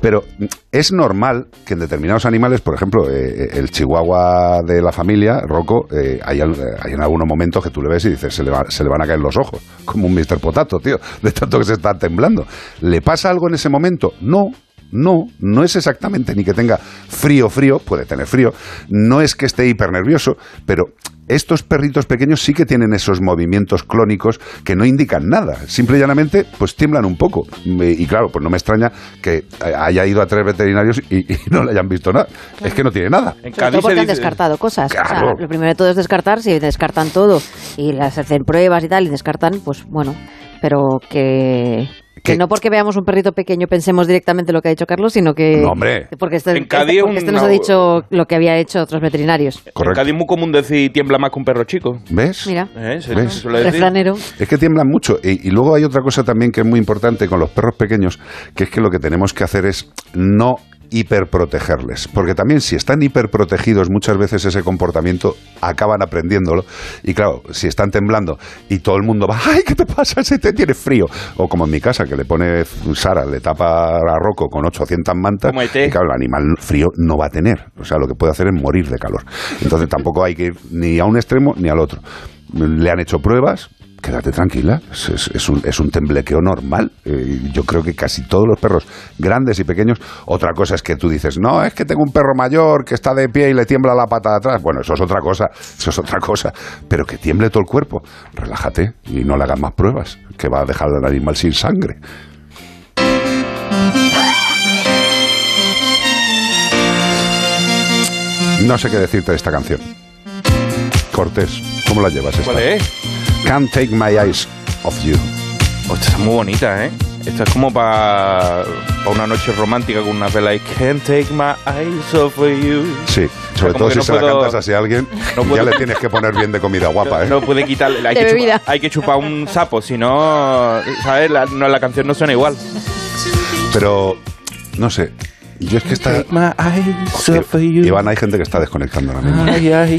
Pero es normal que en determinados animales, por ejemplo, eh, el chihuahua de la familia, Rocco, eh, hay, eh, hay en algunos momentos que tú le ves y dices, se le, va- se le van a caer los ojos, como un Mr. Potato, tío, de tanto que se está temblando. ¿Le pasa algo en ese momento? No. No, no es exactamente ni que tenga frío, frío, puede tener frío, no es que esté hiper nervioso, pero estos perritos pequeños sí que tienen esos movimientos clónicos que no indican nada, simple y llanamente pues tiemblan un poco. Y claro, pues no me extraña que haya ido a tres veterinarios y, y no le hayan visto nada. Es que no tiene nada. En todo porque han descartado cosas. O sea, lo primero de todo es descartar. Si descartan todo y las hacen pruebas y tal y descartan, pues bueno, pero que, que no porque veamos un perrito pequeño pensemos directamente lo que ha dicho Carlos, sino que No, hombre. porque este, En Cádiz este- porque este nos una- ha dicho lo que había hecho otros veterinarios. En Cádiz es muy común decir tiembla más que un perro chico. ¿Ves? Mira, ¿Eh? Se ¿Ves? refranero. Es que tiemblan mucho. Y, y luego hay otra cosa también que es muy importante con los perros pequeños, que es que lo que tenemos que hacer es no hiperprotegerles. Porque también si están hiperprotegidos, muchas veces ese comportamiento acaban aprendiéndolo. Y claro, si están temblando y todo el mundo va, ¡ay, qué te pasa! Se te tiene frío. O como en mi casa, que le pone Sara, le tapa a Rocco con 800 mantas. ET. Y claro, el animal frío no va a tener. O sea, lo que puede hacer es morir de calor. Entonces tampoco hay que ir ni a un extremo ni al otro. Le han hecho pruebas, quédate tranquila, es, un, temblequeo normal. Eh, yo creo que casi todos los perros, grandes y pequeños, otra cosa es que tú dices, no, es que tengo un perro mayor que está de pie y le tiembla la pata de atrás. Bueno, eso es otra cosa, eso es otra cosa. Pero que tiemble todo el cuerpo, relájate y no le hagas más pruebas, que va a dejar al animal sin sangre. No sé qué decirte de esta canción. Cortés, ¿cómo la llevas esta? Can't take my eyes off you. Hostia, está muy bonita, ¿eh? Esto es como para una noche romántica con una vela. I can't take my eyes off of you. Sí, sobre todo si no se la puedo- cantas así a alguien, no ya puedo- le tienes que poner bien de comida guapa, ¿eh? No puede quitarle. Hay, que chupar, hay que chupar un sapo, si no, ¿sabes? La, no, la canción no suena igual. Pero, no sé, yo es que está... Iván, hay gente que está desconectando ahora mismo. Ay, ay,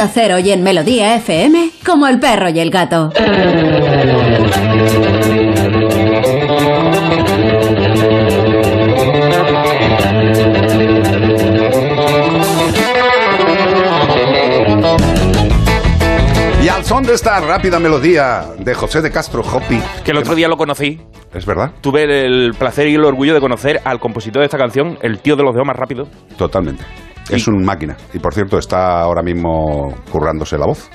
Onda Cero y en Melodía FM, como el perro y el gato. Y al son de esta rápida melodía de José de Castro Hopi. Que el otro día lo conocí. Es verdad, Tuve el placer y el orgullo de conocer al compositor de esta canción, el tío de los dedos más rápido. totalmente. Es un máquina. Y por cierto, está ahora mismo currándose la voz.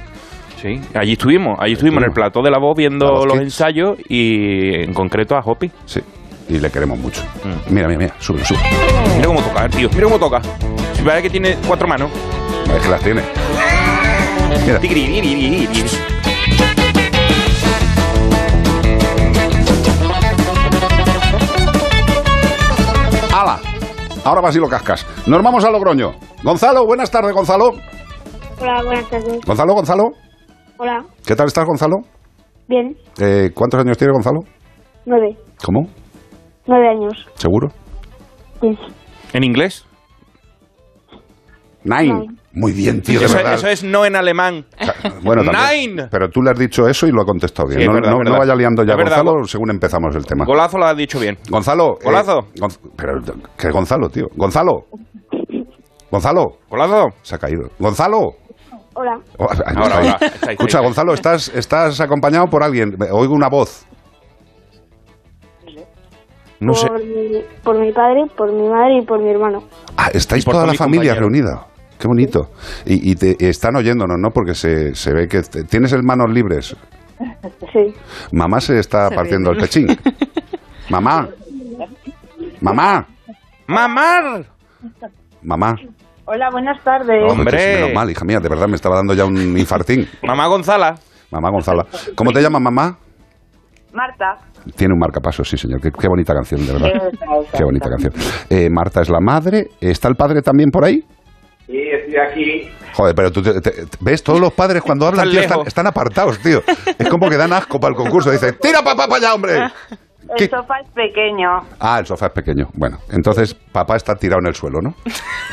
Sí, allí estuvimos, allí estuvimos en el plató de la voz La viendo Voz los Kids. ensayos y en concreto a Hopi. Sí. Y le queremos mucho. Mira, mira, mira. Sube, sube. Mira cómo toca, tío, mira cómo toca. Si parece que tiene cuatro manos. Es que las tiene. Mira. Ahora vas y lo cascas. Nos vamos a Logroño. Gonzalo, buenas tardes, Gonzalo. Hola, buenas tardes. Gonzalo, Gonzalo. Hola, ¿Qué tal estás, Gonzalo? bien, Eh, ¿Cuántos años tiene Gonzalo? nueve, ¿Cómo? nueve años. ¿Seguro? Sí. ¿En inglés? Nine. Muy bien, tío, de eso, verdad. eso es no en alemán. Bueno, también. Nine. Pero tú le has dicho eso y lo ha contestado bien. Sí, no, verdad, no- es no verdad. vaya liando ya, verdad, Gonzalo, Go- según empezamos el tema. Golazo lo has dicho bien. Gonzalo. eh, Golazo. Gonz- pero, ¿qué Gonzalo, tío? Gonzalo. Gonzalo. Golazo. Se ha caído. Gonzalo. Hola, Oh, ahí Ahora, ahora, Escucha, ahí. Gonzalo, estás, estás acompañado por alguien. Oigo una voz. No sé. por, mi, por mi padre, por mi madre y por mi hermano. Ah, estáis por toda la familia reunida. Qué bonito. Y, y te están oyéndonos, ¿no? Porque se, se ve que te- tienes el manos libres. Sí. Mamá se está Se partiendo el pechín. Mamá, mamá, ¡Mamá! mamá. Hola, buenas tardes. Hombre, menos mal, hija mía, de verdad me estaba dando ya un infartín. Mamá Gonzala. Mamá Gonzala. ¿Cómo te llamas, mamá? Marta. Tiene un marcapaso, sí, señor. Qué, qué bonita canción, de verdad. Qué bonita canción. Eh, Marta es la madre. ¿Está el padre también por ahí? Sí, estoy aquí. Joder, pero tú te- ves, todos los padres cuando hablan, Están tío, están, lejos. están apartados, tío. Es como que dan asco para el concurso. Dicen, tira papá para allá, hombre. ¿Qué? El sofá es pequeño. Ah, el sofá es pequeño. Bueno, entonces papá está tirado en el suelo, ¿no?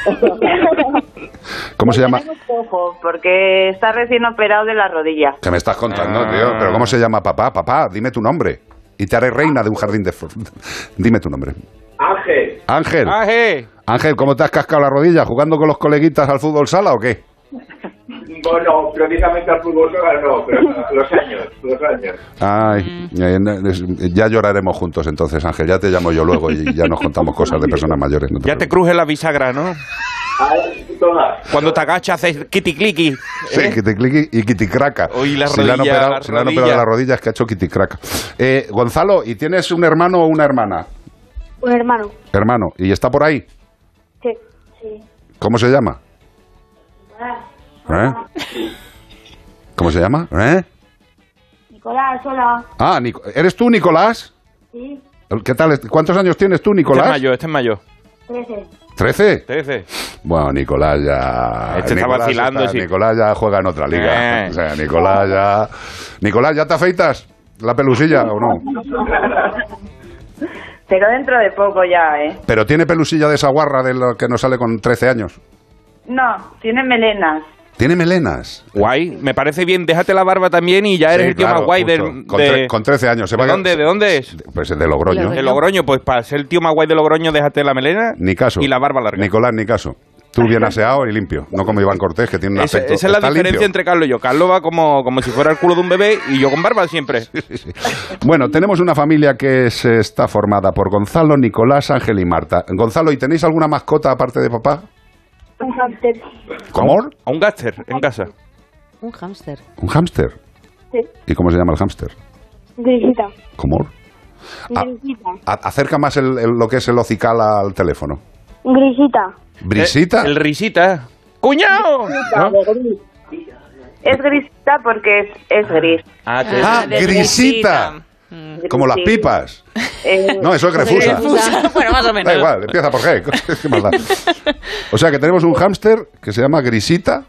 ¿Cómo se llama? Poco, porque está recién operado de la rodilla. ¿Qué me estás contando, Ah. tío? ¿Pero cómo se llama papá? Papá, dime tu nombre. Y te haré reina de un jardín de... Dime tu nombre. Ángel. Ángel. Ángel. Ángel, ¿cómo te has cascado la rodilla? ¿Jugando con los coleguitas al fútbol sala o qué? Bueno, precisamente al fútbol sala no, pero los años, los años. Ay, eh, es- ya lloraremos juntos entonces, Ángel. Ya te llamo yo luego y ya nos contamos cosas de personas mayores. no te Ya te cruje la bisagra, ¿no? Cuando te agachas haces kitty clicky. Sí, que te clique y kiticraca. Uy, la si le han operado, la si han rodilla. operado la rodilla es que ha hecho kiticraca. Eh, Gonzalo, ¿y tienes un hermano o una hermana? Un hermano. Hermano, ¿y está por ahí? Sí. Sí. ¿Cómo se llama? ¿Eh? ¿Cómo se llama? ¿Eh? Nicolás, hola. Ah, Nico- ¿eres tú, Nicolás? Sí. ¿Qué tal? ¿Cuántos años tienes tú, Este Nicolás? es mayo, este es mayo. Trece. ¿Trece? Trece. Bueno, Nicolás ya... Este está Nicolás vacilando, sí. Nicolás ya juega en otra liga. Eh. O sea, Nicolás ya... Nicolás, ¿ya te afeitas la pelusilla o no? Pero dentro de poco ya, ¿eh? Pero tiene pelusilla de esa guarra de lo que nos sale con 13 años. No, tiene melenas. Tiene melenas. Guay, me parece bien. Déjate la barba también y ya eres Sí, el tío claro, más guay del- Con, de... con 13 años. Se ¿De va a- dónde? ¿De dónde es? Pues de Logroño. De Logroño, pues para ser el tío más guay de Logroño, déjate la melena Ni caso. y la barba larga. Nicolás, ni caso. Tú bien aseado y limpio. No como Iván Cortés, que tiene un Esa, aspecto... esa es la diferencia limpio. entre Carlos y yo. Carlos va como, como si fuera el culo de un bebé y yo con barba siempre. Bueno, tenemos una familia que se está formada por Gonzalo, Nicolás, Ángel y Marta. Gonzalo, ¿y tenéis alguna mascota aparte de papá? Un hámster. ¿Cómo? A un gáster en casa. Un hámster. ¿Un hámster? Sí. ¿Y cómo se llama el hámster? Grisita. ¿Cómo? Ah. Grisita. A- acerca más el- el- lo que es el hocical al teléfono. Grisita. ¿Brisita? Eh, El risita. ¡Cuñado! Es grisita porque es, es gris. Ah, que- Ah, grisita. Como las pipas. Eh, No, eso es grefusa. bueno, más o menos. Da igual, empieza por G. ¿Qué más da? O sea que tenemos un hámster que se llama Grisita.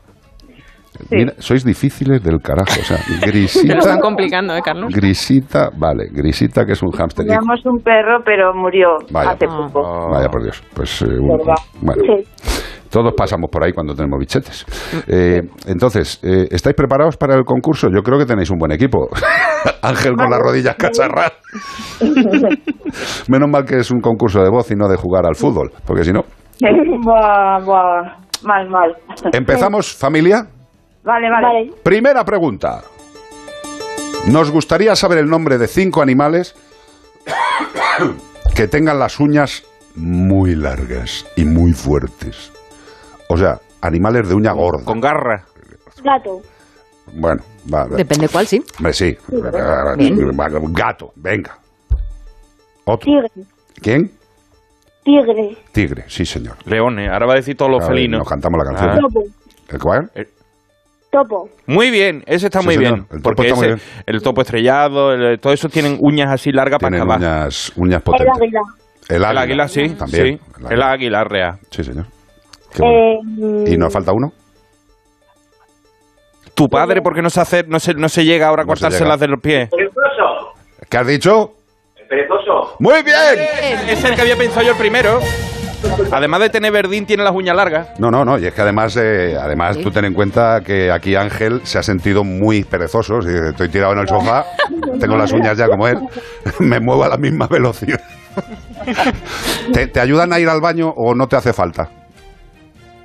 Mira, sois difíciles del carajo. O sea, Grisita. están complicando, ¿eh, Carlos? Grisita, vale, Grisita que es un hámster. Teníamos un perro, pero murió Vaya. hace poco. Vaya por Dios. Pues eh, un- bueno, todos pasamos por ahí cuando tenemos bichetes. Eh, entonces, eh, ¿estáis preparados para el concurso? Yo creo que tenéis un buen equipo. Ángel con las rodillas cacharras. Menos mal que es un concurso de voz y no de jugar al fútbol, porque si no. Mal, mal. ¿Empezamos, familia? Vale, vale. Primera pregunta. Nos gustaría saber el nombre de cinco animales que tengan las uñas muy largas y muy fuertes. O sea, animales de uña gorda. Con garra. Gato. Bueno, va. va. Depende cuál, sí. Hombre, sí. Bien. Gato, venga. Otro. Tigre. ¿Quién? Tigre. Tigre, sí, señor. Leones. Ahora va a decir todos los felinos. Nos cantamos la canción. Ah. ¿El cuál? Topo. Muy bien, ese está Sí, muy señor, bien. el topo está muy ese- bien. el topo estrellado, el- todo eso tienen uñas así largas para acabar. uñas, uñas El potentes. águila. El águila. El águila, sí. También. sí. El águila real. Sí, señor. Qué bueno. Eh, ¿Y nos falta uno? Tu padre, ¿por qué no se hace, no se, no se llega ahora a No se cortárselas de los pies? Perezoso. ¿Qué has dicho? El perezoso. ¡Muy bien! Es el que había pensado yo el primero. Además de tener verdín, tiene las uñas largas. No, no, no, y es que además, eh, además tú ten en cuenta que aquí Ángel se ha sentido muy perezoso. Si estoy tirado en el sofá, tengo las uñas ya como él, me muevo a la misma velocidad. ¿Te, te ayudan a ir al baño o no te hace falta?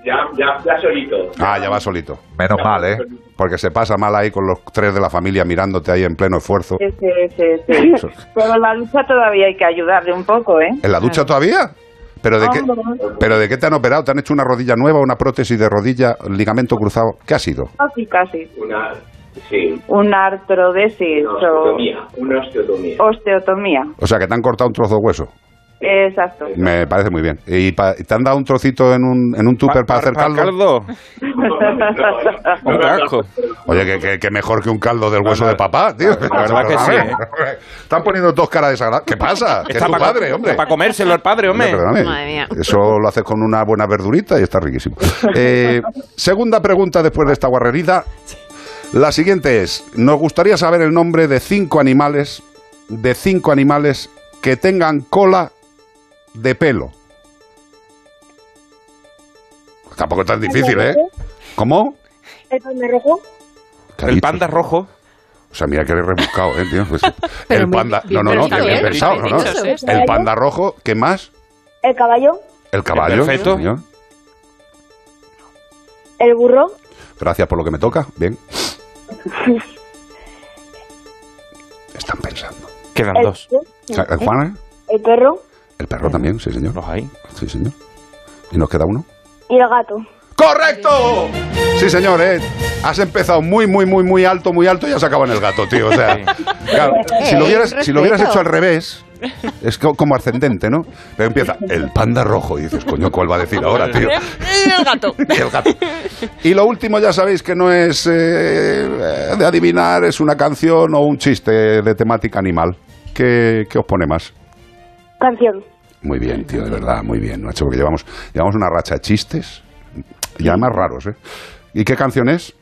Ya, ya, ya solito. Ah, ya va solito. Menos mal, ¿eh? Porque se pasa mal ahí con los tres de la familia mirándote ahí en pleno esfuerzo. Sí, sí, sí, sí. Pero en la lucha todavía hay que ayudarle un poco, ¿eh? ¿En la ducha todavía? ¿Pero de, qué, Hombre. ¿Pero de qué te han operado? ¿Te han hecho una rodilla nueva, una prótesis de rodilla, ligamento cruzado? ¿Qué ha sido? Casi, casi. Una, sí. Una artrodesis Una o osteotomía. Una osteotomía. osteotomía. O sea, que te han cortado un trozo de hueso. Exacto. Me parece muy bien. ¿Y pa- te han dado un trocito en un, en un tupper para hacer caldo? Un casco. Oye, que, que- que mejor que un caldo del hueso de papá, tío. La verdad que sí, ¿eh? Están poniendo dos caras desagradables. ¿Qué pasa? Que es Está tu pa- padre, hombre. Para comérselo al padre, hombre. Hombre, perdóname. Eso lo haces con una buena verdurita y está riquísimo. Eh, segunda pregunta después de esta guarrerida. La siguiente es, nos gustaría saber el nombre de cinco animales, de cinco animales que tengan cola de pelo. Tampoco es tan difícil, ¿eh? ¿Cómo? El panda rojo. El panda rojo. O sea, mira que le he rebuscado, ¿eh, tío? Pues, el panda... bien No, no, no, pensado, bien ¿eh? pensado, Bien ¿no? El panda rojo, ¿qué más? El caballo. El caballo. Perfecto. señor. El burro. Gracias por lo que me toca. Bien. Están pensando. Quedan El- dos. ¿El Juan? El perro. El perro también, sí, señor. Los hay. Sí, señor. ¿Y nos queda uno? Y el gato. ¡Correcto! Sí, señor, ¿eh? Has empezado muy, muy, muy, muy alto, muy alto y has acabado en el gato, tío. O sea, claro, si lo hubieras, si lo hubieras hecho al revés, es co- como ascendente, ¿no? Pero empieza el panda rojo y dices, coño, ¿cuál va a decir ahora, tío? El gato. Y el gato. Y lo último, ya sabéis que no es eh, de adivinar, es una canción o un chiste de temática animal. ¿Qué, qué os pone más? Canción. Muy bien, tío, de verdad, muy bien, macho, porque llevamos, llevamos una racha de chistes y además raros, ¿eh? ¿Y qué canción es?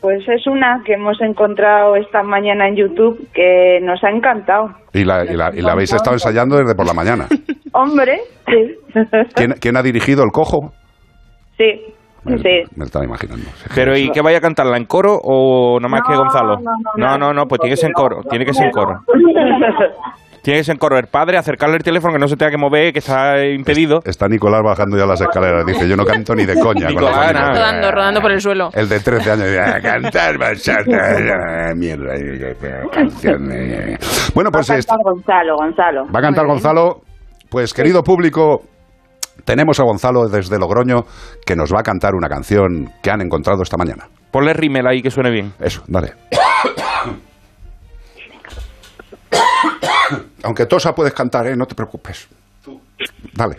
Pues es una que hemos encontrado esta mañana en YouTube que nos ha encantado. Y la, y la- y la habéis estado ensayando desde por la mañana. Hombre, sí. ¿Quién, quién ha dirigido el cojo? Sí, sí. Me lo estaba imaginando. Pero ¿y qué vaya a cantarla en coro o nomás que No, Gonzalo? no, no, No, no, no, pues tiene que ser en coro, tiene que ser en coro. Tiene que ser en coro. El padre, acercarle el teléfono que no se tenga que mover, que está impedido. Está Nicolás bajando ya las escaleras. Dice, yo no canto ni de coña. con la Nicolás, familia". nada. Rodando, rodando por el suelo. El de 13 años dice, "A cantar bachata, mierda, canción. eh". Bueno, pues Va a es- cantar Gonzalo, Gonzalo. va a cantar Gonzalo. Pues querido público, tenemos a Gonzalo desde Logroño que nos va a cantar una canción que han encontrado esta mañana. Ponle rímel ahí que suene bien. Eso, dale. Aunque tosa puedes cantar, ¿eh? No te preocupes. Dale.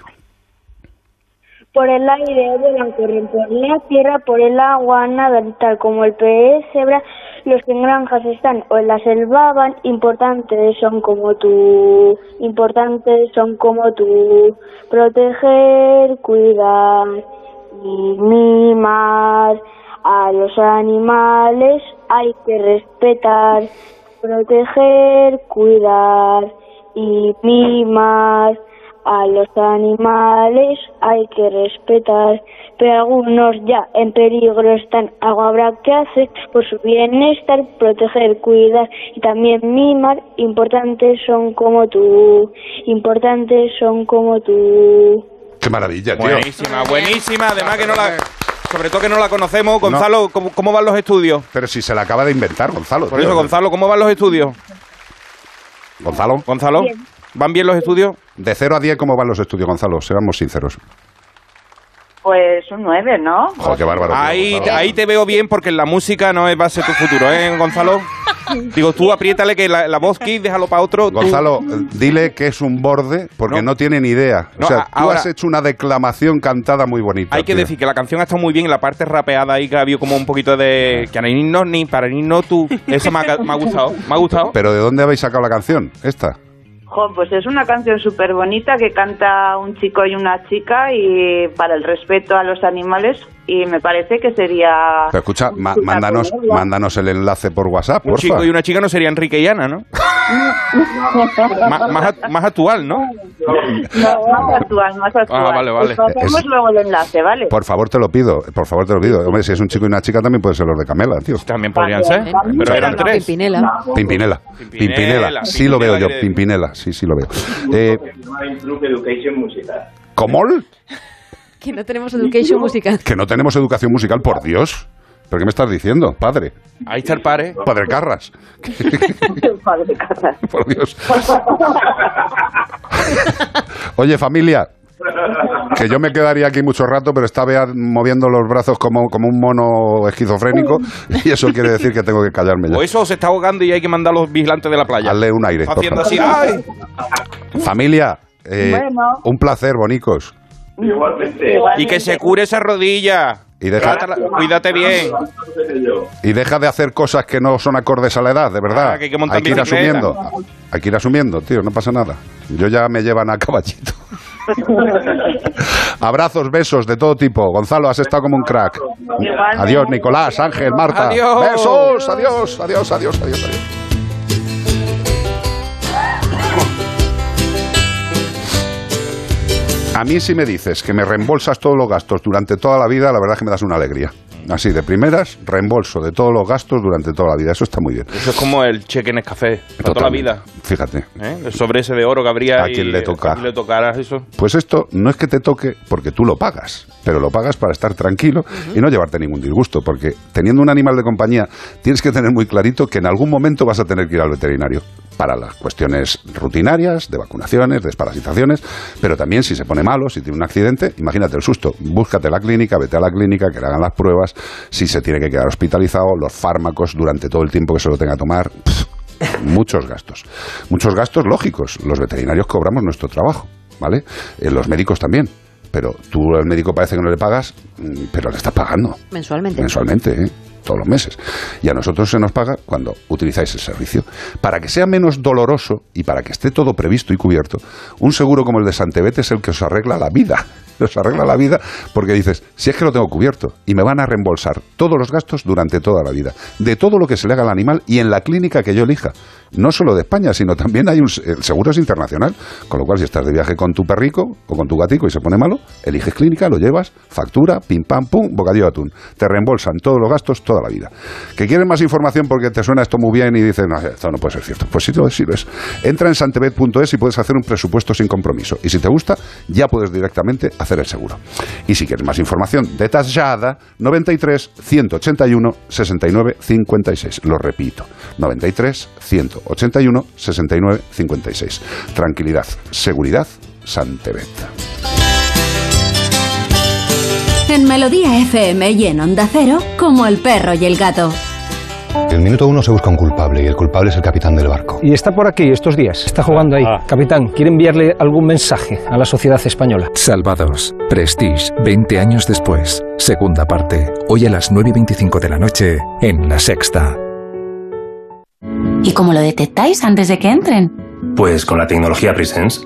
Por el aire vuelan, corren por la tierra, por el agua nadan, tal como el pez cebra. Los que en granjas están o en la selva van, importantes son como tú, importantes son como tú. Proteger, cuidar y mimar a los animales hay que respetar. Proteger, cuidar y mimar a los animales hay que respetar, pero algunos ya en peligro están. Algo habrá que hacer por su bienestar, proteger, cuidar y también mimar. Importantes son como tú, importantes son como tú. Qué maravilla, tío. Buenísima, buenísima. Además que no la... Sobre todo que no la conocemos. Gonzalo, ¿cómo, cómo van los estudios? Pero si se la acaba de inventar, Gonzalo. Por tío. eso, Gonzalo, ¿cómo van los estudios? Gonzalo. Gonzalo, Bien. ¿Van bien los estudios? De 0 a 10, ¿cómo van los estudios, Gonzalo? Seamos sinceros. Pues un 9, ¿no? Joder, qué bárbaro. Ahí, ahí te veo bien porque la música no es- va a ser tu futuro, ¿eh, Gonzalo? Digo, tú apriétale que la, la voz Kiss, déjalo para otro. tú- Gonzalo, eh, dile que es un borde porque no, tiene ni idea. No, o sea, a- tú ahora- has hecho una declamación cantada muy bonita. Hay que tío. decir que la canción ha estado muy bien y la parte rapeada ahí que ha habido como un poquito de... Que ni no, ni para ni no tú. Eso me ha, me ha gustado. Me ha gustado. Pero ¿de dónde habéis sacado la canción? Esta. Jo, pues es una canción súper bonita que canta un chico y una chica y para el respeto a los animales y me parece que sería... Pero escucha, mándanos, mándanos el enlace por WhatsApp, Un porfa. chico y una chica no sería Enrique y Ana, ¿no? Más, más actual, ¿no? No, más actual, más actual. Ah, vale, vale. Pasamos Es- luego el enlace, ¿vale? Por favor, te lo pido. Por favor, te lo pido. Hombre, si es un chico y una chica, también puede ser los de Camela, tío. También podrían ser. Pero eran tres. Pimpinela. Pimpinela. Pimpinela. Sí lo veo yo, Pimpinela. Sí, sí lo veo. Eh, Improve Education Musical. ¿Cómo? Que no tenemos education musical. Que no tenemos educación musical, por Dios. ¿Pero qué me estás diciendo, padre? Ahí está el padre. Padre Carras. Padre Carras. Por Dios. Oye, familia, que yo me quedaría aquí mucho rato, pero está Bea moviendo los brazos como, como un mono esquizofrénico y eso quiere decir que tengo que callarme ya. O eso se está ahogando y hay que mandar a los vigilantes de la playa. Hazle un aire. por Haciendo así. Familia, eh, Bueno. un placer, bonicos. Igualmente. Y que se cure esa rodilla. Y deja- Cuídate bien. Y deja de hacer cosas que no son acordes a la edad, de verdad. Ah, que hay que ir asumiendo. Hay que ir asumiendo, tío, no pasa nada. Yo ya me llevan a caballito. Abrazos, besos de todo tipo. Gonzalo, has estado como un crack. Adiós, Nicolás, Ángel, Marta. Adiós. Besos, adiós, adiós, adiós, adiós, adiós. A mí si me dices que me reembolsas todos los gastos durante toda la vida, la verdad es que me das una alegría. Así, de primeras, reembolso de todos los gastos durante toda la vida. Eso está muy bien. Eso es como el cheque en el café. Para toda la vida. Fíjate. ¿eh? El sobre ese de oro que habría A quien le toca. le eso. Pues esto no es que te toque porque tú lo pagas, pero lo pagas para estar tranquilo y no llevarte ningún disgusto, porque teniendo un animal de compañía tienes que tener muy clarito que en algún momento vas a tener que ir al veterinario para las cuestiones rutinarias, de vacunaciones, desparasitaciones, pero también si se pone malo, si tiene un accidente, imagínate el susto, búscate la clínica, vete a la clínica, que le hagan las pruebas, si se tiene que quedar hospitalizado, los fármacos durante todo el tiempo que se lo tenga que tomar. Pff, muchos gastos. Muchos gastos lógicos. Los veterinarios cobramos nuestro trabajo, ¿vale? Eh, los médicos también. Pero tú al médico parece que no le pagas, mm, pero le estás pagando Mensualmente. mensualmente, ¿eh? Todos los meses. Y a nosotros se nos paga cuando utilizáis el servicio. Para que sea menos doloroso y para que esté todo previsto y cubierto, un seguro como el de Santebet es el que os arregla la vida. Os arregla la vida porque dices, si es que lo tengo cubierto y me van a reembolsar todos los gastos durante toda la vida, de todo lo que se le haga al animal y en la clínica que yo elija. No solo de España, sino también hay un seguro es internacional, con lo cual si estás de viaje con tu perrico o con tu gatico y se pone malo, eliges clínica, lo llevas, factura, pim pam pum, bocadillo de atún. Te reembolsan todos los gastos toda la vida. ¿Que quieres más información porque te suena esto muy bien y dices, no, esto no puede ser cierto? Pues sí lo es, sí lo es. Entra en santebet.es y puedes hacer un presupuesto sin compromiso. Y si te gusta, ya puedes directamente hacer el seguro. Y si quieres más información detallada, 93 181 69 56. Lo repito, 93 181 69 56. Tranquilidad, seguridad, Santebet. En Melodía FM y en Onda Cero, como el perro y el gato. En el minuto uno se busca un culpable y el culpable es el capitán del barco. Y está por aquí estos días, está jugando ahí. Capitán, ¿quiere enviarle algún mensaje a la sociedad española? Salvados. Prestige, 20 años después. Segunda parte. Hoy a las 9 y 25 de la noche en La Sexta. ¿Y cómo lo detectáis antes de que entren? Pues con la tecnología Presence.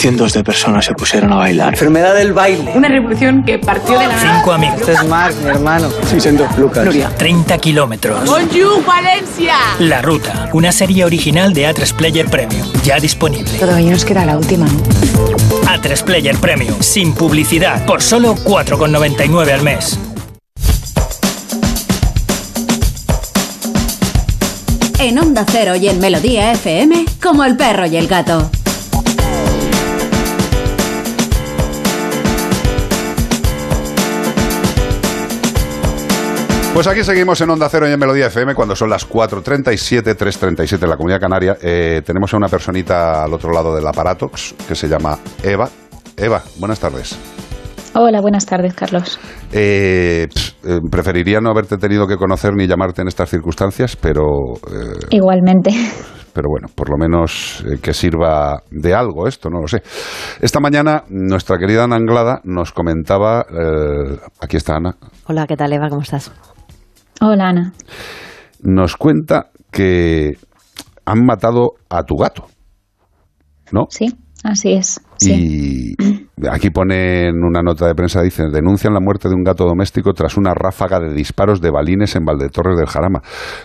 Cientos de personas se pusieron a bailar. Enfermedad del baile. Una revolución que partió de la Cinco amigos. Este es Marc, mi hermano. Sí, siento Lucas. Nuria. 30 kilómetros. Bonjour, Valencia. La Ruta, una serie original de A3 Player Premium, ya disponible. Todavía nos queda la última, ¿no? A3 Player Premium, sin publicidad, por solo 4,99 al mes. En Onda Cero y en Melodía FM, como el perro y el gato. Pues aquí seguimos en Onda Cero y en Melodía FM cuando son las 4.37, 3.37 en la Comunidad Canaria. Eh, tenemos a una personita al otro lado del aparato que se llama Eva. Eva, buenas tardes. Hola, buenas tardes, Carlos. Eh, eh, preferiría no haberte tenido que conocer ni llamarte en estas circunstancias, pero, eh, Igualmente. pero bueno, por lo menos eh, que sirva de algo esto, no lo sé. Esta mañana nuestra querida Ana Anglada nos comentaba, eh, aquí está Ana, Hola, ¿qué tal, Eva? ¿Cómo estás? Hola, Ana. nos cuenta que han matado a tu gato, ¿no? Sí, así es. Y Aquí pone en una nota de prensa, dice, denuncian la muerte de un gato doméstico tras una ráfaga de disparos de balines en Valdetorres del Jarama.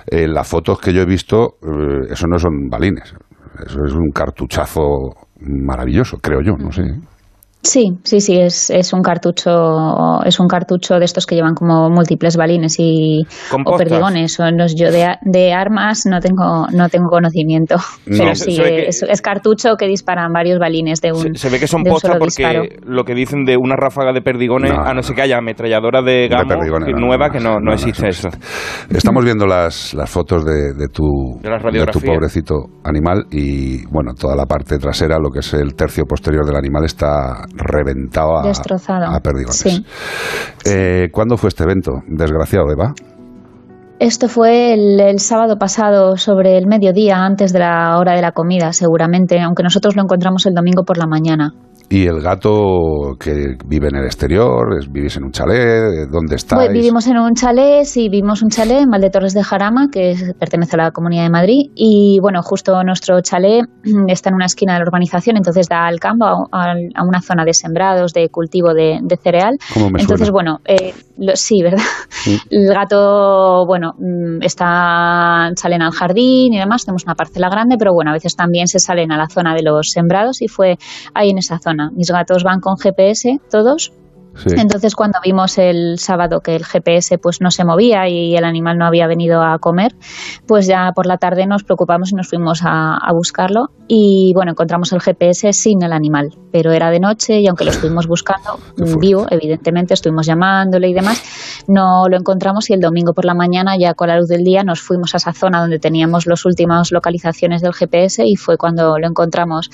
Eh, las fotos que yo he visto, eh, eso no son balines, eso es un cartuchazo maravilloso, creo yo, no sé. Sí, sí, sí, es, es un cartucho, es un cartucho de estos que llevan como múltiples balines y o perdigones. O no- yo de, a- de armas no tengo, no tengo conocimiento, No. pero Se- sí, se es, es cartucho que disparan varios balines de un. Se ve que son de un postas solo porque disparo. lo que dicen de una ráfaga de perdigones, No, a no ser que haya ametralladora de gamo nueva, no, que no, no, no, no, existe eso. Estamos viendo las, las fotos de, de tu, De las de tu pobrecito animal y, bueno, toda la parte trasera, lo que es el tercio posterior del animal, está reventado a, Destrozado. a perdigones. Sí. Eh, ¿Cuándo fue este evento? Desgraciado, Eva. Esto fue el, el sábado pasado sobre el mediodía, antes de la hora de la comida, seguramente, aunque nosotros lo encontramos el domingo por la mañana. ¿Y el gato que vive en el exterior? ¿Vivís en un chalet? ¿Dónde estáis? Pues vivimos en un chalet, sí, vivimos un chalet en Valdetorres de Jarama, que es- pertenece a la Comunidad de Madrid. Y bueno, justo nuestro chalet mm, está en una esquina de la urbanización, entonces da al campo, a, una zona de sembrados, de cultivo de, de cereal. ¿Cómo me entonces, suena? bueno, eh, lo- sí, ¿verdad? El gato, bueno, mm, está, salen al jardín y demás, tenemos una parcela grande, pero bueno, a veces también se salen a la zona de los sembrados y fue ahí en esa zona. Mis gatos van con GPS, todos, Sí. entonces, cuando vimos el sábado que el GPS pues no se movía y el animal no había venido a comer, pues ya por la tarde nos preocupamos y nos fuimos a, a buscarlo. Y bueno, encontramos el GPS sin el animal, pero era de noche y aunque lo estuvimos buscando vivo, evidentemente, estuvimos llamándole y demás, no lo encontramos y el domingo por la mañana, ya con la luz del día, nos fuimos a esa zona donde teníamos las últimas localizaciones del GPS y fue cuando lo encontramos.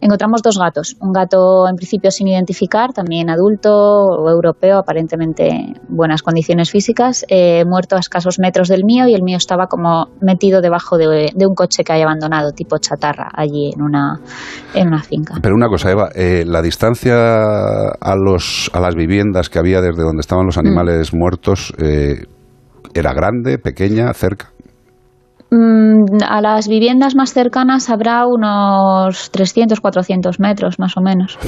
Encontramos dos gatos, un gato en principio sin identificar, también adulto o europeo, aparentemente buenas condiciones físicas, eh, muerto a escasos metros del mío y el mío estaba como metido debajo de, de un coche que hay abandonado, tipo chatarra, allí en una, en una finca. Pero una cosa, Eva, eh, la distancia a, los, a las viviendas que había desde donde estaban Mm. los animales muertos eh, era grande, pequeña, cerca. Mm, a las viviendas más cercanas habrá unos 300, 400 metros más o menos.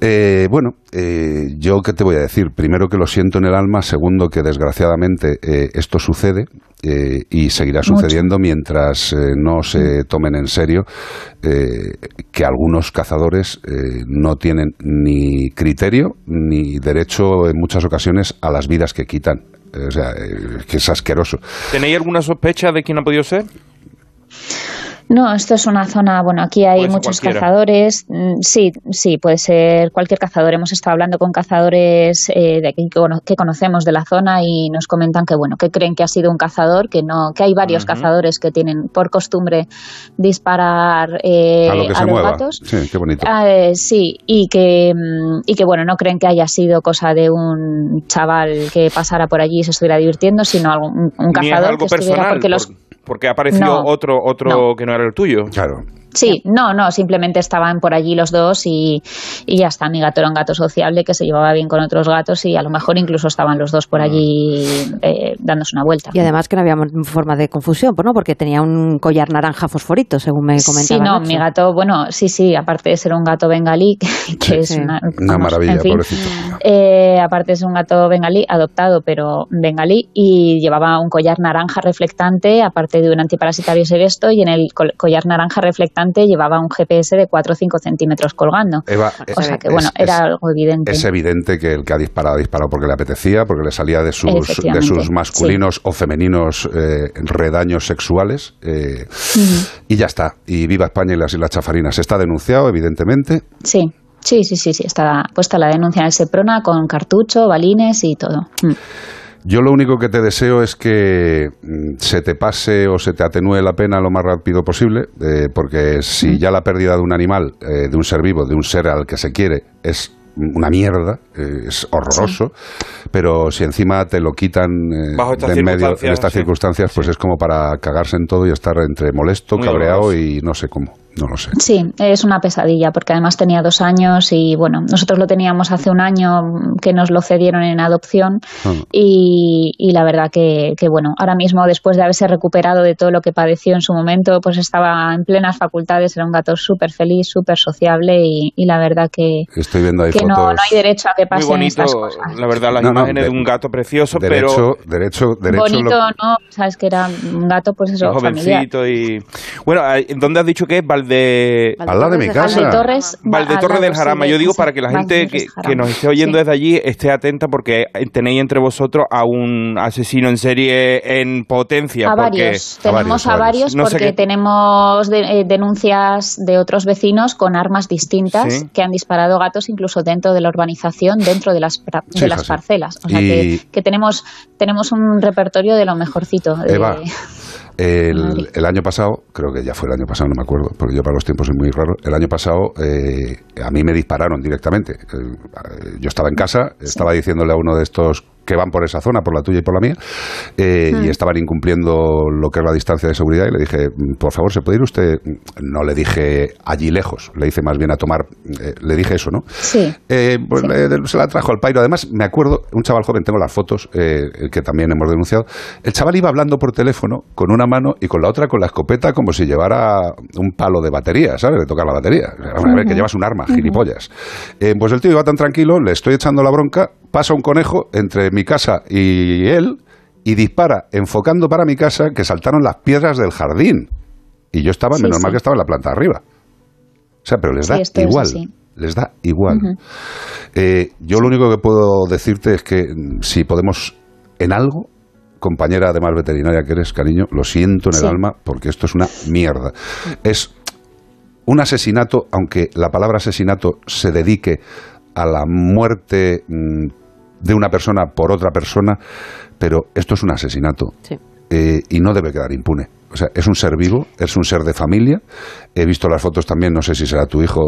Eh, bueno, eh, yo qué te voy a decir. Primero que lo siento en el alma, segundo que desgraciadamente eh, esto sucede eh, y seguirá Mucho. sucediendo mientras eh, no se tomen en serio que algunos cazadores no tienen ni criterio ni derecho en muchas ocasiones a las vidas que quitan. O sea, eh, es asqueroso. ¿Tenéis alguna sospecha de quién ha podido ser? No, esto es una zona, bueno, aquí hay muchos cualquiera. cazadores, mm, sí, sí, puede ser cualquier cazador. Hemos estado hablando con cazadores eh, de aquí que, cono- que conocemos de la zona y nos comentan que, bueno, que creen que ha sido un cazador, que no, que hay varios cazadores que tienen por costumbre disparar eh, a lo que se los mueva. gatos. Sí, qué bonito. Ah, eh, sí, y que, mm, y que bueno, no creen que haya sido cosa de un chaval que pasara por allí y se estuviera divirtiendo, sino algún, un, cazador algo que estuviera personal, porque los porque ha aparecido No, otro, otro no. que no era el tuyo. Claro. Sí, no, no, simplemente estaban por allí los dos y, y ya está. Mi gato era un gato sociable que se llevaba bien con otros gatos y a lo mejor incluso estaban los dos por allí eh, dándose una vuelta. Y además que no había forma de confusión, ¿no? Porque tenía un collar naranja fosforito, según me comentaba. Sí, no, Nacho. mi gato, bueno, sí, sí, aparte de ser un gato bengalí, que, que es una, Una vamos, maravilla, en fin, pobrecito. Eh, aparte es un gato bengalí, adoptado, pero bengalí, y llevaba un collar naranja reflectante, aparte de un antiparasitario sevesto, y en el col- collar naranja reflectante llevaba un GPS de 4 o 5 centímetros colgando. Eva, o sea que, bueno, era algo evidente. Es evidente que el que ha disparado ha disparado porque le apetecía, porque le salía de sus, de sus masculinos o femeninos eh, redaños sexuales. eh, Y ya está. Y viva España y las Islas Chafarinas. Está denunciado, evidentemente. Sí, sí, sí, sí, sí, está puesta la denuncia en el Seprona con cartucho, balines y todo. Mm. Yo lo único que te deseo es que mm, se te pase o se te atenúe la pena lo más rápido posible, eh, porque si ya la pérdida de un animal, eh, de un ser vivo, de un ser al que se quiere, es una mierda, eh, es horroroso, pero si encima te lo quitan eh, Bajo de en medio en estas sí. circunstancias, pues es como para cagarse en todo y estar entre molesto, Muy cabreado y no sé cómo. No lo sé. Sí, es una pesadilla porque además tenía dos años y bueno, nosotros lo teníamos hace un año que nos lo cedieron en adopción Ah. y, y la verdad que, que, bueno, ahora mismo después de haberse recuperado de todo lo que padeció en su momento, pues estaba en plenas facultades, era un gato súper feliz, súper sociable y, y la verdad que, Estoy viendo ahí que fotos. no hay derecho a que Muy pasen bonito, estas cosas. la verdad, las No, de- de un gato precioso, Derecho, pero derecho, derecho. Bonito, lo- ¿no? Sabes que era un gato, pues eso, familiar. jovencito y... Bueno, ¿dónde has dicho que es? Valde... Al lado de mi casa. Valdetorres, Valde al Torre lado, del Jarama. Yo digo para que la gente Valdetorres que, nos esté oyendo Sí. desde allí esté atenta porque tenéis entre vosotros a un asesino en serie en potencia. A porque- varios, tenemos a varios, porque tenemos de- eh, denuncias de otros vecinos con armas distintas Sí. que han disparado gatos incluso dentro de la urbanización, dentro de las, pra- Sí, de las parcelas. O sea Y- que, que tenemos, tenemos un repertorio de lo mejorcito. de- Eva, el, el año pasado, creo que ya fue el año pasado, no me acuerdo, porque yo para los tiempos soy muy raro. El año pasado eh, a mí me dispararon directamente. Eh, yo estaba en casa, estaba diciéndole a uno de estos que van por esa zona, por la tuya y por la mía, eh, Hmm. y estaban incumpliendo lo que es la distancia de seguridad y le dije, por favor, ¿se puede ir usted? No le dije allí lejos, le hice más bien a tomar, eh, le dije eso, ¿no? Sí. Eh, pues le- se la trajo al pairo. Además, me acuerdo, un chaval joven, tengo las fotos que también hemos denunciado. El chaval iba hablando por teléfono con una mano y con la otra con la escopeta como si llevara un palo de batería, ¿sabes? De tocar la batería. A ver, que llevas un arma, Ujú. gilipollas. Pues el tío iba tan tranquilo, le estoy echando la bronca, pasa un conejo entre mi casa y él y dispara, enfocando para mi casa, que saltaron las piedras del jardín. Y yo estaba, Sí, menos mal que estaba en la planta arriba. O sea, pero les da igual. Les da igual. Eh, yo lo único que puedo decirte es que mm, si podemos en algo, compañera además veterinaria que eres, cariño, lo siento en el alma porque esto es una mierda. Es un asesinato, aunque la palabra asesinato se dedique a la muerte mm, de una persona por otra persona, pero esto es un asesinato eh, y no debe quedar impune. O sea, es un ser vivo, es un ser de familia. He visto las fotos también, no sé si será tu hijo,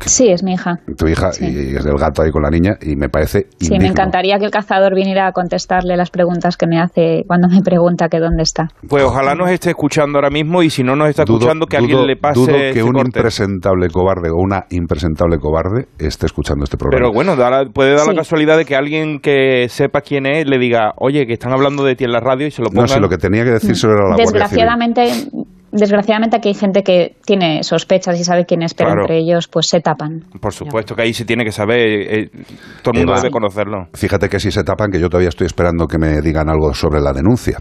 Sí, es mi hija. tu hija, Sí. y es del gato ahí con la niña, y me parece Sí, me encantaría que el cazador viniera a contestarle las preguntas que me hace cuando me pregunta que dónde está. Pues ojalá nos esté escuchando ahora mismo y si no nos está Dudo- escuchando que dudo- alguien le pase dudo que este un corte. impresentable cobarde o una impresentable cobarde esté escuchando este programa. Pero bueno, da la- puede dar Sí. la casualidad de que alguien que sepa quién es le diga, oye, que están hablando de ti en la radio y se lo pongan. no, si lo que tenía que decírselo era la Guardia Civil. Desgraciadamente, desgraciadamente aquí hay gente que tiene sospechas y sabe quién es, pero Claro. entre ellos pues se tapan. Por supuesto que ahí se tiene que saber, eh, todo el mundo Eva. debe conocerlo. Fíjate que si se tapan, que yo todavía estoy esperando que me digan algo sobre la denuncia.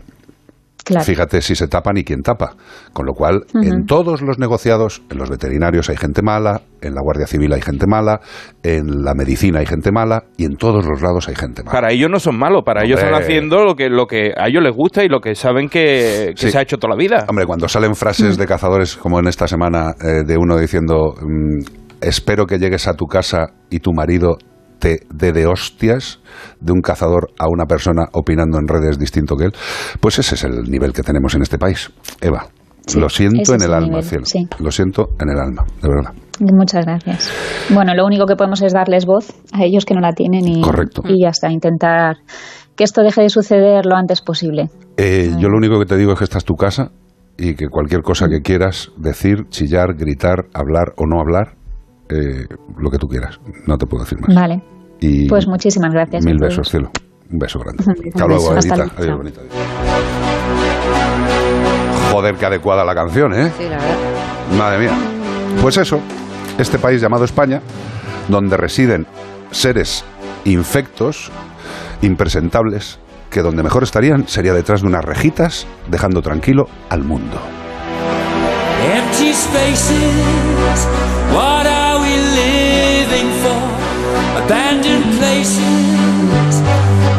Claro. Fíjate si se tapan y quién tapa. Con lo cual, en todos los negociados, en los veterinarios hay gente mala, en la Guardia Civil hay gente mala, en la medicina hay gente mala y en todos los lados hay gente mala. Para ellos no son malos, para ellos están haciendo lo que, lo que a ellos les gusta y lo que saben que, que Sí. se ha hecho toda la vida. Hombre, cuando salen frases de cazadores como en esta semana eh, de uno diciendo mm, espero que llegues a tu casa y tu marido te dé de hostias de un cazador a una persona opinando en redes distinto que él, pues ese es el nivel que tenemos en este país. Eva, Sí, lo siento en el el alma, nivel, cielo. sí. Lo siento en el alma, de verdad. Muchas gracias. Bueno, lo único que podemos es darles voz a ellos que no la tienen y, Correcto. y ya está, intentar que esto deje de suceder lo antes posible. Eh, yo lo único que te digo es que esta es tu casa y que cualquier cosa que quieras decir, chillar, gritar, hablar o no hablar, eh, lo que tú quieras. No te puedo decir más. Vale. Y Pues muchísimas gracias. mil besos, cielo. Un beso grande. Un Hasta luego, beso. Edita. Adiós, bonita. Joder, qué adecuada la canción, ¿eh? Sí, la verdad. Madre mía. Pues eso, este país llamado España, donde residen seres infectos, impresentables, que donde mejor estarían sería detrás de unas rejitas, dejando tranquilo al mundo. Empty spaces, what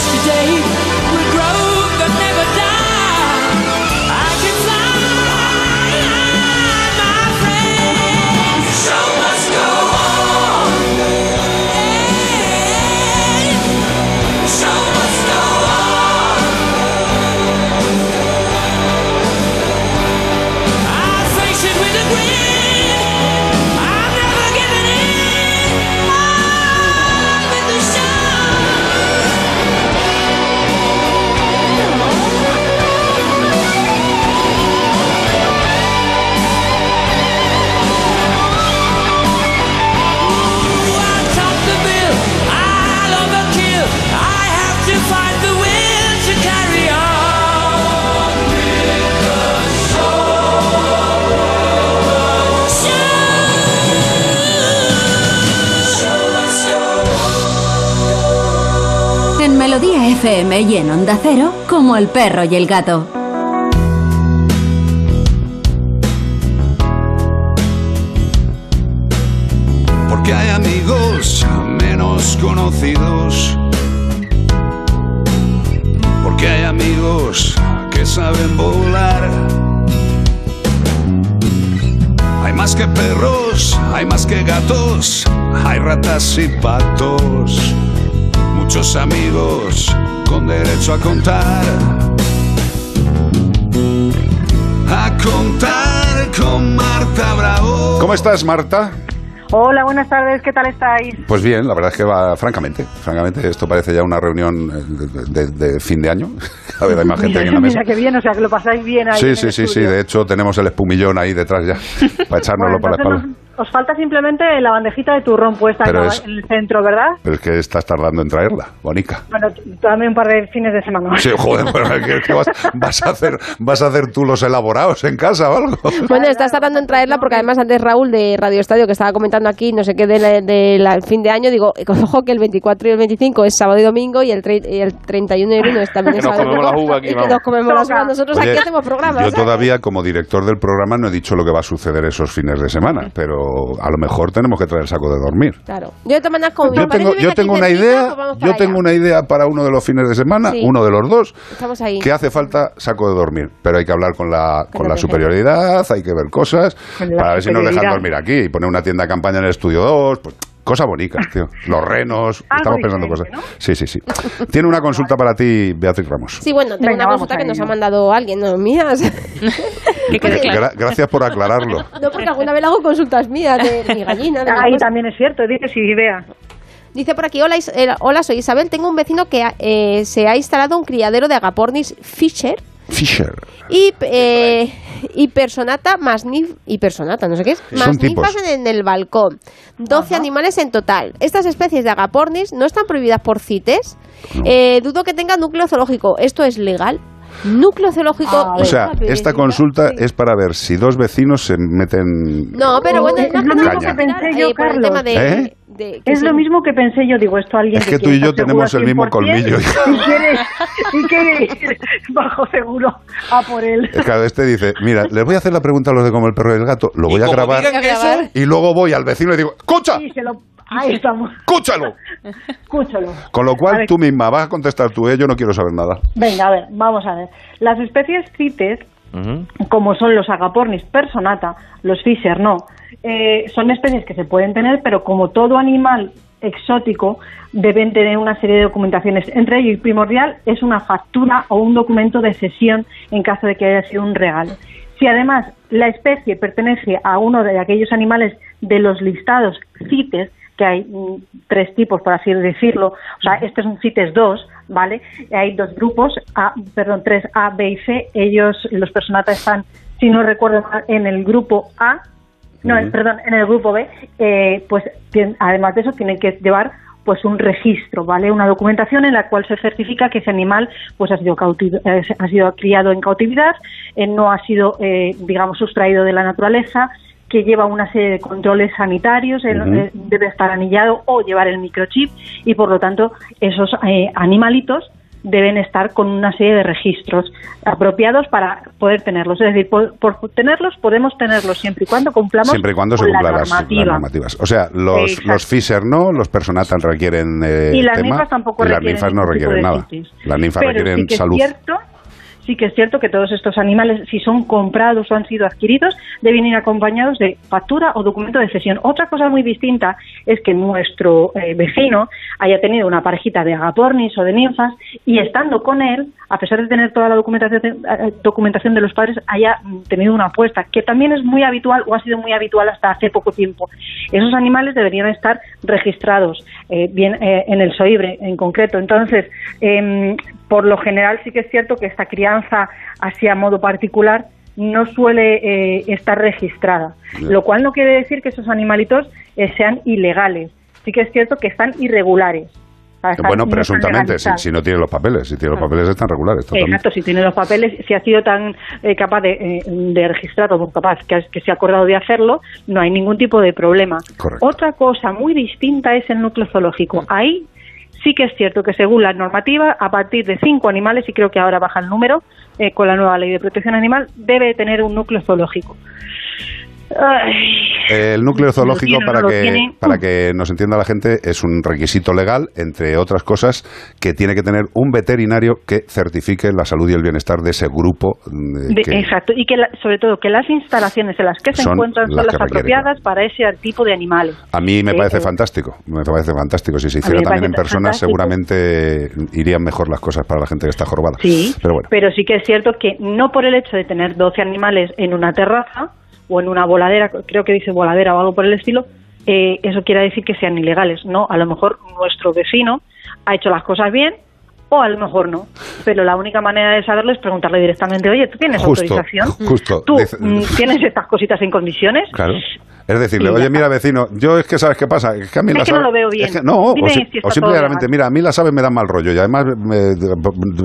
yesterday. FM y en Onda Cero como el perro y el gato. Porque hay amigos menos conocidos. Porque hay amigos que saben volar. Hay más que perros, hay más que gatos, hay ratas y patos. Muchos amigos con derecho a contar. A contar con Marta Bravo. ¿Cómo estás, Marta? Hola, buenas tardes, ¿qué tal estáis? Pues bien, la verdad es que va, francamente, francamente, esto parece ya una reunión eh, de, de- de fin de año. A ver, hay más gente aquí en la mesa. Mira qué bien, o sea, que lo pasáis bien ahí. Sí, en sí, el sí, sí, estudio. de hecho tenemos el espumillón ahí detrás ya, para echárnoslo Bueno, para la espalda. nos- os falta simplemente la bandejita de turrón puesta en, es- en el centro, ¿verdad? Pero es que estás tardando en traerla, Bonica. Bueno, dame un par de fines de semana. Sí, joder, pero ¿qué, qué vas, vas a hacer, ¿vas a hacer tú los elaborados en casa o algo? Bueno, estás tardando en traerla porque además antes Raúl de Radio Estadio que estaba comentando aquí, no sé qué, del de de la- fin de año, digo, eh, ojo que el 24 y el 25 es sábado y domingo y el, tre- y el 31 y el 1 es también es nos sábado y comemos domingo, la uva aquí, vamos. nos comemos las uvas nosotros Oye, aquí hacemos programas. Yo todavía, como director del programa, no he dicho lo que va a suceder esos fines de semana, pero a lo mejor tenemos que traer el saco de dormir. Claro. Yo mi Yo tengo, yo tengo una idea, yo para tengo allá. una idea para uno de los fines de semana, Sí. uno de los dos, Estamos ahí. que hace falta saco de dormir, pero hay que hablar con la, con la superioridad, hay que ver cosas, para ver si nos dejan dormir aquí y poner una tienda de campaña en el estudio 2, pues cosas bonitas, tío. Los renos, estamos pensando cosas. Sí, sí, sí. Tiene una consulta para ti, Beatriz Ramos. Sí, bueno, tengo Venga, una consulta que nos ha mandado alguien, no mías. Gra- gracias por aclararlo. No, porque alguna vez hago consultas mías de mi gallina. De Ahí también es cierto, dice si idea. Dice por aquí, hola, eh, hola, soy Isabel, tengo un vecino que eh, se ha instalado un criadero de agapornis Fisher Fisher. y, eh, y personata más nif y personata, no sé qué es, Son más ninfas en, en el balcón. 12 animales en total. Estas especies de agapornis no están prohibidas por CITES. Eh, dudo que tengan núcleo zoológico. ¿Esto es legal? Núcleo zoológico. O sea, esta consulta es para ver si dos vecinos se meten No, pero bueno, Es no, lo no, mismo no, que no, eh, el Carlos. tema de, de- que Es lo mismo que pensé yo, digo, esto alguien Es que tú y yo tenemos el mismo 100% colmillo. Y quiere, y quiere ir bajo seguro a por él. Claro, este dice, mira, les voy a hacer la pregunta a los de como el perro y el gato, lo voy a grabar y luego voy al vecino y le digo, ¡escucha! Sí, se lo- Ahí estamos. ¡Escúchalo! Escúchalo. Con lo cual tú misma vas a contestar tú, ¿eh? yo no quiero saber nada. Venga, a ver, vamos a ver. Las especies CITES, como son los agapornis personata, los Fisher no, eh, son especies que se pueden tener, pero como todo animal exótico, deben tener una serie de documentaciones. Entre ellos, primordial, es una factura o un documento de cesión en caso de que haya sido un regalo. Si además la especie pertenece a uno de aquellos animales de los listados CITES, que hay mm, tres tipos, por así decirlo, o sea, este es un CITES 2, ¿vale? Hay dos grupos, A, perdón, tres A, B y C. Ellos, los personatas están, si no recuerdo mal, en el grupo A, no, perdón, en el grupo B, eh, pues además de eso tienen que llevar pues un registro, ¿vale? Una documentación en la cual se certifica que ese animal pues ha sido ha sido criado en cautividad, eh, no ha sido eh, digamos sustraído de la naturaleza, que lleva una serie de controles sanitarios, eh, debe estar anillado o llevar el microchip y por lo tanto esos eh, animalitos deben estar con una serie de registros apropiados para poder tenerlos. Es decir, por, por tenerlos podemos tenerlos siempre y cuando cumplamos Siempre y cuando se con la cumplan las, las normativa. normativas. O sea, los, Exacto. los Fisher no, los personatas requieren eh, Y las tema, ninfas tampoco y las requieren ninfas no requieren nada. Las ninfas Pero requieren sí que salud. Es cierto, sí que es cierto que todos estos animales, si son comprados o han sido adquiridos, deben ir acompañados de factura o documento de cesión. Otra cosa muy distinta es que nuestro eh, vecino haya tenido una parejita de agapornis o de ninfas y estando con él, a pesar de tener toda la documentación, eh, documentación de los padres, haya mm, tenido una apuesta, que también es muy habitual o ha sido muy habitual hasta hace poco tiempo. Esos animales deberían estar registrados eh, bien eh, en el SOIBRE en concreto. Entonces, em, por lo general sí que es cierto que esta crianza así a modo particular no suele eh, estar registrada, lo cual no quiere decir que esos animalitos eh, sean ilegales. Sí que es cierto que están irregulares. O sea, Bueno, presuntamente, si, no tiene los papeles. Si tiene los papeles están regulares. totalmente. Exacto, si tiene los papeles, si ha sido tan eh, capaz de, eh, de registrarlo, como capaz que, que se ha acordado de hacerlo, no hay ningún tipo de problema. Otra cosa muy distinta es el núcleo zoológico. Ahí Sí que es cierto que según la normativa, a partir de cinco animales, y creo que ahora baja el número eh, con la nueva ley de protección animal, debe tener un núcleo zoológico. El núcleo zoológico, no para que, para que nos entienda la gente, es un requisito legal, entre otras cosas, que tiene que tener un veterinario que certifique la salud y el bienestar de ese grupo. mm, de- que- exacto, y que la- sobre todo que las instalaciones en las que se encuentran son las las, que requieren, apropiadas para ese tipo de animales. A mí me Eh, parece eh, fantástico, me parece fantástico. Si se hiciera también en personas, fantástico. seguramente irían mejor las cosas para la gente que está jorobada. Sí, Pero bueno, Pero sí que es cierto que no por el hecho de tener 12 animales en una terraza o en una voladera, creo que dice voladera o algo por el estilo, eh, eso quiere decir que sean ilegales. No, a lo mejor nuestro vecino ha hecho las cosas bien o a lo mejor no. Pero la única manera de saberlo es preguntarle directamente, oye, ¿tú tienes Justo, autorización? justo. ¿Tú mm, tienes estas cositas en condiciones? claro. Es decirle, oye, mira, vecino, yo es que sabes qué pasa, es que a mí Es las que no lo veo bien. es que- no, Dime o, si- si está o todo simplemente, mira, a mí las aves me dan mal rollo y además me-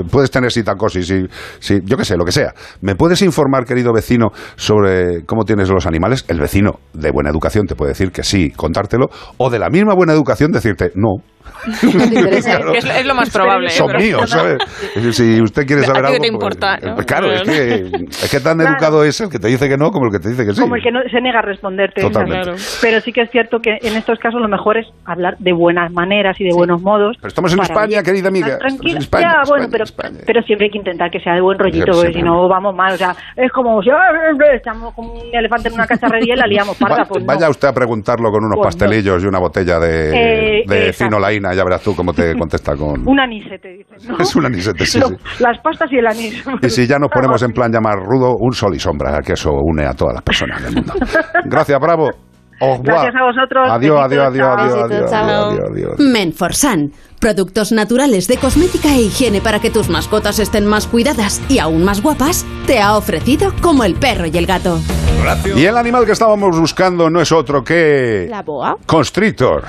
puedes tener citacosis y, si, yo qué sé, lo que sea. ¿Me puedes informar, querido vecino, sobre cómo tienes los animales? El vecino de buena educación te puede decir que sí, contártelo, o de la misma buena educación decirte no. Claro. Es, es lo más probable. ¿eh? Son Pero- míos, ¿sabes? Si usted quiere ¿A saber qué algo... te pues- importa, no? pues claro, es que, es que tan educado es el que te dice que no como el que te dice que sí. Como el que no se niega a responderte. Pero sí que es cierto que en estos casos lo mejor es hablar de buenas maneras y de buenos modos. Pero estamos en España, querida amiga. estar tranquila. España, bueno, España, pero, pero siempre hay que intentar que sea de buen rollito, porque si no vamos mal. O sea, es como si "Ah, estamos como un elefante en una cacharrería y la liamos parda. Pues no. Vaya usted a preguntarlo con unos Pues no. pastelillos y una botella de, Eh, de finolaína, ya verás tú cómo te contesta con... Un anisete, dicen. ¿no? Es un anisete, sí, Lo- sí. Las pastas y el anís. Y si ya nos ponemos en plan llamar rudo, un sol y sombra, que eso une a todas las personas del mundo. Gracias, bravo. Revoir. Gracias a vosotros. Adiós, adiós, adiós, chao. adiós, adiós, adiós, adiós, adiós. Menforsan, productos naturales de cosmética e higiene para que tus mascotas estén más cuidadas y aún más guapas, te ha ofrecido como el perro y el gato. Y el animal que estábamos buscando no es otro que... La boa. Constrictor.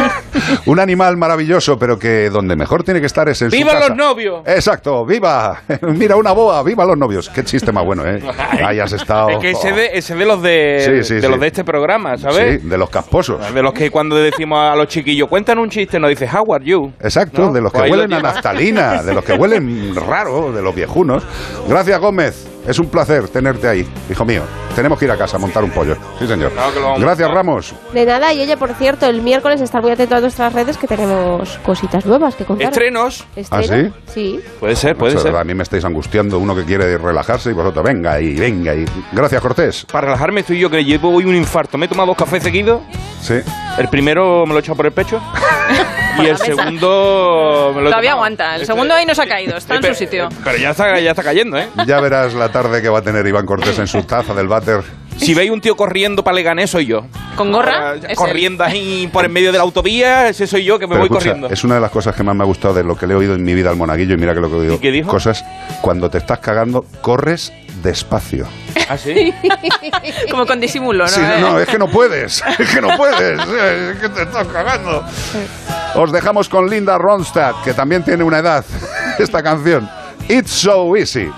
un animal maravilloso, pero que donde mejor tiene que estar es en ¡Viva su casa. los novios! Exacto, viva. Mira, una boa, viva los novios. Qué chiste más bueno, ¿eh? Ahí has estado. Es que ese de, ese de los de, Sí, sí, de sí. los de este programa, ¿sabes? Sí, de los casposos. De los que cuando decimos a los chiquillos, cuentan un chiste, nos dice, how are you? Exacto, ¿No? de los que Pues huelen a naftalina, de los que huelen raro, de los viejunos. Gracias, Gómez. Es un placer tenerte ahí, hijo mío. Tenemos que ir a casa a montar un pollo. Sí, señor. Gracias. Ramos. De nada, y oye, por cierto, el miércoles estar muy atento a nuestras redes que tenemos cositas nuevas que contar. ¿Estrenos? ¿Ah, sí? Sí. Puede ser, puede de ser. verdad, A mí me estáis angustiando uno que quiere relajarse y vosotros, venga y venga y... Gracias, Cortés. Para relajarme estoy yo que llevo hoy un infarto. Me he tomado dos cafés seguidos. Sí. El primero me lo he echado por el pecho. y el segundo me lo he Todavía tomado. aguanta. El segundo ahí no se ha caído, está en Pero- su sitio. Pero ya está, ya está cayendo, ¿eh? Ya verás la tarde que va a tener Iván Cortés en su taza del váter. Si veis un tío corriendo para Leganés, soy yo. ¿Con gorra? Ahora, Es corriendo ahí por en medio de la autovía, ese soy yo que me Pero voy escucha, corriendo. es una de las cosas que más me ha gustado de lo que le he oído en mi vida al monaguillo y mira que lo que he oído. ¿Y qué dijo? Cosas, cuando te estás cagando, corres despacio. ¿Ah, sí? Como con disimulo, ¿no? Sí, Eh. no, es que no puedes, es que no puedes, eh, es que te estás cagando. Os dejamos con Linda Ronstadt, que también tiene una edad, esta canción. It's so easy.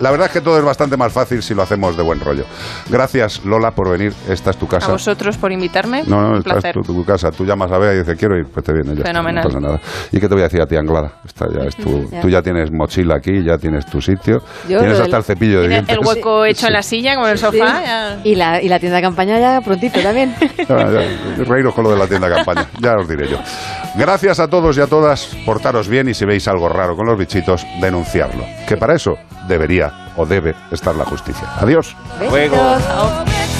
La verdad es que todo es bastante más fácil si lo hacemos de buen rollo. Gracias, Lola, por venir. Esta es tu A casa. vosotros por invitarme. No, no, esta es placer. tu, tu casa. Tú llamas a Bea y dices, quiero ir, pues te viene ya. Fenomenal. No pasa nada. ¿Y qué te voy a decir a ti, Anglada? Esta ya es tu, Ya. Tú ya tienes mochila aquí, ya tienes tu sitio. Yo tienes hasta el cepillo de dientes. el hueco hecho en la silla, como en el sofá. Ya. Y la, y la tienda de campaña ya prontito también. Ya, ya, reíros con lo de la tienda de campaña, ya os diré yo. Gracias a todos y a todas, portaros bien y si veis algo raro con los bichitos, denunciarlo. Que para eso debería o debe estar la justicia. Adiós. Besitos.